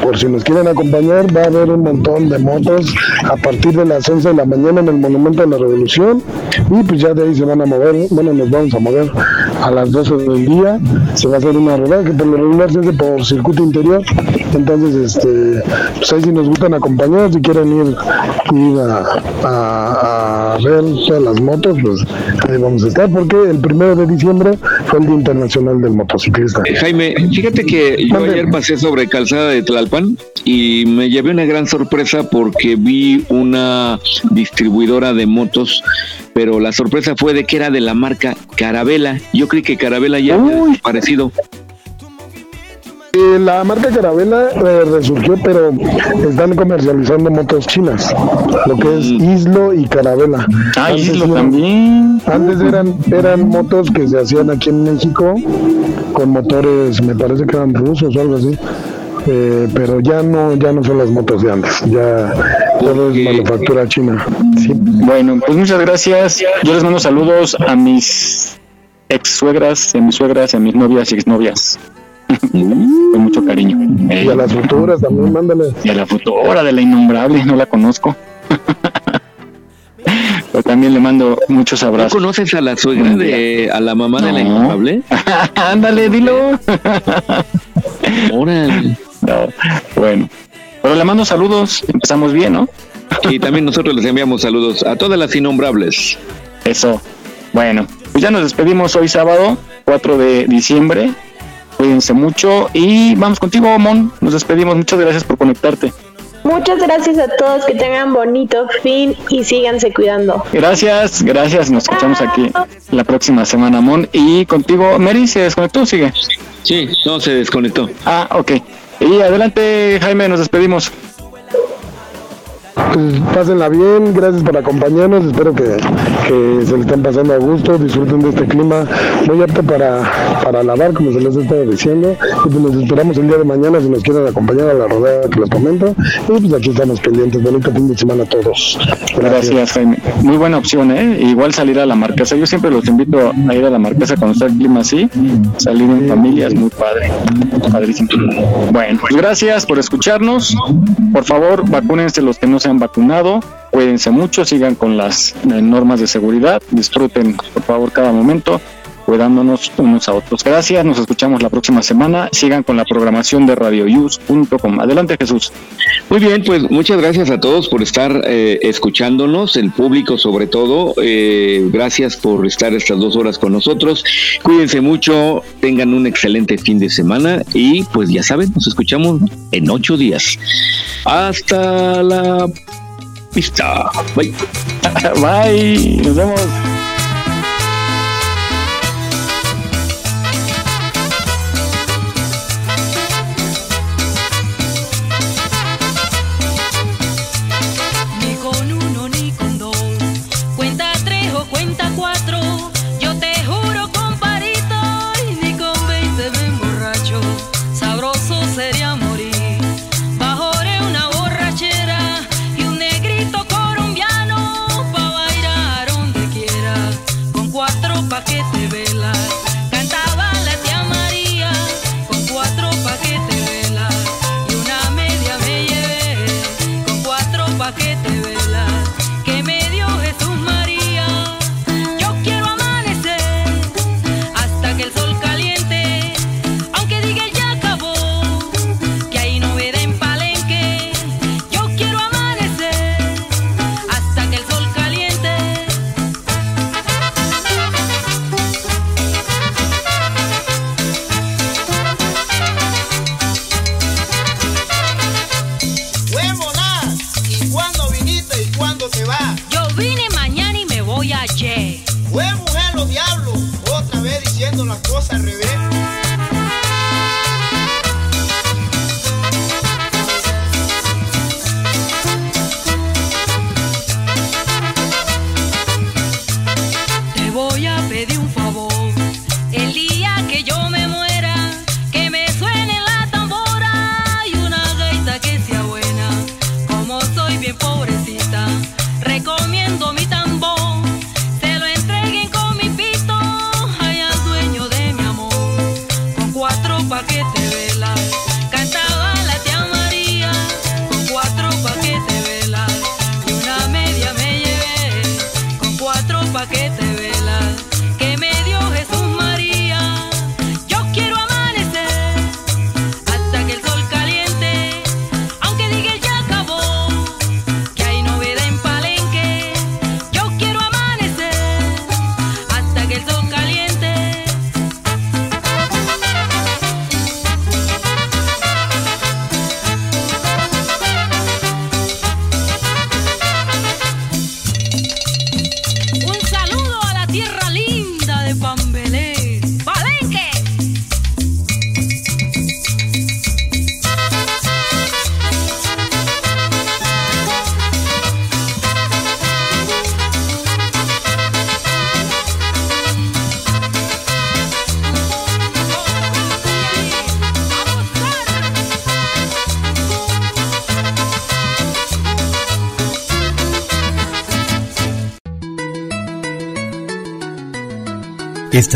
Por si nos quieren acompañar, va a haber un montón de motos a partir de las 11 de la mañana en el Monumento de la Revolución. Y pues ya de ahí se van a mover, bueno, nos vamos a mover a las 12 del día. Se va a hacer una rodada que por lo regular se hace por circuito interior. Entonces, este, pues ahí si nos gustan acompañar, si quieren ir, a, a ver todas las motos, pues ahí vamos a estar, porque el primero de diciembre fue el Día Internacional del Motociclista. Eh, Jaime, fíjate que yo ayer pasé sobre calzada de Tlalpan y me llevé una gran sorpresa porque vi una distribuidora de motos, pero la sorpresa fue de que era de la marca Carabela. Yo creí que Carabela ya había parecido. Eh, la marca Carabela eh, resurgió, pero están comercializando motos chinas, lo que es Islo y Carabela. Ah, Antes Islo eran- también. Antes eran, eran motos que se hacían aquí en México con motores, me parece que eran rusos o algo así. Eh, pero ya no ya no son las motos de antes ya Todo es manufactura china. Bueno, pues muchas gracias. Yo les mando saludos a mis ex suegras, a mis suegras, a mis novias y exnovias. Con mucho cariño. Y a las futuras también, mándale. Y a la futura de la innombrable, no la conozco. *laughs* Pero también le mando muchos abrazos. ¿No conoces a la suegra de, a la mamá de la No. innombrable? *laughs* Ándale, dilo. Órale. No, bueno. Pero le mando saludos. Empezamos bien, ¿no? Y también nosotros les enviamos saludos a todas las innombrables. Eso. Bueno, pues ya nos despedimos hoy sábado, 4 de diciembre. Cuídense mucho y vamos contigo, Mon. Nos despedimos. Muchas gracias por conectarte. Muchas gracias a todos, que tengan bonito fin y síganse cuidando. Gracias, gracias. Nos escuchamos aquí la próxima semana, Mon. Y contigo, Mary, ¿se desconectó o sigue? Sí, no se desconectó. Ah, ok. Y adelante, Jaime, nos despedimos. Pues pásenla bien, gracias por acompañarnos, espero que, se le estén pasando a gusto, disfruten de este clima muy apto para, para lavar, como se les he estado diciendo, y pues nos esperamos el día de mañana si nos quieren acompañar a la rodada que les comento, y pues aquí estamos pendientes, bonito fin de semana a todos. Gracias, Jaime. Muy buena opción, ¿eh? Igual salir a la marquesa. Yo siempre los invito a ir a la marquesa cuando está el clima así. Salir en familia es muy padre. Padrísimo. Bueno, pues gracias por escucharnos. Por favor, vacúnense los que no se han vacunado. Cuídense mucho, sigan con las eh, normas de seguridad. Disfruten, por favor, cada momento cuidándonos unos a otros. Gracias, nos escuchamos la próxima semana. Sigan con la programación de radioyus.com. Adelante, Jesús. Muy bien, pues muchas gracias a todos por estar eh, escuchándonos, el público sobre todo. Eh, gracias por estar estas dos horas con nosotros. Cuídense mucho, tengan un excelente fin de semana y pues ya saben, nos escuchamos en ocho días. Hasta la vista. Bye. *laughs* Bye. Nos vemos.